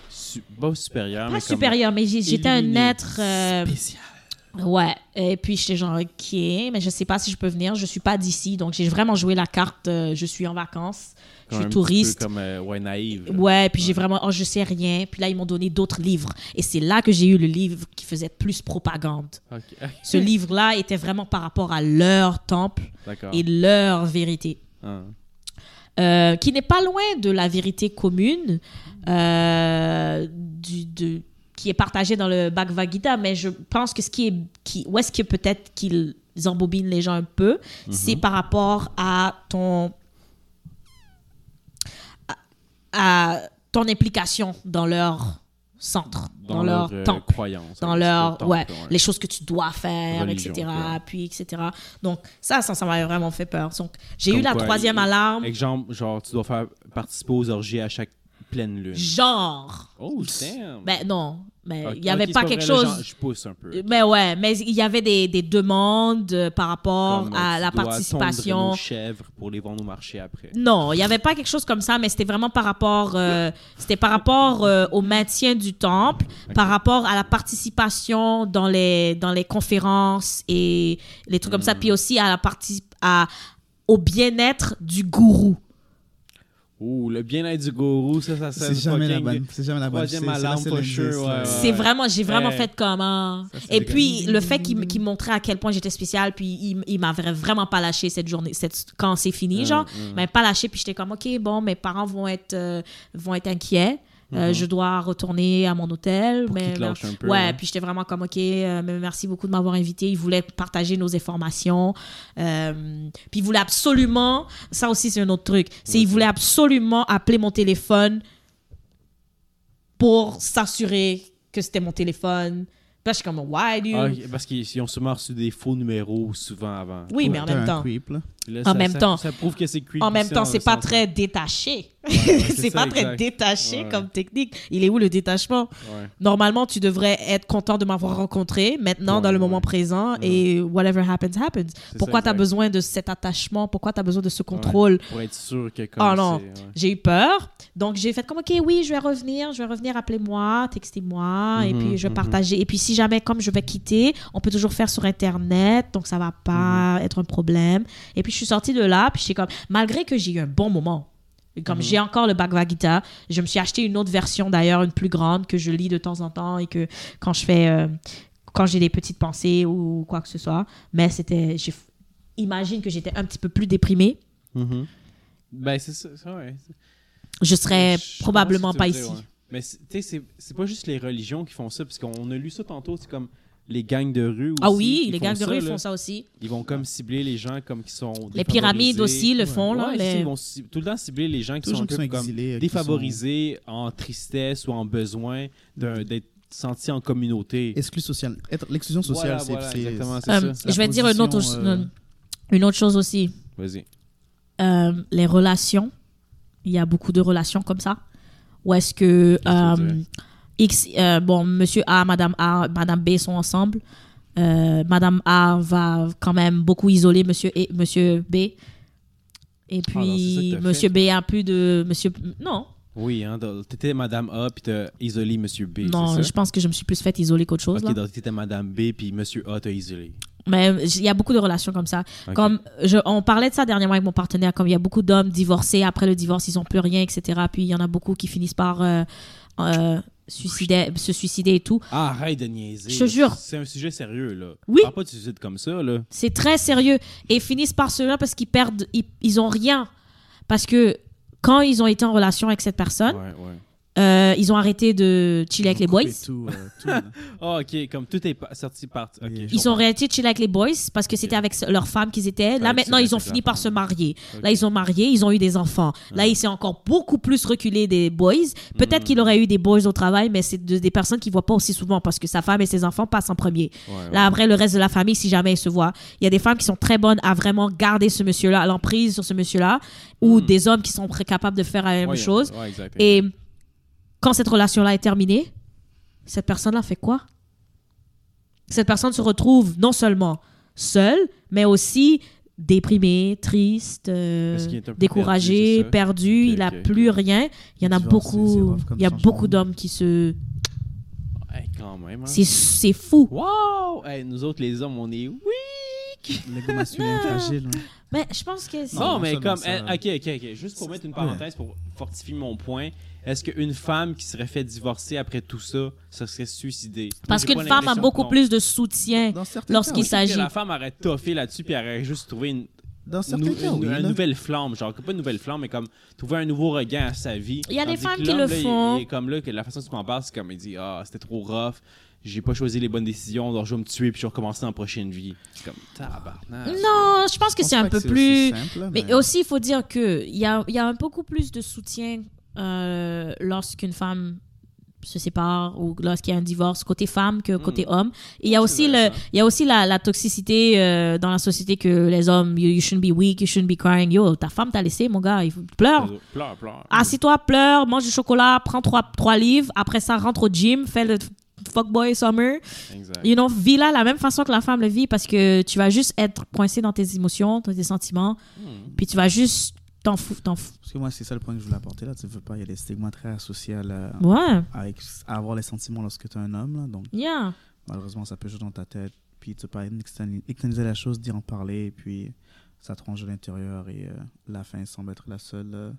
Su- pas supérieur, pas mais supérieur, mais j'étais un être. euh, Spécial. Ouais, et puis j'étais genre, ok, mais je sais pas si je peux venir, je suis pas d'ici, donc j'ai vraiment joué la carte, euh, je suis en vacances, je suis touriste. peu comme euh, ouais, naïve. Ouais, puis j'ai vraiment, oh, je sais rien. Puis là, ils m'ont donné d'autres livres. Et c'est là que j'ai eu le livre qui faisait plus propagande. [laughs] Ce livre-là était vraiment par rapport à leur temple et leur vérité. Ah. Euh, qui n'est pas loin de la vérité commune euh, du, de, qui est partagée dans le Bhagavad Gita, mais je pense que ce qui est, qui, où est-ce que peut-être qu'il embobines les gens un peu, Mhm. c'est par rapport à ton à, à ton implication dans leur centre, dans, leur, euh, temple croyance, dans leur temple, ouais, les choses que tu dois faire Religion, etc ouais. puis etc donc ça ça ça m'a vraiment fait peur donc j'ai eu la troisième il- alarme Exemple, genre, tu dois faire participer aux orgies à chaque pleine lune. genre Oh, damn! ben non mais il Ok, y avait pas quelque vrai, chose genre, je pousse un peu. mais ouais mais il y avait des, des demandes euh, par rapport Comme, à euh, la participation nos chèvres pour les vendre au marché après. Non, il n'y avait pas quelque chose comme ça, mais c'était vraiment par rapport, euh, c'était par rapport euh, au maintien du temple, par rapport à la participation dans les, dans les conférences et les trucs comme Hmm. ça, puis aussi à la partie, à, au bien-être du gourou. Ouh, le bien-être du gourou, ça, ça, ça C'est jamais la bonne. C'est jamais la bonne. Troisième alarme, l'indice, sure, ouais, C'est vraiment, j'ai vraiment Ouais. fait comment? Ça, Et puis gars. le fait qu'il qu'il montrait à quel point j'étais spéciale, puis il, il m'avait vraiment pas lâché cette journée, cette, quand c'est fini, Mm, genre, mm. il m'avait pas lâché, puis j'étais comme ok bon, mes parents vont être euh, vont être inquiets. Euh, je dois retourner à mon hôtel. Pour mais te un peu, ouais, ouais. puis j'étais vraiment comme ok, euh, mais merci beaucoup de m'avoir invité. Ils voulaient partager nos informations. Euh, puis ils voulaient absolument, ça aussi c'est un autre truc, c'est ils voulaient absolument appeler mon téléphone pour s'assurer que c'était mon téléphone. Puis là, je suis comme, why, dude? Ah, parce qu'ils ils ont sûrement reçu des faux numéros souvent avant. oui, mais en même temps. creep, là. En ça- même ça- temps. Ça prouve que c'est. En même temps, c'est pas très détaché. Ouais, ouais, [laughs] c'est pas très détaché Ouais. comme technique. Il est où le détachement? Normalement, tu devrais être content de m'avoir rencontré maintenant dans le moment présent et whatever happens, happens. Pourquoi tu as besoin de cet attachement? Pourquoi tu as besoin de ce contrôle? Pour être sûr que comme Oh non, j'ai eu peur. Donc, j'ai fait comme, OK, oui, je vais revenir, je vais revenir, appelez-moi, textez-moi, et Mhm, puis je vais mhm. partager. Et puis, si jamais, comme je vais quitter, on peut toujours faire sur Internet, donc ça va pas Mhm. être un problème. Et puis, je suis sortie de là, puis j'étais comme, malgré que j'ai eu un bon moment, comme Mhm. j'ai encore le Bhagavad Gita, je me suis acheté une autre version d'ailleurs, une plus grande, que je lis de temps en temps et que quand je fais, euh, quand j'ai des petites pensées ou quoi que ce soit. Mais c'était, j'ai- imagine que j'étais un petit peu plus déprimée. Mhm. Ben, c'est ça, ça, ouais. Je serais Je probablement pas ici. ouais. Mais tu sais, c'est c'est pas juste les religions qui font ça, parce qu'on a lu ça tantôt, c'est comme les gangs de rue aussi. Ah oui, les gangs de ça, rue ils font ça aussi. Ils vont comme cibler les gens comme qui sont Les pyramides aussi le font, là. Ouais, ils vont tout le temps cibler les gens qui Tous sont, gens qui un sont peu comme exilés. euh, qui défavorisés, en tristesse ou en besoin d'être sentis en communauté. Exclus social. Être- L'exclusion sociale, Voilà, c'est. voilà, Euh, je vais te dire une autre, euh, une autre chose aussi. Vas-y. Euh, les relations. Il y a beaucoup de relations comme ça. Où est-ce que X, euh, bon, Monsieur A, Madame A, Madame B sont ensemble. Euh, Madame A va quand même beaucoup isoler Monsieur, et, Monsieur B. Et Ah, non, puis Monsieur fait, B a plus de Monsieur. Non, Oui, hein, t'étais Madame A, puis t'as isolé Monsieur B, non, je pense que je me suis plus fait isoler qu'autre chose. Ok, là. donc t'étais Madame B, puis Monsieur A t'a isolé. Mais il y a beaucoup de relations comme ça. Comme je, on parlait de ça dernièrement avec mon partenaire, comme il y a beaucoup d'hommes divorcés, après le divorce, ils n'ont plus rien, etc. Puis il y en a beaucoup qui finissent par euh, euh, suicider, se suicider et tout. Ah, arrête de niaiser. Je te jure. C'est un sujet sérieux, là. Oui. Parle pas de suicide comme ça, là. C'est très sérieux. Et ils finissent par cela parce qu'ils perdent, ils, ils ont rien. Parce que quand ils ont été en relation avec cette personne, Ouais, ouais. Euh, ils ont arrêté de chiller avec les boys. Tout, euh, tout. Ah, [laughs] ok, comme tout est sorti par. ok, Ils ont arrêté de chiller avec les boys parce que c'était avec leur femme qu'ils étaient. Là, Avec maintenant, ils ont fini par se marier. Là, ils sont mariés, ils ont eu des enfants. Là, il s'est encore beaucoup plus reculé des boys. Peut-être Mm. qu'il aurait eu des boys au travail, mais c'est de- des personnes qu'il voit pas aussi souvent parce que sa femme et ses enfants passent en premier. Ouais, ouais. Là, après, le reste de la famille, si jamais ils se voient, il y a des femmes qui sont très bonnes à vraiment garder ce monsieur-là, à l'emprise sur ce monsieur-là, ou Mm. des hommes qui sont très capables de faire la même Ouais, chose. Et quand cette relation-là est terminée, cette personne-là fait quoi? Cette personne se retrouve non seulement seule, mais aussi déprimée, triste, euh, découragé, perdu, perdu, il a Ok, ok, plus rien. Il y en a beaucoup, il y a beaucoup d'hommes qui se... Hey, quand même. Hein. C'est c'est fou. Wow! Hey, nous autres, les hommes, on est weak! L'ego masculin [laughs] fragile. ouais. Mais je pense que c'est... Non, Non, mais comme. ça. eh, ok, ok, ok. Juste pour mettre une parenthèse, pour fortifier mon point, est-ce qu'une femme qui serait fait divorcer après tout ça, ça serait suicidée? Parce qu'une femme a beaucoup plus de soutien lorsqu'il s'agit... La femme aurait toffé là-dessus, puis aurait juste trouvé une, Dans certains nou- cas, une, oui. une là. nouvelle flamme, genre pas une nouvelle flamme, mais comme trouver un nouveau regard à sa vie. Il y a des femmes qui le là, font. Il, est comme là que la façon dont tu m'en parles, c'est comme il dit ah c'était trop rough, j'ai pas choisi les bonnes décisions, donc je vais me tuer puis je vais recommencer dans la prochaine vie. C'est comme tabarnak. Non, je pense que c'est un peu plus. aussi simple, là, Mais aussi, il faut dire qu'il y a, il y a un beaucoup plus de soutien euh, lorsqu'une femme se sépare ou lorsqu'il y a un divorce côté femme que côté homme. Et il y a aussi, le, il y a aussi la, la toxicité euh, dans la société que les hommes, you, you shouldn't be weak, you shouldn't be crying. Yo, ta femme t'a laissé, mon gars, il faut, pleure. Pleure, pleure. Assis-toi, pleure, mange du chocolat, prends trois, trois livres. Après ça, rentre au gym, fais le fuckboy summer. Exact. You know, vis là la même façon que la femme le vit parce que tu vas juste être coincé dans tes émotions, dans tes sentiments. Hmm. Puis tu vas juste t'en fous, t'en fous. Parce que moi, c'est ça le point que je voulais apporter là. Tu veux pas, il y a des stigmas très associés à, la- Ouais, avec, à avoir les sentiments lorsque tu es un homme. Là, donc, yeah. malheureusement, ça peut jouer dans ta tête. Puis tu peux externaliser la chose, d'y en parler. Et puis ça te range de l'intérieur. Et euh, la fin semble être la seule euh,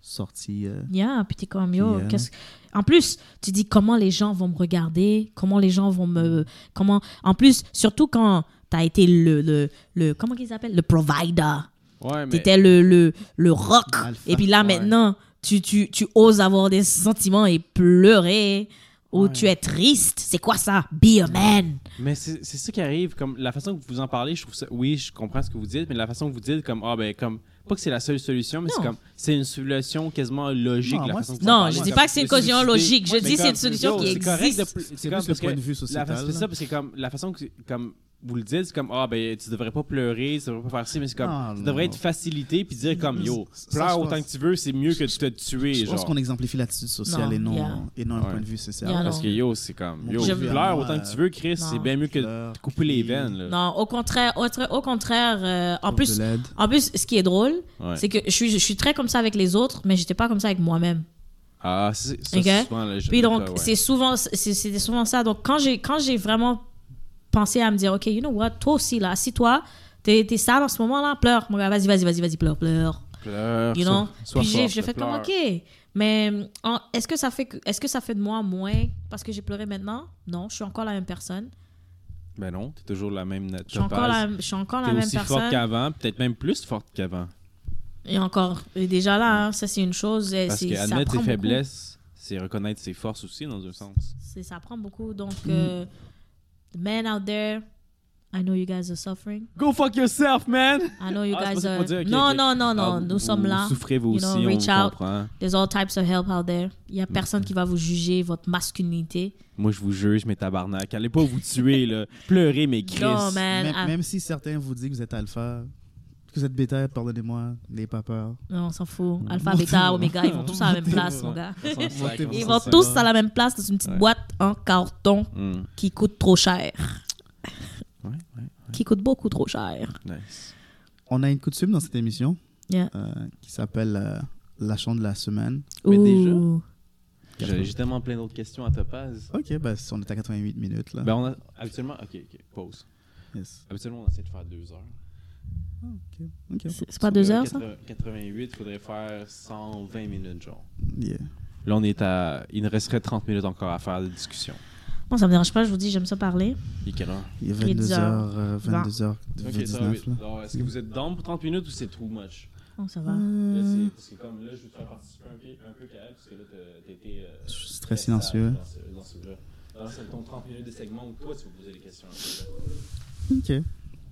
sortie. euh. Yeah, puis t'es comme yo. Qu'est-ce- En plus, tu dis comment les gens vont me regarder, comment les gens vont me. comment En plus, surtout quand t'as été le, le, le. Comment qu'ils appellent Le provider. Ouais, mais T'étais le, le, le rock. Alpha, Et puis là, ouais. maintenant, tu, tu, tu oses avoir des sentiments et pleurer. Ou Ouais. tu es triste. C'est quoi ça? Be a man. Mais c'est c'est ça qui arrive, comme la façon que vous en parlez, je trouve ça. Oui, je comprends ce que vous dites, mais la façon que vous dites, comme ah ben comme pas que c'est la seule solution, mais c'est comme c'est une solution quasiment logique. Non, la moi, façon Non, je dis pas que c'est une susciter- logique. Je Mais dis c'est une solution qui c'est correct de existe. plus- C'est C'est plus comme le point de vue sociétal. c'est ça parce que comme la façon que comme vous le dites, c'est comme ah ben tu devrais pas pleurer, tu devrais pas faire ci, mais c'est comme Non, ça non. devrait être facilité puis dire comme yo pleure autant pense- que tu veux, c'est mieux que de te tuer Je pense genre. qu'on exemplifie l'attitude sociale Non, et, non, yeah. et non un Ouais. point de vue social. Yeah, Parce que yo c'est comme yo Je- pleure autant que tu veux, Chris, non. c'est bien mieux que de couper les veines là. Non, au contraire, au, au contraire, euh, en plus, en plus, ce qui est drôle, Ouais. c'est que je suis, je suis très comme ça avec les autres, mais j'étais pas comme ça avec moi-même. Ah, c'est ça, Ok? c'est souvent le Puis donc, ouais. c'est souvent, c'est- c'était souvent ça. Donc, quand j'ai, quand j'ai vraiment pensé à me dire, OK, you know what, toi aussi, là, assis-toi, t'es, t'es sale en ce moment-là, pleure. Mon gars, vas-y, vas-y, vas-y, vas-y, pleure, pleure. Pleure, You know? Puis j'ai, fait comme. OK. Mais est-ce que, ça fait est-ce que ça fait de moi moins parce que j'ai pleuré maintenant? Non, je suis encore la même personne. Ben non, t'es toujours la même Je suis encore la, je suis encore la même aussi forte qu'avant, peut-être même plus forte qu'avant. Et encore, et déjà là, hein, ça c'est une chose. Parce que admettre ses faiblesses, c'est reconnaître ses forces aussi, dans un sens. Ça prend beaucoup. Donc, Mm. euh, the men out there, I know you guys are suffering. Go fuck yourself, man! I know you Ah, guys are. non, non, non, non, Ah, nous sommes là. Souffrez vous You know, aussi, reach out. comprend. There's all types of help out there. Il y a personne qui va vous juger votre masculinité. Moi, je vous juge, mes tabarnak. Allez pas vous tuer, là. [laughs] Pleurez, mes Chris. Non, man. Même, ah, même si certains vous disent que vous êtes alpha, que vous êtes bêta, pardonnez-moi, n'ayez pas peur. Non, on s'en fout. Alpha, bêta, [laughs] oméga, ils vont tous à la même place, mon gars. Ils vont tous à la même place dans une petite Ouais. boîte en carton Hmm. qui coûte trop cher. Ouais, ouais, Qui coûte beaucoup trop cher. nice. On a une coutume dans cette émission Yeah. euh, qui s'appelle euh, la chante de la semaine. Mais déjà? J'ai tellement plein d'autres questions à Topaz. Ok, ben, on est à 88 minutes là. Ben, on a habituellement. Ok, ok, pause. Yes. Habituellement, on essaie de faire deux heures. Ok, ok. C'est c'est pas deux heures, ça? 80 88, il faudrait faire 120 minutes, genre. Yeah. Là, on est à. Il nous resterait 30 minutes encore à faire de discussion. Bon, ça me dérange pas, je vous dis, j'aime ça parler. Il est quelle heure? Il est Il est 22h, 10 22h, Ok, ça va 19 vite. là. Alors, Est-ce que vous êtes down pour 30 minutes ou c'est too much? Oh, ça va. Là, Euh, c'est- parce que comme là, je veux te faire participer un peu, un peu Kael, parce que là, été. euh, Je suis très silencieux. Dans ce, dans ce là. Dans c'est ton 30 minutes de segment où toi, tu vas poser des questions. là? Ok.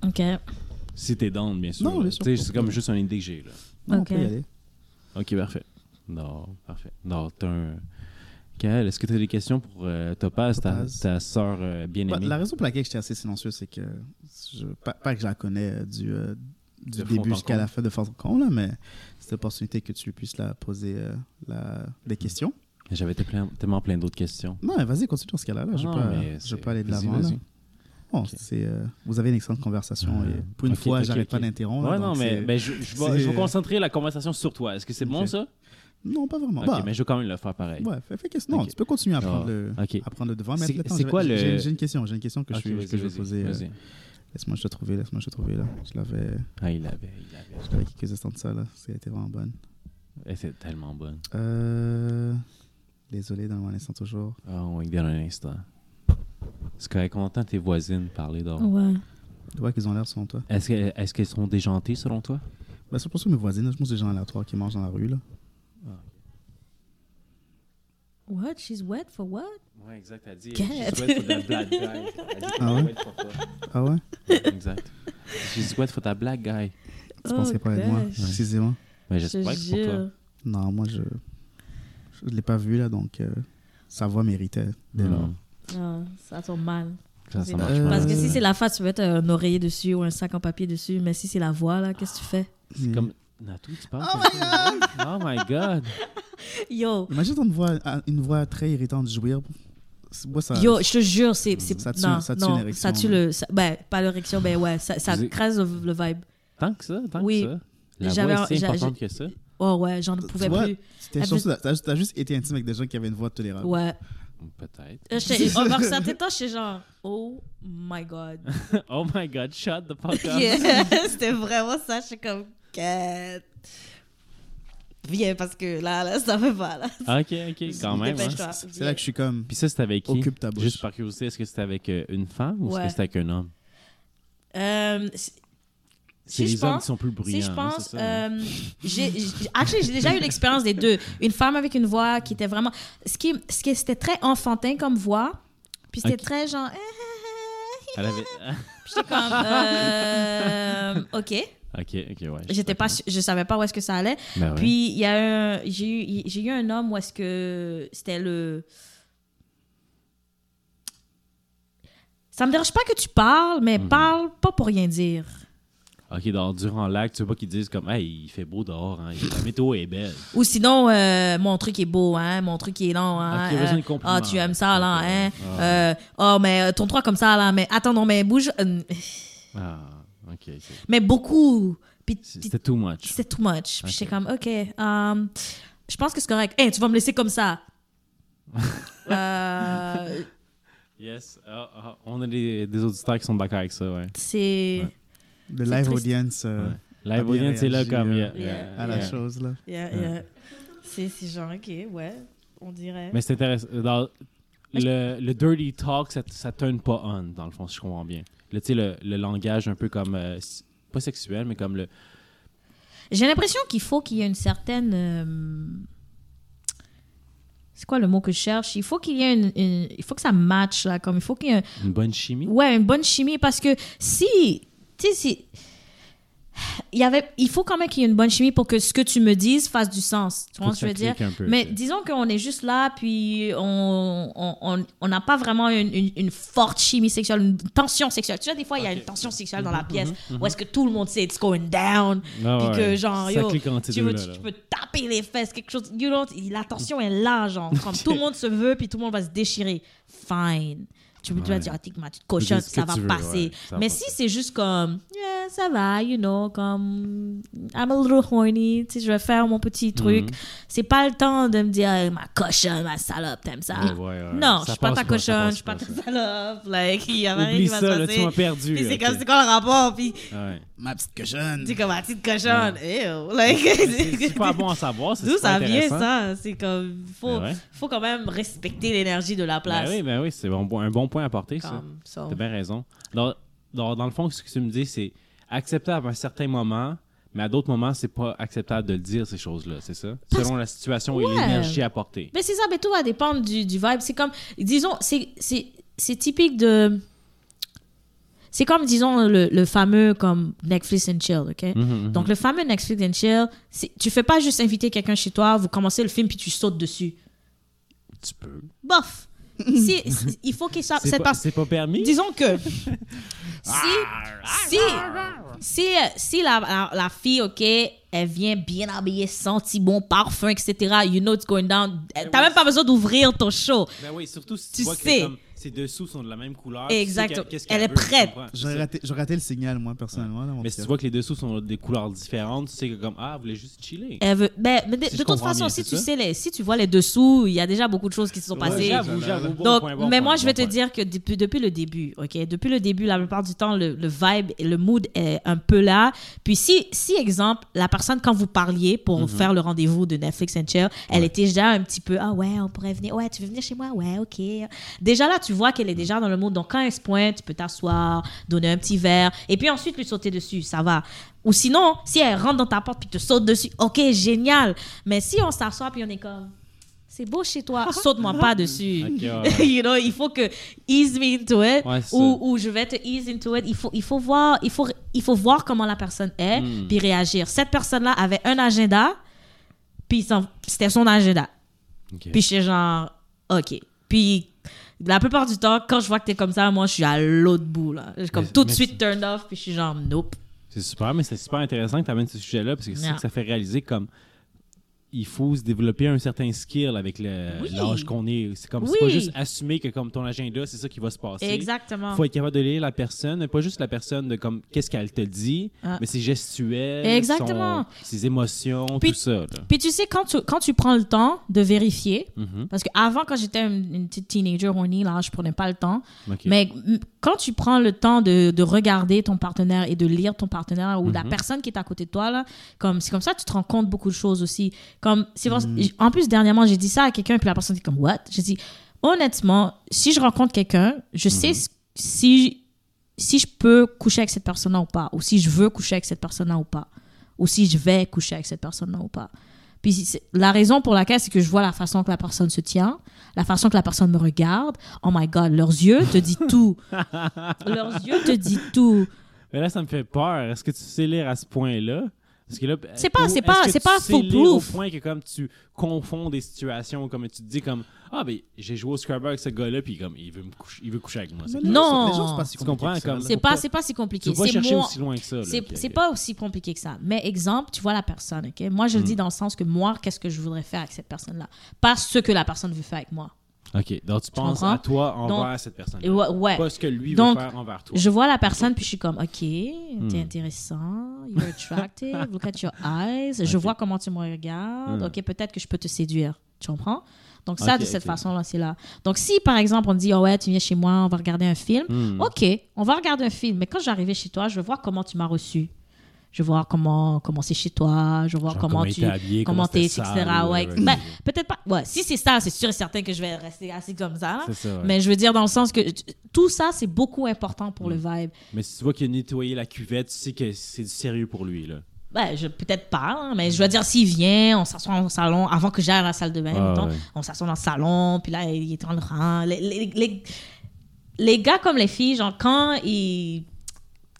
Ok. Si t'es down, bien sûr. Non, bien sûr. Tu C'est comme juste une idée que j'ai, là. On Ok. peut y aller. Ok, parfait. Non, parfait. Non, t'as un. Kael, est-ce que t'as des questions pour euh, Topaz, ta, Topaz. ta soeur bien-aimée? Bah, la raison pour laquelle j'étais assez silencieux, c'est que je, pas, pas que je la connais euh, du, euh, du début jusqu'à la fin de comble, là, mais c'est l'opportunité que tu puisses la poser euh, la- des questions. J'avais tellement plein d'autres questions. Non, mais vas-y, continue dans ce cas-là. Là. Je ne c'est- pas aller de vas-y, l'avant. C'est, euh, vous avez une excellente conversation Euh, et pour une fois, ok, j'arrête pas d'interrompre. Ouais, non, mais, je, je, vais, je vais concentrer la conversation sur toi. Est-ce que c'est bon, ça? Non, pas vraiment. Ok, Bah, mais je vais quand même le faire pareil. ouais, fais, fais question. Non, tu peux continuer à prendre, le, à prendre le devant. Mais C'est- quoi le- j'ai, j'ai une question. J'ai une question que, je, que je vas-y, poser. euh, laisse-moi je te trouver. Laisse-moi je te trouver. Là. Je l'avais, Ah, il l'avait, il l'avait. je l'avais quelques instants de ça. Là. C'était vraiment bonne. Elle était tellement bonne. Euh... Désolé, dans mon instant toujours. Ah, on va y donner un instant. C'est correct, on entend tes voisines parler dehors. Ouais. Ouais, qu'ils ont l'air selon toi. Est-ce que- est-ce qu'elles sont déjantées selon toi? Bah, c'est pour ça que mes voisines, je pense que c'est des gens aléatoires qui mangent dans la rue. Là. What? She's wet for what? Ouais, exact. Elle dit Cat. She's wet for that black guy. Elle dit [laughs] Ah ouais? toi. Ah ouais? Exact. She's wet for that black guy. Tu penses qu'elle parlait de moi, gosh. précisément? Mais Je j'espère que c'est pour toi. jure. Non, moi, je je l'ai pas vu, là, donc euh, sa voix méritait dès lors. Mm. Non, ça tombe mal. Ça, ça C'est- marche Euh, mal. Parce que si c'est la face, tu peux mettre un oreiller dessus ou un sac en papier dessus. Mais si c'est la voix, là, qu'est-ce que tu fais? Mais- Comme... Natou, tu parles comme ça, ouais? Oh my God. Yo, Imagine ton voix, une voix très irritante jouir. C'est- Moi, ça, yo, je te jure, c'est. c'est- Ça tue- non, ça tue non, l'érection, ça tue le. ça- ben, pas l'érection, ben ouais, ça, crase le, le vibe. Tant que ça, tant Oui. que ça. La J'avais voix un- est si importante que ça. Oh ouais, j'en Tu pouvais vois, plus. T'as t'as juste été intime avec des gens qui avaient une voix tolérable. Ouais. Peut-être. On vers certains temps, j'étais genre, oh my god. [laughs] Oh my God, shut the fuck up. Yeah, [laughs] C'était vraiment ça, je suis comme, quête. Viens, parce que là, là, ça va pas, là. Ok, ok, quand même. hein. C'est là que je suis comme. Puis ça, c'était avec qui? Occupe ta bouche. Juste par curiosité, est-ce que c'était avec euh, une femme ou est-ce que c'était avec un homme? Euh, Si je les hommes pense- qui sont plus. Si je hein, pense, hein? euh, j'ai déjà eu l'expérience des deux. Une femme avec une voix qui était vraiment. Ce qui, ce qui c'était très enfantin comme voix. Puis c'était très genre. Elle avait... Puis j'étais comme. euh, ok. ok, ok, ouais. J'étais pas, su- je savais pas où est-ce que ça allait. Ben ouais. Puis il y a un, j'ai eu, j'ai eu un homme où est-ce que c'était le. Ça me dérange pas que tu parles, mais Mhm. parle pas pour rien dire. Ok, dans, durant l'acte, tu veux pas qu'ils disent comme, hey, il fait beau dehors, hein, la [laughs] météo est belle. Ou sinon, euh, mon truc est beau, hein, mon truc est long, hein. Ok, besoin de euh, ah, tu aimes ça, là, hein. ah. Euh, oh, mais euh, ton droit comme ça, là, mais attends, non, mais bouge. euh, [laughs] Ah, ok, mais beaucoup. Puis, puis C'était too much. c'est too much. Puis Ok. j'étais comme, OK, um, je pense que c'est correct. Hey, tu vas me laisser comme ça. [laughs] Euh, Yes. Ah, ah, on a des, des auditeurs qui sont d'accord avec ça, ouais. c'est. Ouais. Le live triste. audience euh, Ouais. Live bien audience, c'est là comme. euh, yeah, Yeah. yeah, à la yeah. chose. Là. Yeah, yeah. C'est genre, OK, ouais, on dirait. Mais c'est intéressant. Dans le, le dirty talk, ça, ça turn pas on, dans le fond, si je comprends bien. Le, tu sais, le, le langage un peu comme. euh, pas sexuel, mais comme le. J'ai l'impression qu'il faut qu'il y ait une certaine. euh, C'est quoi le mot que je cherche? Il faut qu'il y ait une, une- Il faut que ça matche, là. Comme il faut qu'il y ait. un- Une bonne chimie? Ouais, une bonne chimie. Parce que si. Tu sais. [sighs] Il, y avait, il faut quand même qu'il y ait une bonne chimie pour que ce que tu me dises fasse du sens. Tu vois ce que je veux dire? peu, Mais disons qu'on est juste là, puis on on- on- n'a pas vraiment une, une- une forte chimie sexuelle, une tension sexuelle. Tu vois, des fois, il y a une tension sexuelle dans la Mhm, pièce mhm, où est-ce que tout le monde sait it's going down. Ah Puis ouais. que genre, yo, tu, veux, deux-là, tu, là. tu peux taper les fesses, quelque chose. You know, la tension est là, genre. Comme [laughs] tout le monde se veut, puis tout le monde va se déchirer. Fine. Tu, tu vas Ouais. dire, ah, t'es ma petite cochonne, ça va passer. ouais, ça Mais si c'est juste comme, yeah, ça va, you know, comme, I'm a little horny, tu sais, je vais faire mon petit truc. Mhm. C'est pas le temps de me dire, hey, ma cochonne, ma salope, t'aimes ça? Ouais, ouais, ouais. Non, Ça je suis pas ta cochonne, je suis pas ta salope. Like, il y a rien Oublie qui va ça, se là, passer. tu m'as perdu. Puis c'est ok. comme, c'est quoi le rapport? Puis Ouais. Ma petite cochonne. c'est comme ma petite cochonne. Ew. Like, [laughs] C'est super bon à savoir. c'est D'où ça vient ça? C'est comme, faut, ouais. faut quand même respecter l'énergie de la Ben place. oui, ben oui, c'est un bon point à porter, ça. So. T'as bien raison. Dans, dans, dans le fond, ce que tu me dis, c'est acceptable à un certain moment, mais à d'autres moments, c'est pas acceptable de le dire, ces choses-là, c'est ça? Selon la situation et Ouais. l'énergie apportée. Mais c'est ça, mais tout va dépendre du, du vibe. C'est comme, disons, c'est, typique de. C'est comme, disons, le, le fameux comme Netflix and chill, OK? Mhm, mhm. Donc, le fameux Netflix and chill, tu fais pas juste inviter quelqu'un chez toi, vous commencez le film puis tu sautes dessus. tu peux. Bof! Si- [laughs] si- il faut qu'il soit. C'est pas, pas permis? Disons que [laughs] si si si, si la, la, la fille ok elle vient bien habillée senti bon parfum etc you know it's going down t'as même pas besoin d'ouvrir ton show Ben oui, surtout si tu, Tu vois sais. Ses dessous sont de la même couleur. tu sais Exactement. qu'elle- qu'est-ce Elle est prête. tu? J'aurais raté, le signal, moi, personnellement. Là, mon Mais si tu vois que les dessous sont des couleurs différentes, tu sais que comme, ah, vous voulez juste chiller. elle veut ben, mais de, Si de je toute façon bien, si tu ça? sais les, si tu vois les dessous il y a déjà beaucoup de choses qui se sont Ouais, passées j'avoue, j'avoue. Bon Donc, point, bon mais point, moi, je vais te dire que depuis, depuis le début, OK? Depuis le début, la plupart du temps, le, le vibe et le mood est un peu là. Puis si, si exemple, la personne, quand vous parliez pour faire le rendez-vous de Netflix and Chill, elle Mhm. Ouais. était déjà un petit peu, ah ouais, on pourrait venir. Ouais, tu veux venir chez moi? Ouais, OK. Déjà là, tu tu vois qu'elle est déjà dans le mood. Donc, quand elle se pointe, tu peux t'asseoir, donner un petit verre, et puis ensuite lui sauter dessus. Ça va. Ou sinon, si elle rentre dans ta porte puis te saute dessus, ok, génial. Mais si on s'assoit puis on est comme, c'est beau chez toi, [laughs] saute-moi pas dessus. Ok, ouais, [laughs] you know, il faut que ease me into it Ouais, ou, je vais te ease into it. Il faut, il faut voir, il faut, il faut voir comment la personne est Hmm. puis réagir. Cette personne-là avait un agenda, puis c'était son agenda. Ok. Puis j'étais genre, ok. Puis la plupart du temps, quand je vois que t'es comme ça, moi je suis à l'autre bout là. Je suis comme Mais- tout de suite turned off, puis je suis genre nope. C'est super, mais c'est super intéressant que tu amènes ce sujet-là parce que c'est ça que ça fait réaliser comme il faut se développer un certain skill avec Oui. l'âge qu'on est. C'est comme c'est Oui. pas juste assumer que comme ton agenda, c'est ça qui va se passer. Exactement. Il faut être capable de lire la personne, pas juste la personne de comme qu'est-ce qu'elle te dit, Ah. mais ses gestuels, Exactement. son- ses émotions, Puis- tout ça. Puis tu sais, quand tu, quand tu prends le temps de vérifier, Mhm. parce qu'avant, quand j'étais une, une petite teenager horny, là, je prenais pas le temps. Mais mm, quand tu prends le temps de, de regarder ton partenaire et de lire ton partenaire ou la Mhm. personne qui est à côté de toi, là, comme, c'est comme ça que tu te rends compte beaucoup de choses aussi. Comme, c'est vrai- En plus, dernièrement, j'ai dit ça à quelqu'un puis la personne dit comme, what? J'ai dit, honnêtement, si je rencontre quelqu'un, je sais s- si, si je peux coucher avec cette personne-là ou pas, ou si je veux coucher avec cette personne-là ou pas, ou si je vais coucher avec cette personne-là ou pas. Puis la raison pour laquelle, c'est que je vois la façon que la personne se tient, la façon que la personne me regarde. Oh my God, leurs yeux te disent tout. [laughs] leurs yeux te disent tout. Mais là, ça me fait peur. Est-ce que tu sais lire à ce point-là? Parce que là, C'est pas- c'est pas- c'est pas foolproof. Au point que comme tu confonds des situations, comme tu te dis comme ah ben j'ai joué au Scrabble avec ce gars-là puis comme il veut me coucher, il veut coucher avec moi. C'est Non. sont pas si là. C'est pas, c'est pas si compliqué. C'est chercher moi- aussi loin que ça. C'est c'est pas aussi compliqué que ça. Mais exemple, tu vois la personne, OK? Moi, je le Hmm. dis dans le sens que moi, qu'est-ce que je voudrais faire avec cette personne-là? Pas ce que la personne veut faire avec moi. Ok, donc tu penses comprends? à toi envers Donc, cette personne. Ouais, ouais. Pas ce que lui Donc, veut faire envers toi. Je vois la personne, puis je suis comme, OK, t'es Hmm. intéressant, you're attractive, look at your eyes. Je vois comment tu me regardes. Hmm. OK, peut-être que je peux te séduire. Tu comprends? Donc, ça, de cette façon-là, c'est là. Donc, si, par exemple, on dit, oh ouais, tu viens chez moi, on va regarder un film, Hmm. OK, on va regarder un film. Mais quand j'arrivais chez toi, je veux voir comment tu m'as reçu. Je voir comment comment c'est chez toi. Je voir Genre, comment, tu habillé, comment c'était t'es, etc. sale, ou Ouais. whatever. Ben, peut-être pas. Ouais, si c'est ça, c'est sûr et certain que je vais rester assis comme ça. ouais. Mais je veux dire dans le sens que tout ça, c'est beaucoup important pour le vibe. Mais si tu vois qu'il a nettoyé la cuvette, tu sais que c'est du sérieux pour lui. Là. Ben, je peut-être pas, hein, mais je veux dire s'il vient, on s'assoit au salon avant que j'aille à la salle de bain. Ah, mettons. ouais. On s'assoit dans le salon, puis là il est en le rang. Les, les, les, les gars comme les filles, genre quand ils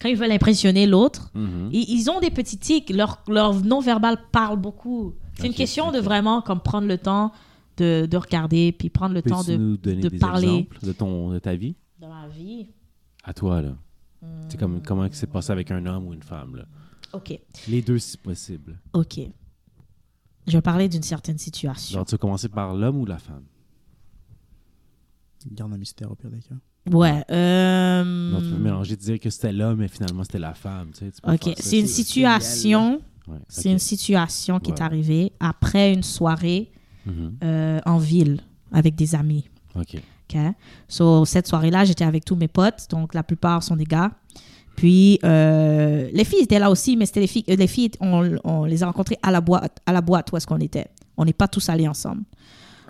quand ils veulent impressionner l'autre, Mhm. ils, ils ont des petits tics. Leur, leur non-verbal parle beaucoup. C'est une question de vraiment comme prendre le temps de, de regarder, puis prendre le temps de nous donner de des parler. exemples de, ton, de ta vie? dans ma vie? À toi, là. C'est comme comment c'est passé avec un homme ou une femme, là? Ok, Les deux, si possible. ok. Je vais parler d'une certaine situation. Genre, tu vas commencer par l'homme ou la femme? Garde un mystère au pire des cas. Ouais. euh, Non, tu peux mélanger, te dire que c'était l'homme, mais finalement, c'était la femme. Tu sais, tu peux Ok, c'est une situation. Ouais, C'est ok. une situation qui est arrivée après une soirée Mhm. euh, en ville avec des amis. Ok. OK? So, cette soirée-là, j'étais avec tous mes potes, donc la plupart sont des gars. Puis, euh, les filles étaient là aussi, mais c'était les filles, euh, les filles on, on les a rencontrées à la boîte, à la boîte où est-ce qu'on était. On n'est pas tous allés ensemble.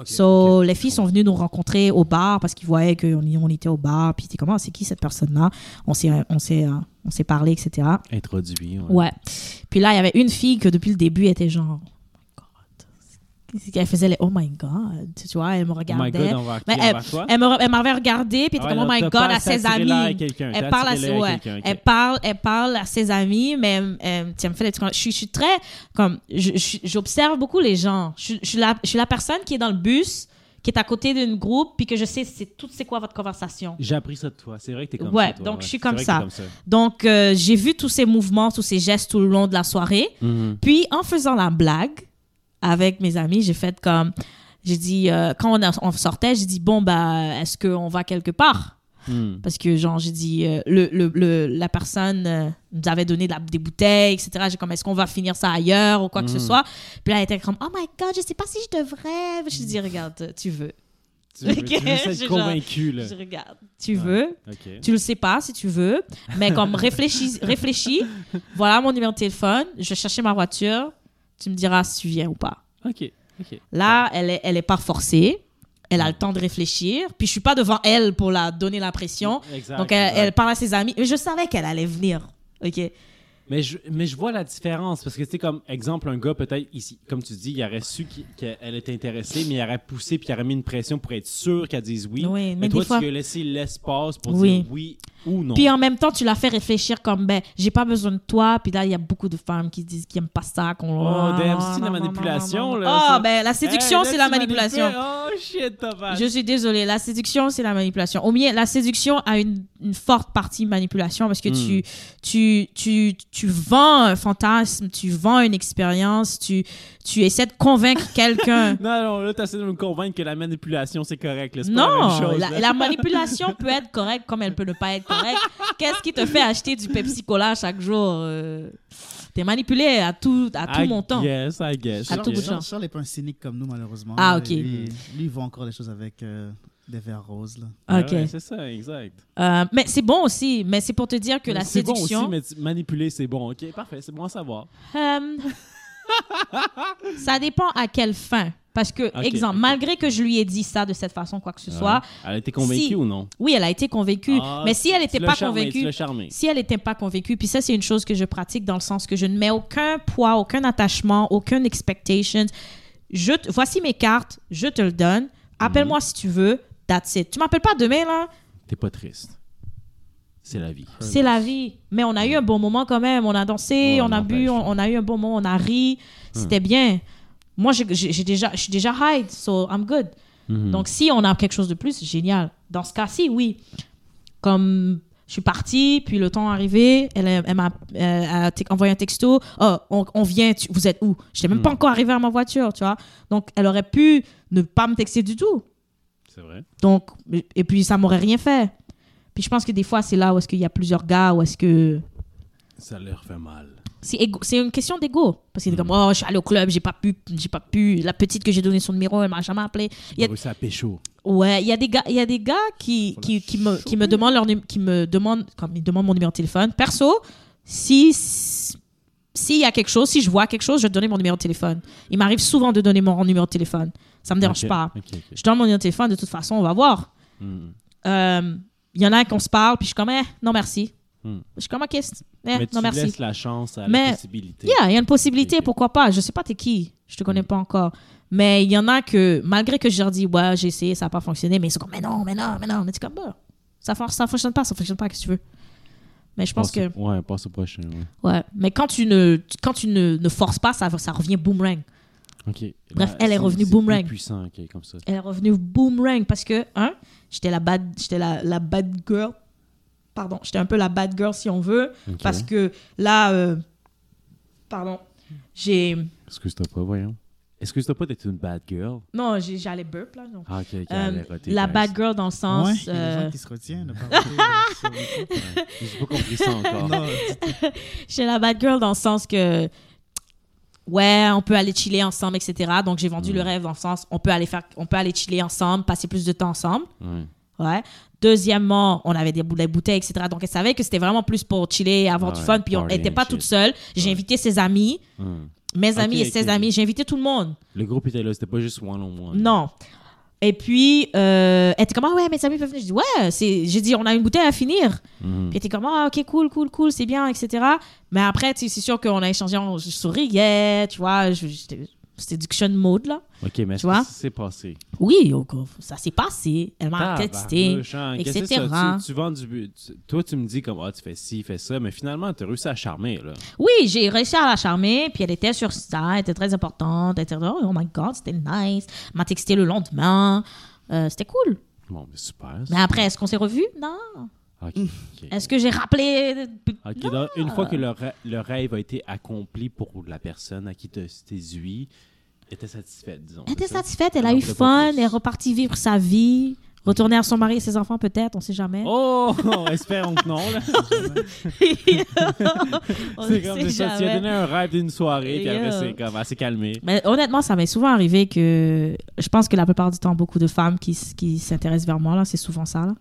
So, les filles sont venues nous rencontrer au bar parce qu'ils voyaient qu'on on était au bar. Puis, comment, c'est qui cette personne-là? On s'est, on s'est, euh, on s'est parlé, etc. Introduit. Ouais. Ouais. Puis là, il y avait une fille que depuis le début était genre. Elle faisait les oh my God. Tu vois, elle me Oh my regardait. God, on va Mais? Elle me- elle m'avait regardé, puis elle était comme, oh my God, à ses à amis. Elle parle, à, à ouais, quelqu'un, ok. elle, parle, elle parle à ses amis, mais euh, me fais des trucs- je, suis- je suis très, comme, j'observe beaucoup les gens. Je, je suis la, je suis la personne qui est dans le bus, qui est à côté d'une groupe, puis que je sais c'est tout c'est quoi votre conversation. J'ai appris ça de toi. C'est vrai que t'es comme Ouais, ça. toi, donc je suis comme ça. t'es comme ça. Donc, euh, j'ai vu tous ces mouvements, tous ces gestes tout le long de la soirée. Mhm. Puis, en faisant la blague avec mes amis, j'ai fait comme. J'ai dit, euh, quand on, a- on sortait, j'ai dit, bon, bah, est-ce qu'on va quelque part? Mhm. Parce que, genre, j'ai dit, euh, le, le- le- la personne euh, nous avait donné de la- des bouteilles, etc. J'ai comme, est-ce qu'on va finir ça ailleurs ou quoi que ce Mhm. soit? Puis là, elle était comme, oh my God, je sais pas si je devrais. Je dit, regarde, tu veux. Tu veux, Ok, tu veux être genre- convaincu, là. Je regarde, tu veux. Ok. Tu le sais pas si tu veux, mais comme réfléchis, réfléchis. [laughs] Voilà mon numéro de téléphone. Je vais chercher ma voiture. Tu me diras si tu viens ou pas. Ok. Ok. Là, elle est, elle est pas forcée. Elle a le temps de réfléchir. Puis je suis pas devant elle pour la donner l'impression. Exact, Donc elle, elle parle à ses amis. Mais je savais qu'elle allait venir. OK? Mais je, mais je vois la différence parce que c'est comme exemple un gars peut-être ici comme tu dis il aurait su qu'elle était intéressée mais il aurait poussé puis il aurait mis une pression pour être sûr qu'elle dise oui. Oui, mais mais toi fois- tu lui as laissé l'espace pour Oui. dire oui ou non. Puis en même temps, tu la fais réfléchir comme, ben, j'ai pas besoin de toi. Puis là, il y a beaucoup de femmes qui disent qu'ils aiment pas ça. qu'on Oh, c'est la manipulation, là, Ah, ça. ben, la séduction, Hey, c'est la manipulation. Oh shit, Thomas. Je suis désolée, la séduction, c'est la manipulation. Au mieux, la séduction a une, une forte partie manipulation parce que Hmm. tu, tu, tu, tu vends un fantasme, tu vends une expérience, tu, tu essaies de convaincre [laughs] quelqu'un. Non, non, là, t'essaies de me convaincre que la manipulation, c'est correct. là. C'est pas la Non, même chose. la, là. la [laughs] manipulation peut être correcte comme elle peut ne pas être correcte. Qu'est-ce qui te fait acheter du Pepsi Cola chaque jour euh, T'es manipulé à tout, à tout I montant. guess, I guess. À tout Ok. bout de champ. Charles, Charles n'est pas un cynique comme nous, malheureusement. Ah, ok. Lui, lui, il voit encore les choses avec euh, des verres roses. Là. Ah Ok. ouais, c'est ça, exact. Euh, mais c'est bon aussi. Mais c'est pour te dire que la C'est bon séduction. aussi, mais manipuler, c'est bon. Ok, parfait, c'est bon à savoir. Euh, [laughs] ça dépend à quelle fin. Parce que, exemple, malgré que je lui ai dit ça de cette façon, quoi que ce soit. Elle a été convaincue Si- ou non? oui, elle a été convaincue. Ah, mais si elle n'était pas charmé, convaincue, si elle n'était pas convaincue, puis ça, c'est une chose que je pratique dans le sens que je ne mets aucun poids, aucun attachement, aucune expectation. Je te- voici mes cartes, je te le donne. Appelle-moi Mhm. si tu veux. That's it. Tu m'appelles pas demain, là? T'es pas triste. C'est la vie. C'est la vie. Mais on a eu un bon moment quand même. On a dansé, Ouais, on a bu, on, on a eu un bon moment, on a ri. C'était bien. Moi, j'ai- déjà, je suis déjà high, so I'm good. Mhm. Donc, si on a quelque chose de plus, génial. Dans ce cas-ci, oui. Comme je suis partie, puis le temps est arrivé, elle, elle m'a envoyé un texto. Oh, on, on vient, tu- vous êtes où? Je n'étais même pas Hmm. encore arrivée à ma voiture, tu vois. Donc, elle aurait pu ne pas me texter du tout. C'est vrai. Donc, et puis ça m'aurait rien fait. Puis je pense que des fois, c'est là où est-ce qu'il y a plusieurs gars, où est-ce que. Ça leur fait mal. C'est une question d'ego. Parce que c'est Mm. comme, oh, je suis allée au club, j'ai pas pu, j'ai pas pu. La petite que j'ai donné son numéro, elle m'a jamais appelé. Il y a- Il a... à pécho. Ouais, il y a des gars, il y a des gars qui, qui, qui me, qui me demandent leur qui me demandent, comme ils demandent mon numéro de téléphone. Perso, si s'il y a quelque chose, si je vois quelque chose, je vais te donner mon numéro de téléphone. Il m'arrive souvent de donner mon numéro de téléphone. Ça me dérange pas. Je donne mon numéro de téléphone, de toute façon, on va voir. Mhm. Euh, Il y en a qu'on se parle, puis je suis comme, eh, non merci. Hmm. Je suis comme, ok, eh, Mais tu non merci. laisses la chance à Mais- la possibilité. Yeah, il y a une possibilité, pourquoi pas. Je sais pas t'es qui, je te Hmm. connais pas encore. Mais il y en a que, malgré que je leur dis, ouais, j'ai essayé, ça n'a pas fonctionné, mais ils sont comme, mais non, mais non, mais non. Mais tu comme, bah, ça, ça fonctionne pas, ça fonctionne pas, qu'est-ce que tu veux? Mais je pense Passe que, Ouais, passe au prochain. Ouais. ouais. Mais quand tu ne, quand tu ne, ne forces pas, ça, ça revient boomerang. Ok. Bref, Là, elle est revenue boomerang. puissant, comme ça. Elle est revenue boomerang parce que, un, j'étais la bad, j'étais la, la bad girl. Pardon, j'étais un peu la bad girl si on veut. Parce que là, euh, pardon, j'ai. Excuse-toi pas, voyons. Excuse-toi pas d'être une bad girl. Non, j'ai- j'allais burp là. non. Ah, ok, ok. Euh, la bad girl dans le sens. ouais, il y a des euh, gens qui se retiennent. euh. [laughs] J'ai pas compris ça encore. Non, [laughs] J'étais la bad girl dans le sens que. Ouais, on peut aller chiller ensemble, etc. Donc j'ai vendu Mm. le rêve dans le sens on peut aller faire, on peut aller chiller ensemble, passer plus de temps ensemble. Ouais. Deuxièmement, on avait des, bou- des bouteilles, etc. Donc elle savait que c'était vraiment plus pour chiller, avoir Ah du fun. Puis on n'était pas toute seule. J'ai Ouais. invité ses amis, Hum. mes amis et ses amis. J'ai invité tout le monde. Le groupe était là, c'était pas juste one-on-one. Non. Et puis, euh, elle était comme, ah ouais, mes amis peuvent venir. Je dis, ouais, j'ai dit, on a une bouteille à finir. Mhm. Puis elle était comme, ah, ok, cool, cool, cool, c'est bien, etc. Mais après, c'est sûr qu'on a échangé, on je souriais, tu vois, je- séduction mode, là. Ok, mais Tu vois? ça s'est passé. Oui, oh, ça s'est passé. Elle m'a texté. Tabarnouche, hein, etc. ça? Tu, tu vends du but. tu- Toi, tu me dis comme, ah, tu fais ci, fais ça, mais finalement, tu as réussi à charmer, là. Oui, j'ai réussi à la charmer, puis elle était sur ça, elle était très importante, elle était oh my god, c'était nice. Elle m'a texté le lendemain. Euh, c'était cool. Bon, mais super. Mais après, est-ce qu'on s'est revus? Non. Ok. Est-ce que j'ai rappelé? Ok, Non. donc, une fois que le, le rêve a été accompli pour la personne à qui tu séduit, était satisfaite, disons. Elle était satisfaite, elle a eu fun, elle est repartie vivre sa vie, retourner à son mari et ses enfants peut-être, on sait jamais. Oh, [laughs] [laughs] espérons que non, [laughs] c'est comme ça. Tu as donné un rêve d'une soirée, puis après, c'est comme, elle s'est calmée. Mais honnêtement, ça m'est souvent arrivé que je pense que la plupart du temps, beaucoup de femmes qui, qui s'intéressent vers moi, là, c'est souvent ça. Là.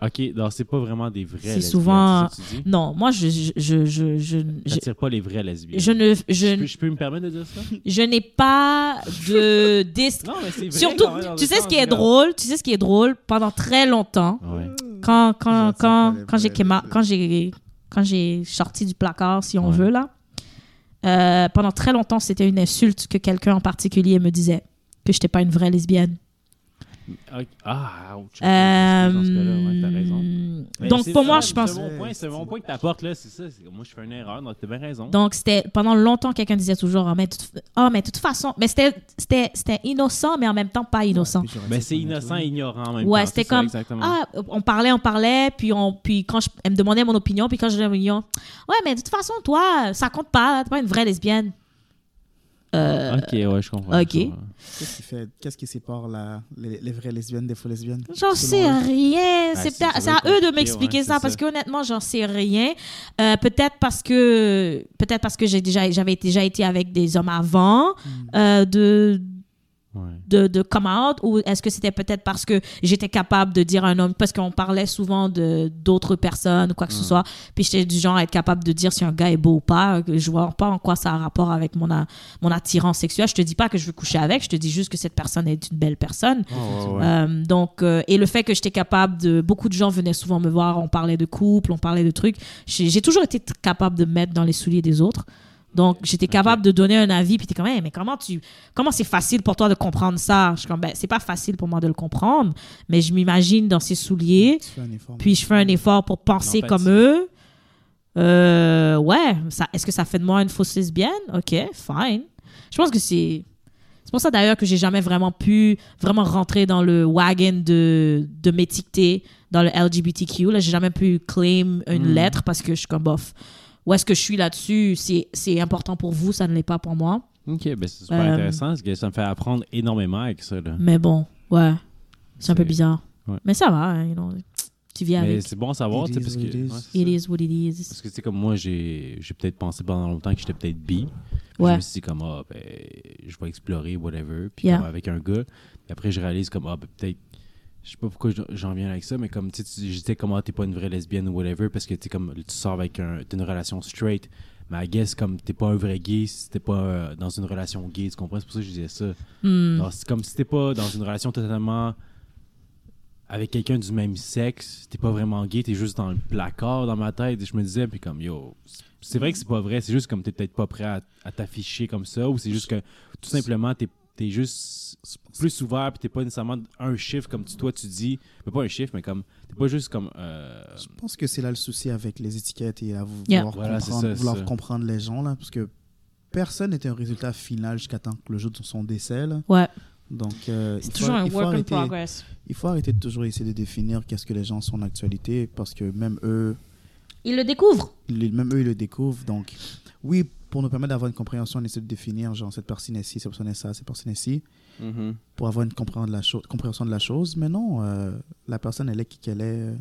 Ok, donc c'est pas vraiment des vraies C'est lesbiennes, souvent- c'est ça que tu dis? Non, moi, je, je, je, je, je, pas les vraies lesbiennes. je ne, Je je, peux, je peux me permettre de dire ça? je n'ai pas de... [laughs] dis- Non, mais c'est vrai. Surtout, quand même, dans tu sais ce qui est regarde. drôle, tu sais ce qui est drôle, pendant très longtemps, Ouais. quand, quand, quand, quand j'ai quand j'ai quand j'ai sorti du placard, si on Ouais. veut, là, euh, pendant très longtemps, c'était une insulte que quelqu'un en particulier me disait, que je n'étais pas une vraie lesbienne. Ok. Ah, ouch. Euh, Dans ce cas-là, ouais, t'as raison. Mais donc, pour ça, moi, je pense... C'est mon point, c'est mon point que t'apportes là, c'est ça. Moi, je fais une erreur, donc t'as bien raison. Donc, c'était pendant longtemps, quelqu'un disait toujours, ah, mais, de toute- ah, mais de toute façon, mais c'était c'était- c'était innocent, mais en même temps pas innocent. J'aurais Mais c'est innocent et ignorant en même Ouais, temps. c'était ça, comme. Ah, on parlait, on parlait, puis, on, puis quand je, elle me demandait mon opinion, puis quand je donnais mon opinion, ouais, mais de toute façon, toi, ça compte pas, t'es pas une vraie lesbienne. Euh, ok, ouais, je comprends. ok. Qu'est-ce qui fait, qu'est-ce qui sépare la, les, les vraies lesbiennes des faux lesbiennes? J'en sais rien. Ah, c'est à eux de m'expliquer ouais, ça parce ça. qu'honnêtement, j'en sais rien. Euh, peut-être parce que peut-être parce que j'ai déjà j'avais déjà été avec des hommes avant euh, de Ouais. de, de come out ou est-ce que c'était peut-être parce que j'étais capable de dire à un homme parce qu'on parlait souvent de d'autres personnes ou quoi que ce soit puis j'étais du genre à être capable de dire si un gars est beau ou pas je vois pas en quoi ça a rapport avec mon a- mon attirance sexuelle je te dis pas que je veux coucher avec je te dis juste que cette personne est une belle personne ouais, ouais. euh, donc, euh, et le fait que j'étais capable de. Beaucoup de gens venaient souvent me voir, on parlait de couple, on parlait de trucs. J'ai toujours été capable de me mettre dans les souliers des autres. Donc, j'étais capable de donner un avis, puis t'es comme, Hey, mais comment tu. Comment c'est facile pour toi de comprendre ça? Je suis comme, ben, c'est pas facile pour moi de le comprendre, mais je m'imagine dans ces souliers, puis je fais un effort pour penser comme eux. Euh, ouais, ça, est-ce que ça fait de moi une fausse lesbienne? Ok, fine. Je pense que c'est. C'est pour ça d'ailleurs que j'ai jamais vraiment pu vraiment rentrer dans le wagon de, de m'étiqueter dans le LGBTQ. Là, j'ai jamais pu claim une Mm. lettre parce que je suis comme bof. Où est-ce que je suis là-dessus? C'est c'est important pour vous, ça ne l'est pas pour moi. Ok, ben c'est super Euh, intéressant parce que ça me fait apprendre énormément avec ça. Là. Mais bon, ouais, c'est un peu bizarre. ouais. Mais ça va, hein, you know, tu Mais avec. c'est bon à savoir, It tu sais, is parce what que. it is. ouais, c'est It is what it is. Parce que, tu sais, comme moi, j'ai j'ai peut-être pensé pendant longtemps que j'étais peut-être bi. Ouais. Je me suis dit, comme, ah, ben, je vais explorer, whatever. Puis, Yeah. comme, avec un gars. Puis après, je réalise, comme, ah, ben, peut-être. Je sais pas pourquoi j'en- viens avec ça, mais comme, tu disais, comme, ah, t'es pas une vraie lesbienne ou whatever, parce que, tu comme, tu sors avec un. Une relation straight. Mais I guess, comme, t'es pas un vrai gay si t'es pas euh, dans une relation gay, tu comprends? C'est pour ça que je disais ça. Hmm. Alors, c'est comme si t'es pas dans une relation totalement avec quelqu'un du même sexe, t'es pas vraiment gay, t'es juste dans le placard dans ma tête. Et je me disais, puis comme, yo, c'est- c'est vrai que c'est pas vrai, c'est juste comme t'es peut-être pas prêt à, à t'afficher comme ça, ou c'est juste que tout simplement t'es es juste plus ouvert, puis t'es pas nécessairement un chiffre comme tu, toi tu dis, mais pas un chiffre, mais comme, t'es pas juste comme. euh, Je pense que c'est là le souci avec les étiquettes et à Yeah. vouloir, Voilà, comprendre, ça, vouloir c'est ça. comprendre les gens, là, parce que personne n'était un résultat final jusqu'à temps que le jour de son décès. Là. Ouais, Donc, euh, c'est il, faut, toujours un il faut work in arrêter, progress. il faut arrêter de toujours essayer de définir qu'est-ce que les gens sont en actualité, parce que même eux, Ils le découvrent. ils- même eux, ils le découvrent. Donc, oui, pour nous permettre d'avoir une compréhension, on essaie de définir, genre, cette personne est ci, cette personne est ça, cette personne est ci, mhm. pour avoir une compréhension de la, chose compréhension de la chose. Mais non, euh, la personne, elle est qui qu'elle est, euh,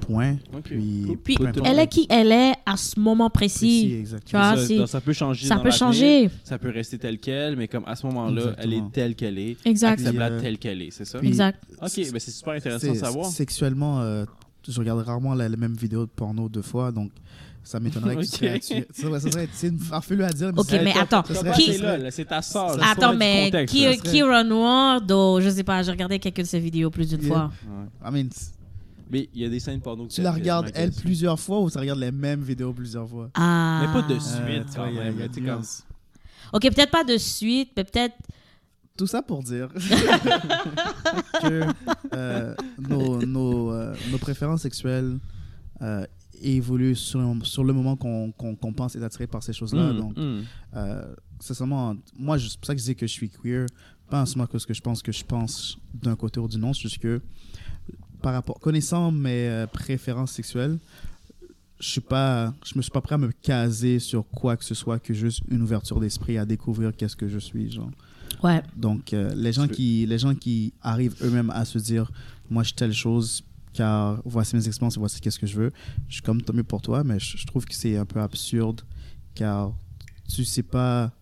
point. Ok. Puis, Puis elle le est qui elle est à ce moment précis, précis. exactement. Tu vois, ça, c'est- donc, ça peut changer. Ça dans peut changer. Ça peut rester tel quel, mais comme à ce moment-là, elle est telle qu'elle est. Exact. Acceptable Puis, euh, telle qu'elle est, c'est ça? puis- Exact. Ok, ben c'est super intéressant de savoir. Sexuellement, euh, je regarde rarement la, la même vidéo de porno deux fois, donc ça m'étonnerait que tu Ok. serais là-dessus. Ça, serait- ça serait c'est une farfelue à dire. mais Ok, mais attends, serait- qui- c'est ta soeur. Attends, mais contexte, qui, serait- Kira Noir, do, je sais pas, j'ai regardé quelques de ses vidéos plus d'une Yeah. fois. Ouais. I mean, Mais il y a des scènes porno. que tu la regardes elle plusieurs fois ou tu regardes les mêmes vidéos plusieurs fois? Ah. Mais pas de Euh, suite, tu quand y a- y a tu comme-. Ok, peut-être pas de suite, mais peut-être. Tout ça pour dire [laughs] que euh, nos, nos, euh, nos préférences sexuelles évoluent sur, le- sur le moment qu'on qu'on- qu'on pense être attiré par ces choses-là. Mm, Donc, mm. Euh, sincèrement, moi, c'est pour ça que je dis que je suis queer. Pas en seulement que ce que je pense que je pense d'un côté ou du non, c'est juste que par rapport, connaissant mes euh, préférences sexuelles, je suis pas, je me suis pas prêt à me caser sur quoi que ce soit que juste une ouverture d'esprit à découvrir qu'est-ce que je suis, genre. Ouais. Donc, euh, les gens qui, les gens qui arrivent eux-mêmes à se dire, moi, je suis telle chose, car voici mes expériences, voici qu'est-ce que je veux. Je suis comme tant mieux pour toi, mais je, je trouve que c'est un peu absurde, car tu sais pas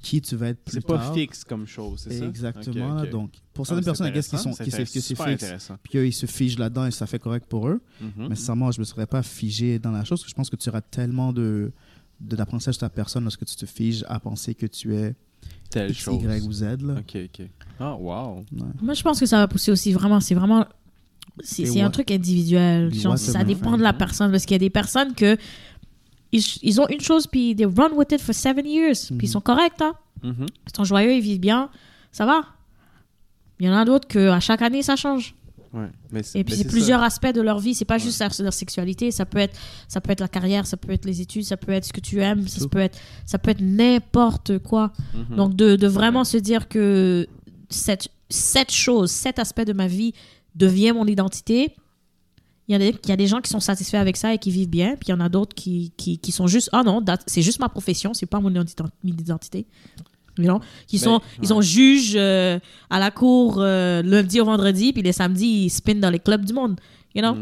qui tu vas être plus C'est pas fixe comme chose, c'est ça? Exactement. Donc, pour Ah, certaines c'est personnes, I guess, qui, intéressant, sont, qui savent que c'est fixe, intéressant. puis eux, ils se figent là-dedans et ça fait correct pour eux. Mhm. Mais sincèrement, je ne me serais pas figé dans la chose, parce que je pense que tu auras tellement de de- d'apprentissage de ta personne lorsque tu te figes à penser que tu es Telle X, chose. Y ou Z. Là. Ok, ok. Ah, wow. Ouais. Moi, je pense que ça va pousser aussi vraiment. C'est vraiment. C'est un truc individuel. Genre, ça dépend de la personne. Parce qu'il y a des personnes que. Ils, ils ont une chose, puis they run with it for seven years. Mhm. Puis ils sont corrects, hein. Mhm. Ils sont joyeux, ils vivent bien. Ça va. Il y en a d'autres que à chaque année, ça change. Ouais. Mais Et puis c'est ça. plusieurs aspects de leur vie. C'est pas juste leur sexualité. Ça peut être, ça peut être la carrière, ça peut être les études, ça peut être ce que tu aimes, ça peut être, ça peut être n'importe quoi. Mhm. Donc de, de vraiment se dire que cette, cette chose, cet aspect de ma vie devient mon identité. Il y, a des, il y a des gens qui sont satisfaits avec ça et qui vivent bien, puis il y en a d'autres qui, qui, qui sont juste ah non, c'est juste ma profession, c'est pas mon identi- mon identité. You know? Qui sont, Ils sont juges euh, à la cour euh, lundi au vendredi, puis les samedis, ils spinent dans les clubs du monde. You know?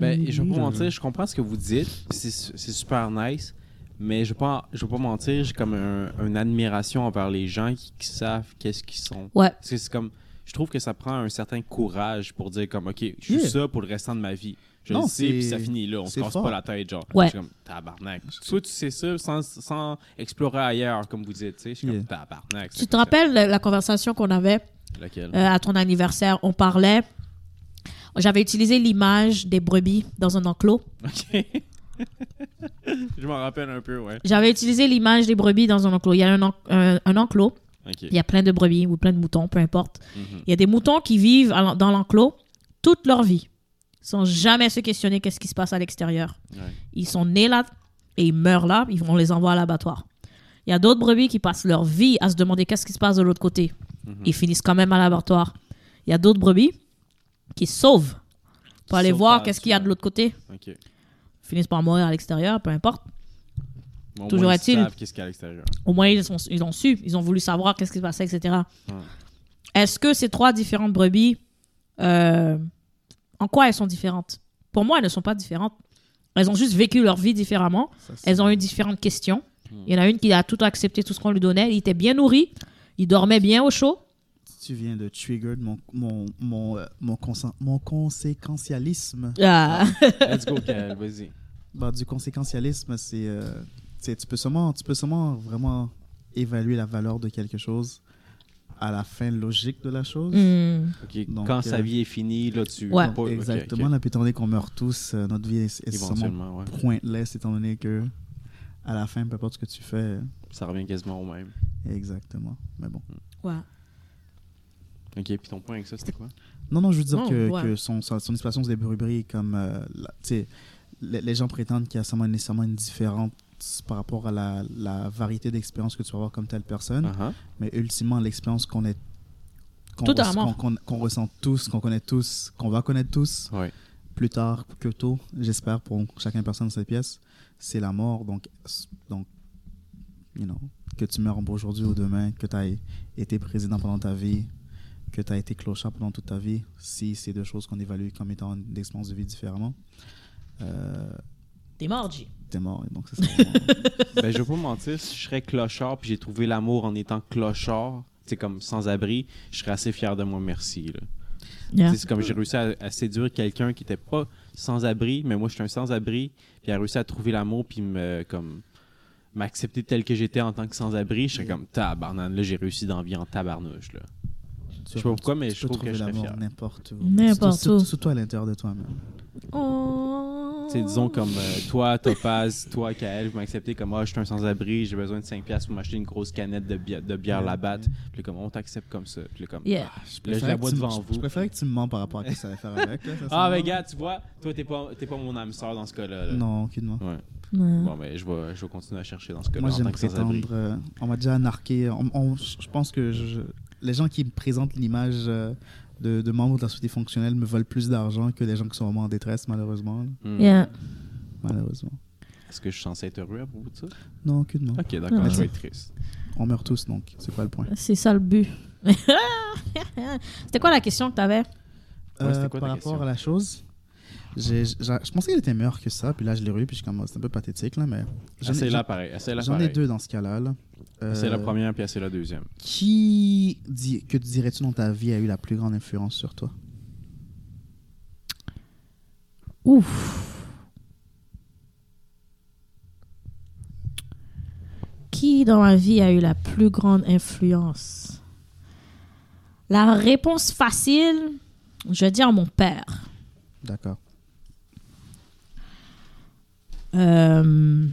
Ben, oui, je vais pas mentir, je comprends ce que vous dites. C'est c'est super nice. Mais je vais pas, je vais pas mentir, j'ai comme un- une admiration envers les gens qui, qui savent qu'est-ce qu'ils sont. Ouais. Parce que c'est comme, je trouve que ça prend un certain courage pour dire comme, ok, je suis Yeah. ça pour le restant de ma vie. Je Non, le sais, puis ça finit là. On se casse fort. pas la tête, genre. Ouais. Je suis comme, tabarnak. Toi, tu sais ça sans, sans explorer ailleurs, comme vous dites, tu sais. Je suis Yeah. comme, tabarnak. Tu te rappelles la, la conversation qu'on avait Laquelle? euh, à ton anniversaire? On parlait. J'avais utilisé l'image des brebis dans un enclos. Ok. [laughs] je m'en rappelle un peu, ouais. J'avais utilisé l'image des brebis dans un enclos. Il y a un, en- un- un enclos, Il y a plein de brebis ou plein de moutons, peu importe. Mhm. Il y a des moutons qui vivent dans l'enclos toute leur vie, sans jamais se questionner qu'est-ce qui se passe à l'extérieur. Ouais. Ils sont nés là et ils meurent là, ils vont les envoyer à l'abattoir. Il y a d'autres brebis qui passent leur vie à se demander qu'est-ce qui se passe de l'autre côté. Mhm. Ils finissent quand même à l'abattoir. Il y a d'autres brebis qui sauvent pour aller voir qu'est-ce qu'il y a de l'autre côté. Ils finissent par mourir à l'extérieur, peu importe. Toujours est-il- Ils savent qu'est-ce qu'il y a à l'extérieur. Au moins, ils, sont- ils ont su, ils ont voulu savoir qu'est-ce qui se passait, etc. Est-ce que ces trois différentes brebis, euh, en quoi elles sont différentes? Pour moi, elles ne sont pas différentes. Elles ont juste vécu leur vie différemment. Ça, Elles ont eu différentes questions. Il y en a une qui a tout accepté, tout ce qu'on lui donnait. Il était bien nourri. Il dormait bien au chaud. Tu viens de trigger mon, mon, mon, euh, mon, mon conséquentialisme. Ah. Let's go, Kael, vas-y. Bah, du conséquentialisme, c'est. euh, sais, tu peux seulement, tu peux seulement vraiment évaluer la valeur de quelque chose à la fin logique de la chose. Donc, Quand euh, sa vie est finie, là, tu. Ouais. Exactement. ok. Là, puis étant donné qu'on meurt tous, euh, notre vie est, est ouais. pointless, étant donné que à la fin, peu importe ce que tu fais. Ça revient quasiment au même. Exactement. Mais bon. Ouais. Ok, puis ton point avec ça, c'était quoi? Non, non, je veux dire Non, que, ouais. que son, son, son expression des bruberies comme. euh, la- tu sais, les, les gens prétendent qu'il y a seulement nécessairement une différence par rapport à la, la variété d'expériences que tu vas avoir comme telle personne. Uh-huh. Mais ultimement, l'expérience qu'on est. Qu'on ressent tous, qu'on connaît tous, qu'on va connaître tous, plus tard que tôt, j'espère, pour chacun personne de cette pièce, c'est la mort. Donc, donc you know, que tu meurs aujourd'hui ou demain, que tu as été président pendant ta vie, que tu as été clochard pendant toute ta vie, si c'est deux choses qu'on évalue comme étant des expériences de vie différemment, euh, T'es mort, G. t'es mort. Donc, ça, c'est [laughs] vraiment- ben, je vais pas mentir, si je serais clochard, puis j'ai trouvé l'amour en étant clochard, c'est comme sans-abri, je serais assez fier de moi, merci. Là. Yeah. C'est comme j'ai réussi à, à séduire quelqu'un qui était pas sans-abri, mais moi, je suis un sans-abri, puis il a réussi à trouver l'amour, puis me, comme m'accepter tel que j'étais en tant que sans-abri, je serais comme tabarnane, là, j'ai réussi dans la vie en tabarnouche, là. tu sais pas pourquoi, mais tu je peux trouve que je serais fier. N'importe où. N'importe Surtout- où. Surtout à l'intérieur de toi-même. Oh. Tu sais, disons comme euh, toi, Topaz, toi, Kael, vous m'acceptez comme ah, je suis un sans-abri, j'ai besoin de 5$ piastres pour m'acheter une grosse canette de, bi- de bière. Labatt. Puis comme on t'accepte comme ça. Puis là, comme Yeah. ah, Je là, je préférais la que bois tu- devant je- vous. Je préférais que tu me mens par rapport à ce que ça allait faire avec. là, Ah, mais gars, tu vois, toi, t'es pas, t'es pas mon âme sœur dans ce cas-là. là. Non, aucunement. Ouais. Ouais. Bon, mais je vais, je vais continuer à chercher dans ce cas-là Moi, j'aime prétendre. euh, on m'a déjà narqué. on- on- je pense que je- les gens qui me présentent l'image euh, de, de membres de la société fonctionnelle me volent plus d'argent que les gens qui sont vraiment en détresse, malheureusement. Yeah. Malheureusement. Est-ce que je suis censé être heureux à propos de ça? Non, aucunement. Ok, d'accord, je vais être triste. On meurt tous, donc c'est pas le point. C'est ça le but. [laughs] C'était quoi la question que t'avais? Ouais, c'était Euh, quoi par rapport question? à la chose, Je pensais qu'il était meilleur que ça, puis là je l'ai revu, puis je suis comme, oh, c'est un peu pathétique, là, mais. j'en ai- là pareil. J'en deux dans ce cas-là. là. C'est la Euh, première puis c'est la deuxième. Qui di- que dirais-tu dans ta vie a eu la plus grande influence sur toi? Ouf. Qui dans ma vie a eu la plus grande influence? La réponse facile, je vais dire mon père. D'accord. Euh,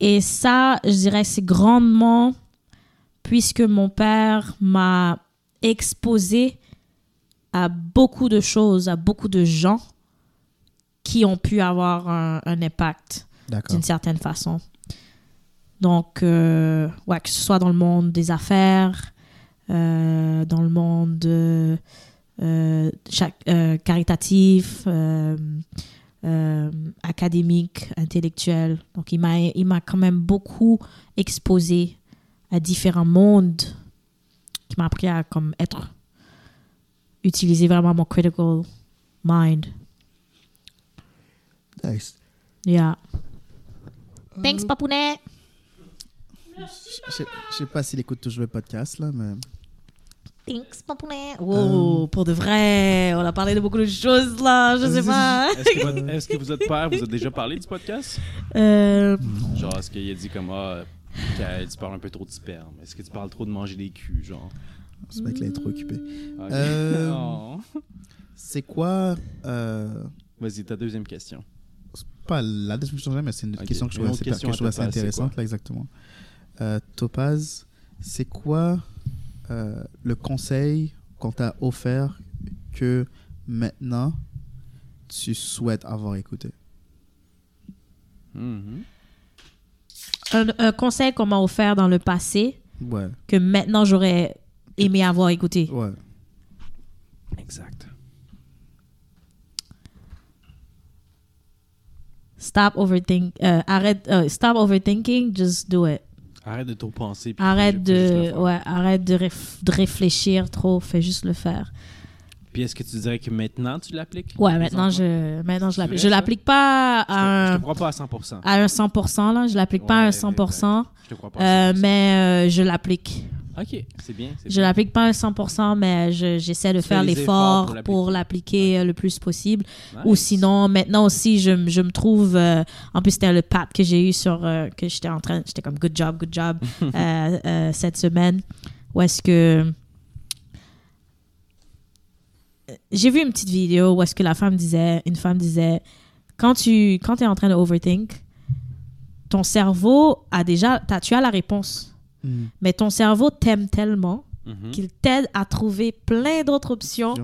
et ça, je dirais, c'est grandement puisque mon père m'a exposé à beaucoup de choses, à beaucoup de gens qui ont pu avoir un, un impact d'une certaine façon. Donc, euh, ouais, que ce soit dans le monde des affaires, euh, dans le monde euh, chaque- caritatif, euh, euh, académique, intellectuel. Donc, il m'a, il m'a quand même beaucoup exposé à différents mondes qui m'a appris à comme être, utiliser vraiment mon critical mind. Nice. Yeah. Thanks, papounet. Je sais- je sais pas s'il écoute toujours le podcast, là, mais. Thanks, papounet. Oh, pour de vrai. On a parlé de beaucoup de choses là, je sais pas. Est-ce que, votre- [laughs] est-ce que vous êtes père? Vous a déjà parlé du podcast? Euh, Genre, est-ce qu'il a dit comme ah, que tu parles un peu trop de sperme Est-ce que tu parles trop de manger des culs Genre? Ce mec-là est trop occupé. Ok. Euh, [laughs] Oh. C'est quoi. euh, Vas-y, ta deuxième question. c'est pas la description, mais c'est une Ok, question que je trouve autre assez, question que je trouve à assez Topaz, c'est intéressante, là, exactement. Euh, Topaz, c'est quoi euh, le conseil qu'on t'a offert que maintenant tu souhaites avoir écouté? Mhm. un, un conseil qu'on m'a offert dans le passé Ouais, que maintenant j'aurais aimé avoir écouté. ouais. Exact. Stop overthink, euh, arrête, euh, stop overthinking, just do it. Arrête de trop penser. Arrête de, ouais, arrête de, réf- de réfléchir trop, fais juste le faire. Puis est-ce que tu dirais que maintenant tu l'appliques? Ouais, maintenant je, maintenant je l'applique. Je l'applique pas Je te, à je un, te crois pas à 100%. à un 100%, là. Je l'applique pas à un Ouais, 100%. Je te crois pas à euh, 100%. mais euh, je l'applique. Ok, c'est bien. Je l'applique pas à un 100%, mais je- j'essaie de Tu faire l'effort pour l'appliquer. euh, le plus possible. Nice. Ou sinon, maintenant aussi, je, me trouve. euh, en plus, c'était le pat que j'ai eu sur. euh, que j'étais en train. J'étais comme good job, good job [laughs] euh, euh, cette semaine. Où est-ce que. J'ai vu une petite vidéo où est-ce que la femme disait. Une femme disait. Quand tu quand es en train de overthink, ton cerveau a déjà. tu as la réponse. Hmm. Mais ton cerveau t'aime tellement Mhm. qu'il t'aide à trouver plein d'autres options ouais.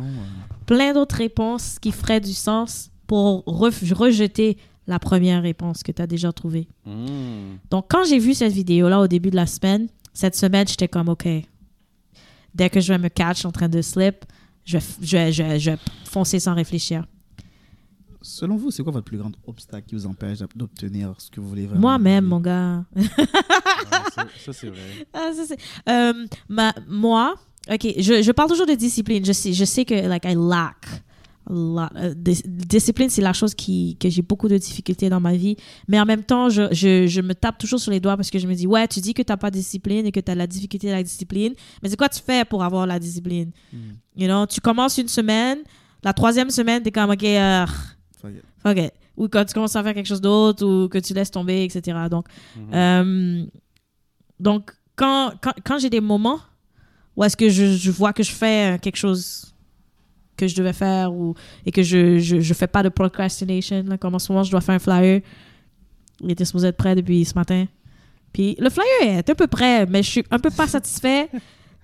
plein d'autres réponses qui feraient du sens pour rejeter la première réponse que tu as déjà trouvée. Mm. Donc, quand j'ai vu cette vidéo-là au début de la semaine, cette semaine, j'étais comme, OK, dès que je vais me catch en train de slip, je vais, f- je vais- je vais- je vais foncer sans réfléchir. Selon vous, c'est quoi votre plus grand obstacle qui vous empêche d'obtenir ce que vous voulez vraiment Moi-même, mon gars. Ouais, ça, c'est vrai. [laughs] Ah, ça, c'est- Euh, ma, moi, OK, je, je parle toujours de discipline. Je sais, je sais que, like, I lack. a lot. Euh, dis- discipline, c'est la chose qui, que j'ai beaucoup de difficultés dans ma vie. Mais en même temps, je, je, je me tape toujours sur les doigts parce que je me dis, ouais, tu dis que tu n'as pas de discipline et que tu as la difficulté de la discipline. Mais c'est quoi tu fais pour avoir la discipline? Mm. You know, tu commences une semaine, la troisième semaine, tu es comme, OK, euh, Fuck it. fuck it. Ou quand tu commences à faire quelque chose d'autre ou que tu laisses tomber, etc. Donc, Mhm. euh, donc, quand, quand, quand j'ai des moments où est-ce que je, je vois que je fais euh, quelque chose que je devais faire ou, et que je je, je fais pas de procrastination, là, comme en ce moment, je dois faire un flyer. Il était supposé être prêt depuis ce matin. Puis le flyer est un peu prêt, mais je suis un peu pas satisfait. [laughs]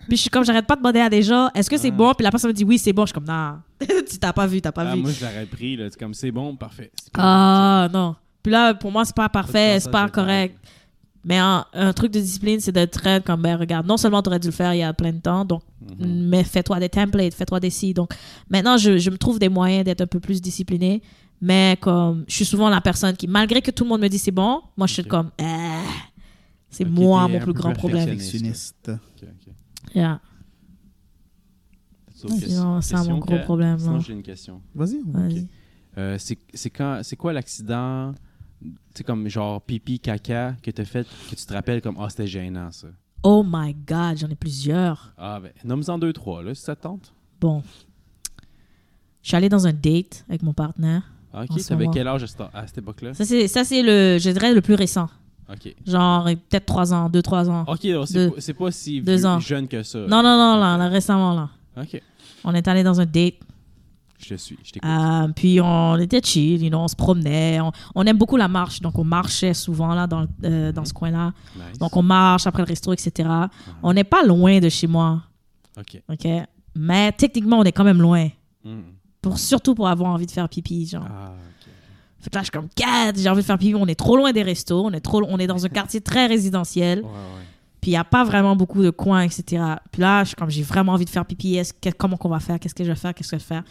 Puis je suis comme, j'arrête pas de demander à des gens, est-ce que c'est Ah. bon? Puis la personne me dit oui, c'est bon. Je suis comme, non, [laughs] tu t'as pas vu, t'as pas Ah, vu. moi, je l'aurais pris. Là. C'est comme c'est bon, parfait. Pas Ah non. Puis là, pour moi, c'est pas parfait, c'est pas correct. Mais un, un truc de discipline, c'est d'être très comme, ben regarde, non seulement tu aurais dû le faire il y a plein de temps, donc. Mhm. mais fais-toi des templates, fais-toi des si. Donc maintenant, je, je me trouve des moyens d'être un peu plus discipliné. Mais comme, je suis souvent la personne qui, malgré que tout le monde me dit c'est bon, moi je suis comme, eh, c'est moi mon plus grand problème. perfectionniste. Perfectionniste. Yeah. So, question- c'est ça mon question gros que- problème. Sinon, là. j'ai une question. Vas-y. Vas-y. Euh, c'est c'est quand c'est quoi l'accident tu sais comme genre pipi caca que t'as fait que tu te rappelles comme ah c'était gênant ça? Oh my God, j'en ai plusieurs. ah ben nomme-en deux trois là si ça te tente Bon. Je suis allée dans un date avec mon partenaire. Ah, ok t'avais quel âge à cette, à cette époque là Ça, c'est, ça, c'est le, je dirais, le plus récent. Genre, peut-être 3 ans, 2-3 ans. ok c'est pas- si vieux- ans. jeune que ça Non, non, non, là, là, récemment, là. ok On est allé dans un date. je te suis je t'écoute Euh, puis on était chill, you know, on se promenait. On, on aime beaucoup la marche, donc on marchait souvent là dans, euh, dans ce coin-là. nice Donc on marche après le resto, etc. On n'est pas loin de chez moi, ok ok? Mais techniquement, on est quand même loin. Hmm. Pour, surtout pour avoir envie de faire pipi, genre. ah Fait que là, je suis comme, Cat, j'ai envie de faire pipi. On est trop loin des restos. On est, trop, on est dans un quartier très résidentiel. ouais ouais Puis il n'y a pas vraiment beaucoup de coins, etc. Puis là, je suis comme, j'ai vraiment envie de faire pipi. Est-ce que, comment qu'on va faire? Qu'est-ce que je vais faire? Qu'est-ce que je vais faire?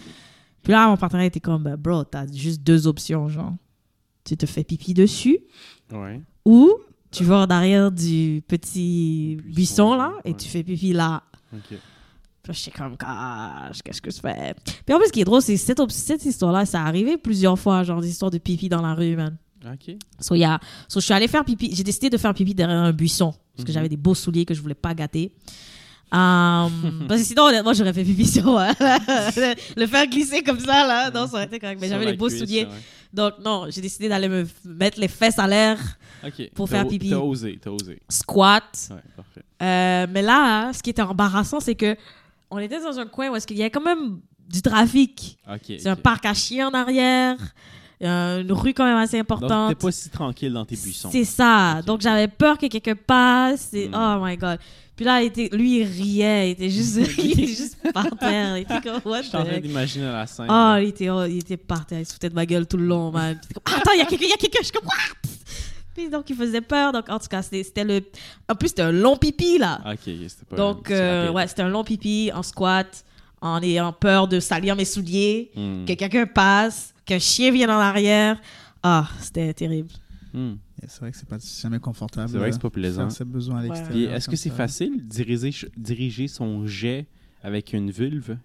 Puis là, mon partenaire était comme, bah, bro, t'as juste deux options, genre. Tu te fais pipi dessus ouais ou tu vas en arrière du petit Buisson, là et tu fais pipi là. Puis j'étais comme, gosh, qu'est-ce que je fais? Puis en plus, ce qui est drôle, c'est cette, cette histoire-là, ça est arrivé plusieurs fois, genre des histoires de pipi dans la rue, man. ok So, y a- so, je suis allée faire pipi. J'ai décidé de faire pipi derrière un buisson parce que Mhm. j'avais des beaux souliers que je voulais pas gâter. Um, [laughs] parce que sinon, honnêtement, j'aurais fait pipi sur moi. [laughs] le faire glisser comme ça, là, non, ça aurait été correct. Mais j'avais les beaux cuisse, souliers. ouais. Donc, non, j'ai décidé d'aller me mettre les fesses à l'air, Pour faire pipi. t'as osé t'as osé squat. ouais parfait Euh, mais là, ce qui était embarrassant, c'est que on était dans un coin où est-ce qu'il y a quand même du trafic. C'est un parc à chiens en arrière, euh, une rue quand même assez donc importante. t'es pas si tranquille dans tes buissons C'est ça. Donc j'avais peur que quelqu'un passe. Et... Mm. Oh my god. Puis là, il était... lui, il riait. Il était juste, [laughs] il était juste par terre. Il était comme, what je suis en train d'imaginer la scène Oh, il était, oh, il était par terre. Il se foutait de ma gueule tout le long, man. Comme, Attends, il y a quelqu'un, il y a quelqu'un. Je suis comme, what? Puis donc, il faisait peur. Donc, en tout cas, c'était le. En plus, c'était un long pipi, là. Ok, c'était pas. donc, euh, ouais, c'était un long pipi en squat, en ayant peur de salir mes souliers, Hmm. que quelqu'un passe, qu'un chien vienne en arrière. Ah, c'était terrible. Hmm. C'est vrai que c'est pas jamais confortable. C'est vrai que c'est pas euh, plaisant. Faire à l'extérieur. Est-ce que c'est facile de diriger, diriger son jet avec une vulve?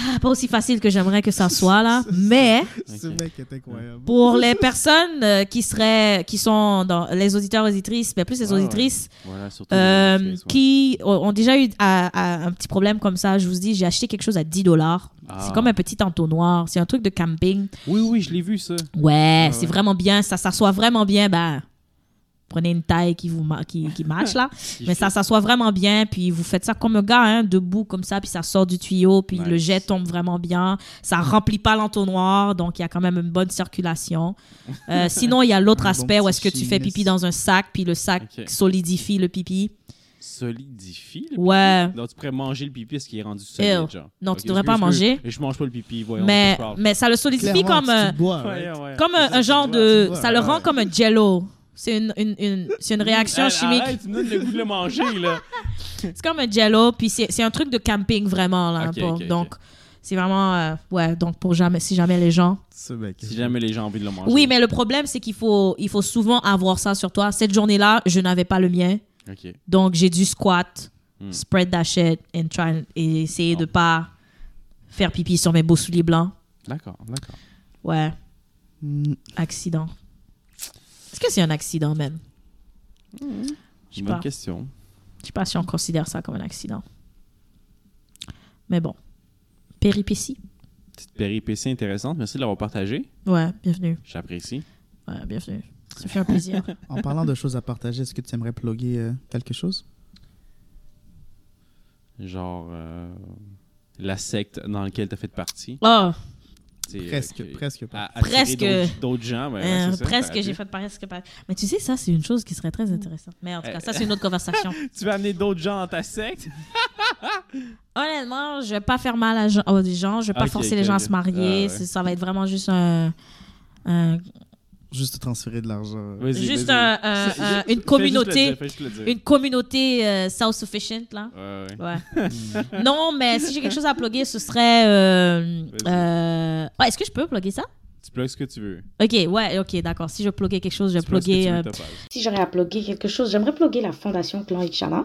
Ah, pas aussi facile que j'aimerais que ça soit, là. Mais. Ce Ok. mec est incroyable. Pour les personnes euh, qui seraient, qui sont dans les auditeurs auditrices, mais plus les Ouais, auditrices, Voilà, surtout. euh, les qui ont ont déjà eu à- à un petit problème comme ça, je vous dis, j'ai acheté quelque chose à 10 dollars. Ah. C'est comme un petit entonnoir, c'est un truc de camping. Oui, oui, je l'ai vu ça. Ouais, Ah c'est ouais. vraiment bien, ça s'assoit vraiment bien. Ben, prenez une taille qui vous qui, qui match là, [laughs] mais ça s'assoit vraiment bien. Puis vous faites ça comme un gars, hein, debout comme ça, puis ça sort du tuyau, puis le jet tombe vraiment bien. Ça remplit pas l'entonnoir, donc il y a quand même une bonne circulation. [laughs] Euh, sinon, il y a l'autre bon aspect où est-ce que tu fais pipi dans un sac, puis le sac solidifie le pipi? Solidifie. le Ouais. pipi? Donc tu pourrais manger le pipi parce qu'il est rendu solide, Ew. genre. Non, Ok, tu devrais pas manger. Et je mange pas le pipi, voyons. Mais, je mais ça le solidifie Clairement, comme, euh, tu bois, Ouais, right? ouais. comme un, un genre de. Ça le rend comme un jello. C'est une, une, une- c'est une réaction Hey, chimique. Arrête, tu me donnes le goût de le manger, [laughs] là. C'est comme un jello, puis c'est c'est un truc de camping vraiment là. Ok, pour- ok, ok. donc c'est vraiment euh, ouais. Donc pour jamais, si jamais les gens. Ce mec. Si jamais les gens ont envie de le manger. Oui, mais le problème c'est qu'il faut il faut souvent avoir ça sur toi. Cette journée-là, je n'avais pas le mien, Ok. donc j'ai dû squat, Hmm. spread that shit and try et essayer de Oh. pas faire pipi sur mes beaux souliers blancs. D'accord, d'accord. Ouais, Mm, accident. Est-ce que c'est un accident même Je sais Bonne pas. question. Je sais pas si on considère ça comme un accident. Mais bon, péripétie. Petite péripétie intéressante. Merci de l'avoir partagé. Ouais, bienvenue. J'apprécie. Ouais, bienvenue. Ça fait un plaisir. [laughs] En parlant de choses à partager, est-ce que tu aimerais plugger euh, quelque chose? Genre euh, la secte dans laquelle tu as fait partie. Oh, C'est, euh, Presque, que- presque pas. Presque. d'autres- gens. ouais, euh, ça, presque, j'ai fait presque pas. Mais tu sais, ça, c'est une chose qui serait très intéressante. Mais en tout cas, ça, c'est une autre conversation. [laughs] Tu vas amener d'autres gens dans ta secte? [laughs] Honnêtement, je vais pas faire mal à gens- aux gens. Je vais pas forcer les gens à se marier. Ah, ouais. Ça va être vraiment juste un. un- Juste transférer de l'argent. Juste un- un- un- une communauté. dire. Une communauté euh, self-sufficient, là. Ouais, ouais. Ouais. [laughs] [laughs] non, mais si j'ai quelque chose à plugger, ce serait. euh, euh, ouais, Est-ce que je peux plugger ça? Tu plugues ce que tu veux. Ok, ouais, ok, d'accord. Si je pluguer quelque chose, je ce que euh. Si j'aurais à plugger quelque chose, j'aimerais plugger la fondation Clan Ichana.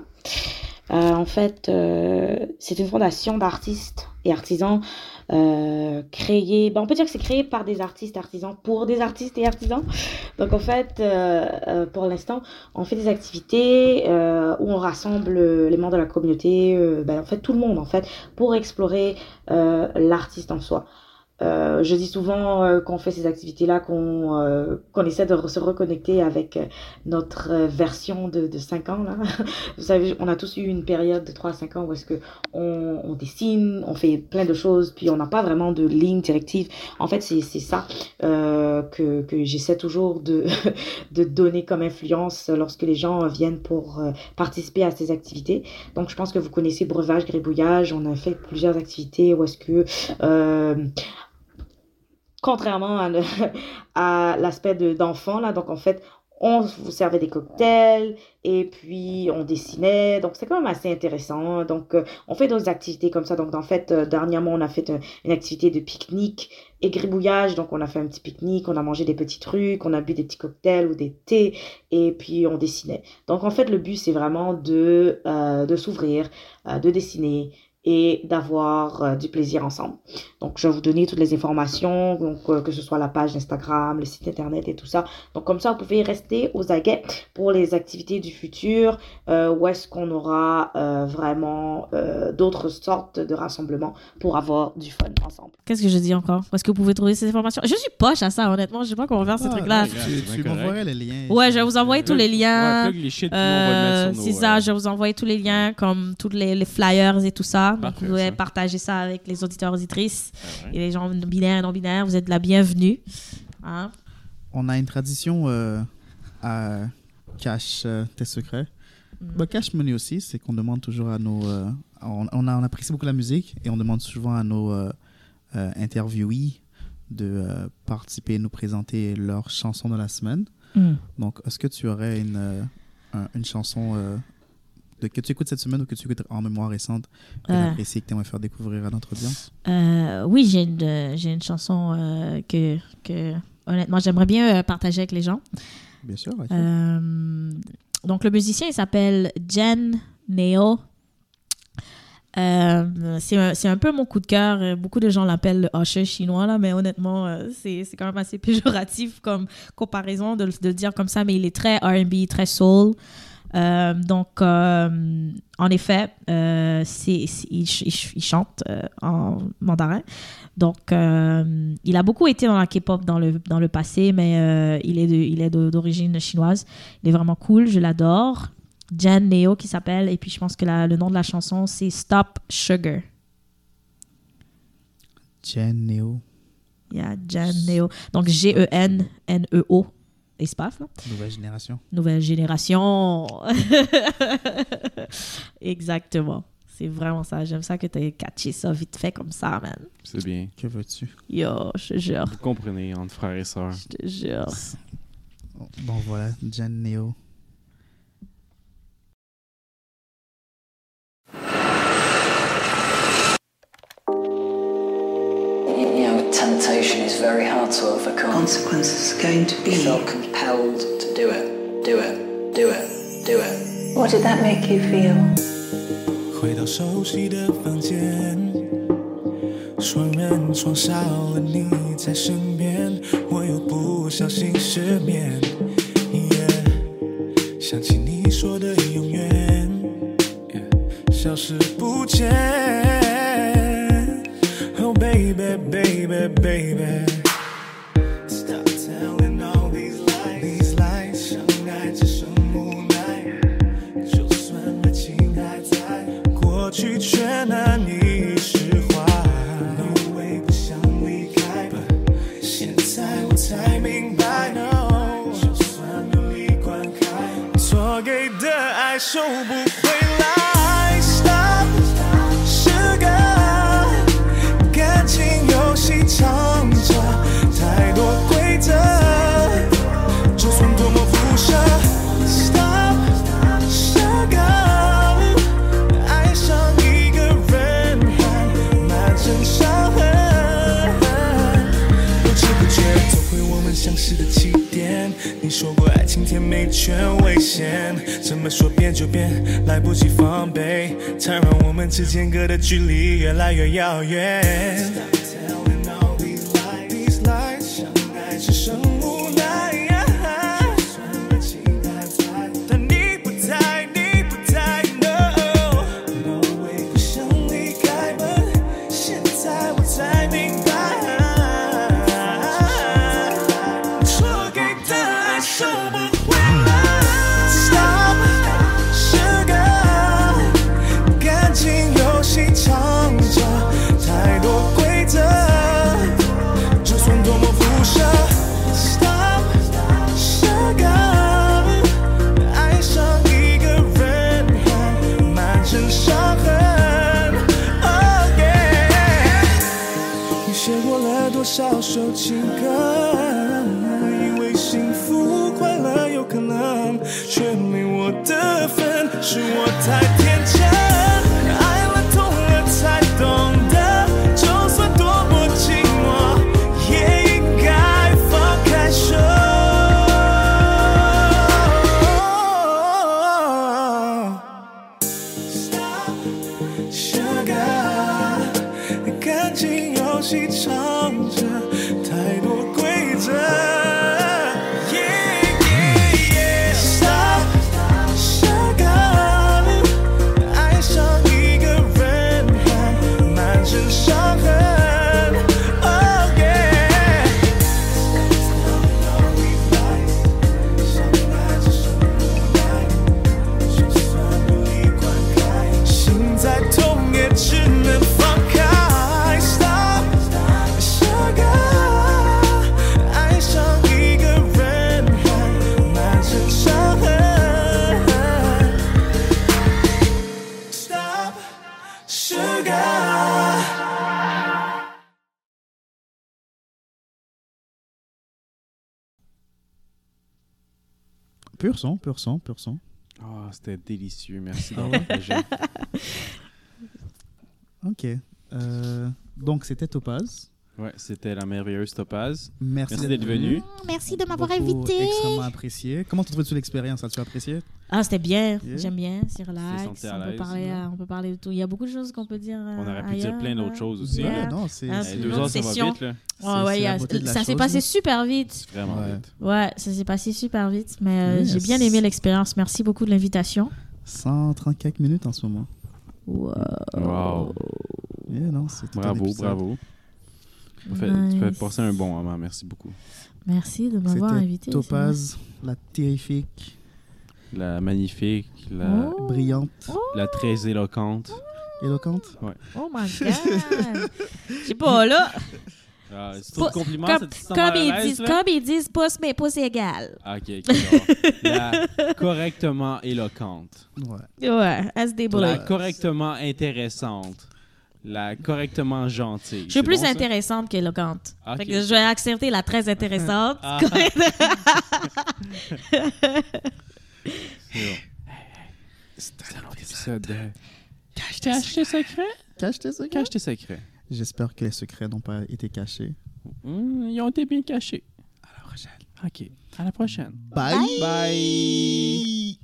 Euh, en fait, euh, c'est une fondation d'artistes et artisans euh, créée. ben, on peut dire que c'est créé par des artistes artisans pour des artistes et artisans. Donc en fait, euh, euh, pour l'instant, on fait des activités euh, où on rassemble les membres de la communauté, ben, en fait tout le monde en fait, pour explorer l'artiste en soi. Euh, je dis souvent euh, qu'on fait ces activités-là, qu'on euh, essaie de se reconnecter avec notre version de, de 5 ans. [laughs] Vous savez, on a tous eu une période de 3 à 5 ans où est-ce que on, dessine, on fait plein de choses, puis on n'a pas vraiment de ligne directive. En fait, c'est ça que, j'essaie toujours de, [laughs] de donner comme influence lorsque les gens viennent pour participer à ces activités. Donc, je pense que vous connaissez Breuvage, Gribouillage. On a fait plusieurs activités où est-ce que... Contrairement [laughs] à, l'aspect de- d'enfant, là, donc en fait, on vous servait des cocktails et puis on dessinait, donc c'est quand même assez intéressant. Donc euh, on fait d'autres activités comme ça. Donc en fait, euh, dernièrement, on a fait euh, une activité de pique-nique et gribouillage. Donc on a fait un petit pique-nique, on a mangé des petits trucs, on a bu des petits cocktails ou des thés et puis on dessinait. Donc en fait, le but c'est vraiment de, de s'ouvrir, de dessiner et d'avoir euh, du plaisir ensemble. Donc, je vais vous donner toutes les informations, donc, euh, que ce soit la page Instagram, le site internet et tout ça. Donc, comme ça, vous pouvez rester aux aguets pour les activités du futur, euh, où est-ce qu'on aura euh, vraiment euh, d'autres sortes de rassemblements pour avoir du fun ensemble. Qu'est-ce que je dis encore? Où est-ce que vous pouvez trouver ces informations? Je suis poche à ça, honnêtement. Je sais pas comment faire ces trucs-là. Tu, tu m'envoierais les liens. Ouais, je vais vous envoyer tous les liens. Ouais, Euh, c'est ça, je vais vous envoyer tous les liens, comme tous les, les flyers et tout ça. Donc, Parfait, vous pouvez ça. partager ça avec les auditeurs auditrices ah ouais. et les gens binaires et non-binaires. Vous êtes la bienvenue. Hein? On a une tradition euh, à Cache euh, tes secrets. Mm. Bah, Cache Money aussi, c'est qu'on demande toujours à nos. euh, on, on, a, on apprécie beaucoup la musique et on demande souvent à nos euh, euh, interviewés de euh, participer et nous présenter leur chanson de la semaine. Mm. Donc, est-ce que tu aurais une, euh, un- une chanson euh, que tu écoutes cette semaine ou que tu écoutes en mémoire récente que tu Euh. apprécies que tu aimerais faire découvrir à notre audience? Euh, oui, j'ai une, euh, j'ai une chanson que, que, honnêtement, j'aimerais bien partager avec les gens. Bien sûr. donc, le musicien, il s'appelle Jen Neo. Euh, c'est un, c'est un peu mon coup de cœur. Beaucoup de gens l'appellent le Usher chinois, là, mais honnêtement, c'est c'est quand même assez [laughs] péjoratif comme comparaison de, de le dire comme ça, mais il est très RB, très soul. Euh, donc, euh, en effet, euh, il, ch- il ch- il chante euh, en mandarin. Donc, il a beaucoup été dans la K-pop dans le, dans le passé, mais il est, d'origine chinoise. Il est vraiment cool, je l'adore. Jan Neo qui s'appelle, et puis je pense que la- le nom de la chanson, c'est Stop Sugar. Jen Neo, Il y a Jan Neo. Donc, G-E-N-N-E-O, espace, là. nouvelle génération. Nouvelle génération. [laughs] Exactement. C'est vraiment ça. J'aime ça que tu aies catché ça vite fait comme ça, man. C'est bien. Que veux-tu? Yo, je te jure. Vous comprenez, entre frères et sœurs. Je te jure. Bon, voilà, Jen Neo. Temptation is very hard to overcome. consequences are going to You be. felt compelled to do it, do it, do it, do it. What did that make you feel? 回到熟悉的房间，双人床少了你在身边，我又不小心失眠。Yeah，想起你说的永远，yeah，消失不见。Baby baby baby。Stop telling all these lies. These lies，相爱只剩无奈。就算爱情还在，过去却难以释怀。以为不想离开，but 现在我才明白，no，就算努力灌溉，错给的爱收不就变，来不及防备，才让我们之间隔的距离越来越遥远。Son, pur son, pur son. Ah, c'était délicieux. Merci [laughs] d'avoir. Ok. Euh, donc, c'était Topaz. Ouais, c'était la merveilleuse Topaz. Merci, Merci d'être venu. Merci de m'avoir invité. Extrêmement apprécié. Comment tu trouves-tu l'expérience? As-tu apprécié? Ah, c'était bien. Yeah. J'aime bien. C'est relax. On peut, l'aise. parler, euh, on peut parler de tout. Il y a beaucoup de choses qu'on peut dire. euh, On aurait pu dire plein d'autres là. choses aussi. Yeah. Ouais, non, c'est Ah, c'est deux une heures, ça va session. vite, là. Ouais, a- ça s'est passé super vite. Vraiment Ouais. vite. Ouais, ça s'est passé super vite. Mais euh, Yes. j'ai bien aimé l'expérience. Merci beaucoup de l'invitation. 134 minutes en ce moment. Wow. Wow. Yeah, non, c'est tout un Bravo, bravo. Tu fais, tu fais Nice. passer un bon moment. Merci beaucoup. Merci de m'avoir invité. Topaz, la terrifique, La magnifique, la, Oh. brillante, la très éloquente. éloquente? c'est- Oh my [laughs] god. Je sais pas, là. Ah, c'est trop de compliments, Comme, comme ils disent, là? comme ils disent, pouce, mais pouce égal. Ah, ok, ok. la [laughs] correctement éloquente. Ouais. Ouais, elle se débrouille. La correctement intéressante. La correctement gentille. Je suis plus bon, ça? intéressante qu'éloquente. Ah, je vais accepter la très intéressante. Ah. [laughs] C'est bon. C'est un autre épisode de Cache tes? Cache secrets. Cache tes secrets. J'espère que les secrets n'ont pas été cachés. Hum, ils ont été bien cachés. À la prochaine. OK. À la prochaine. Bye. Bye.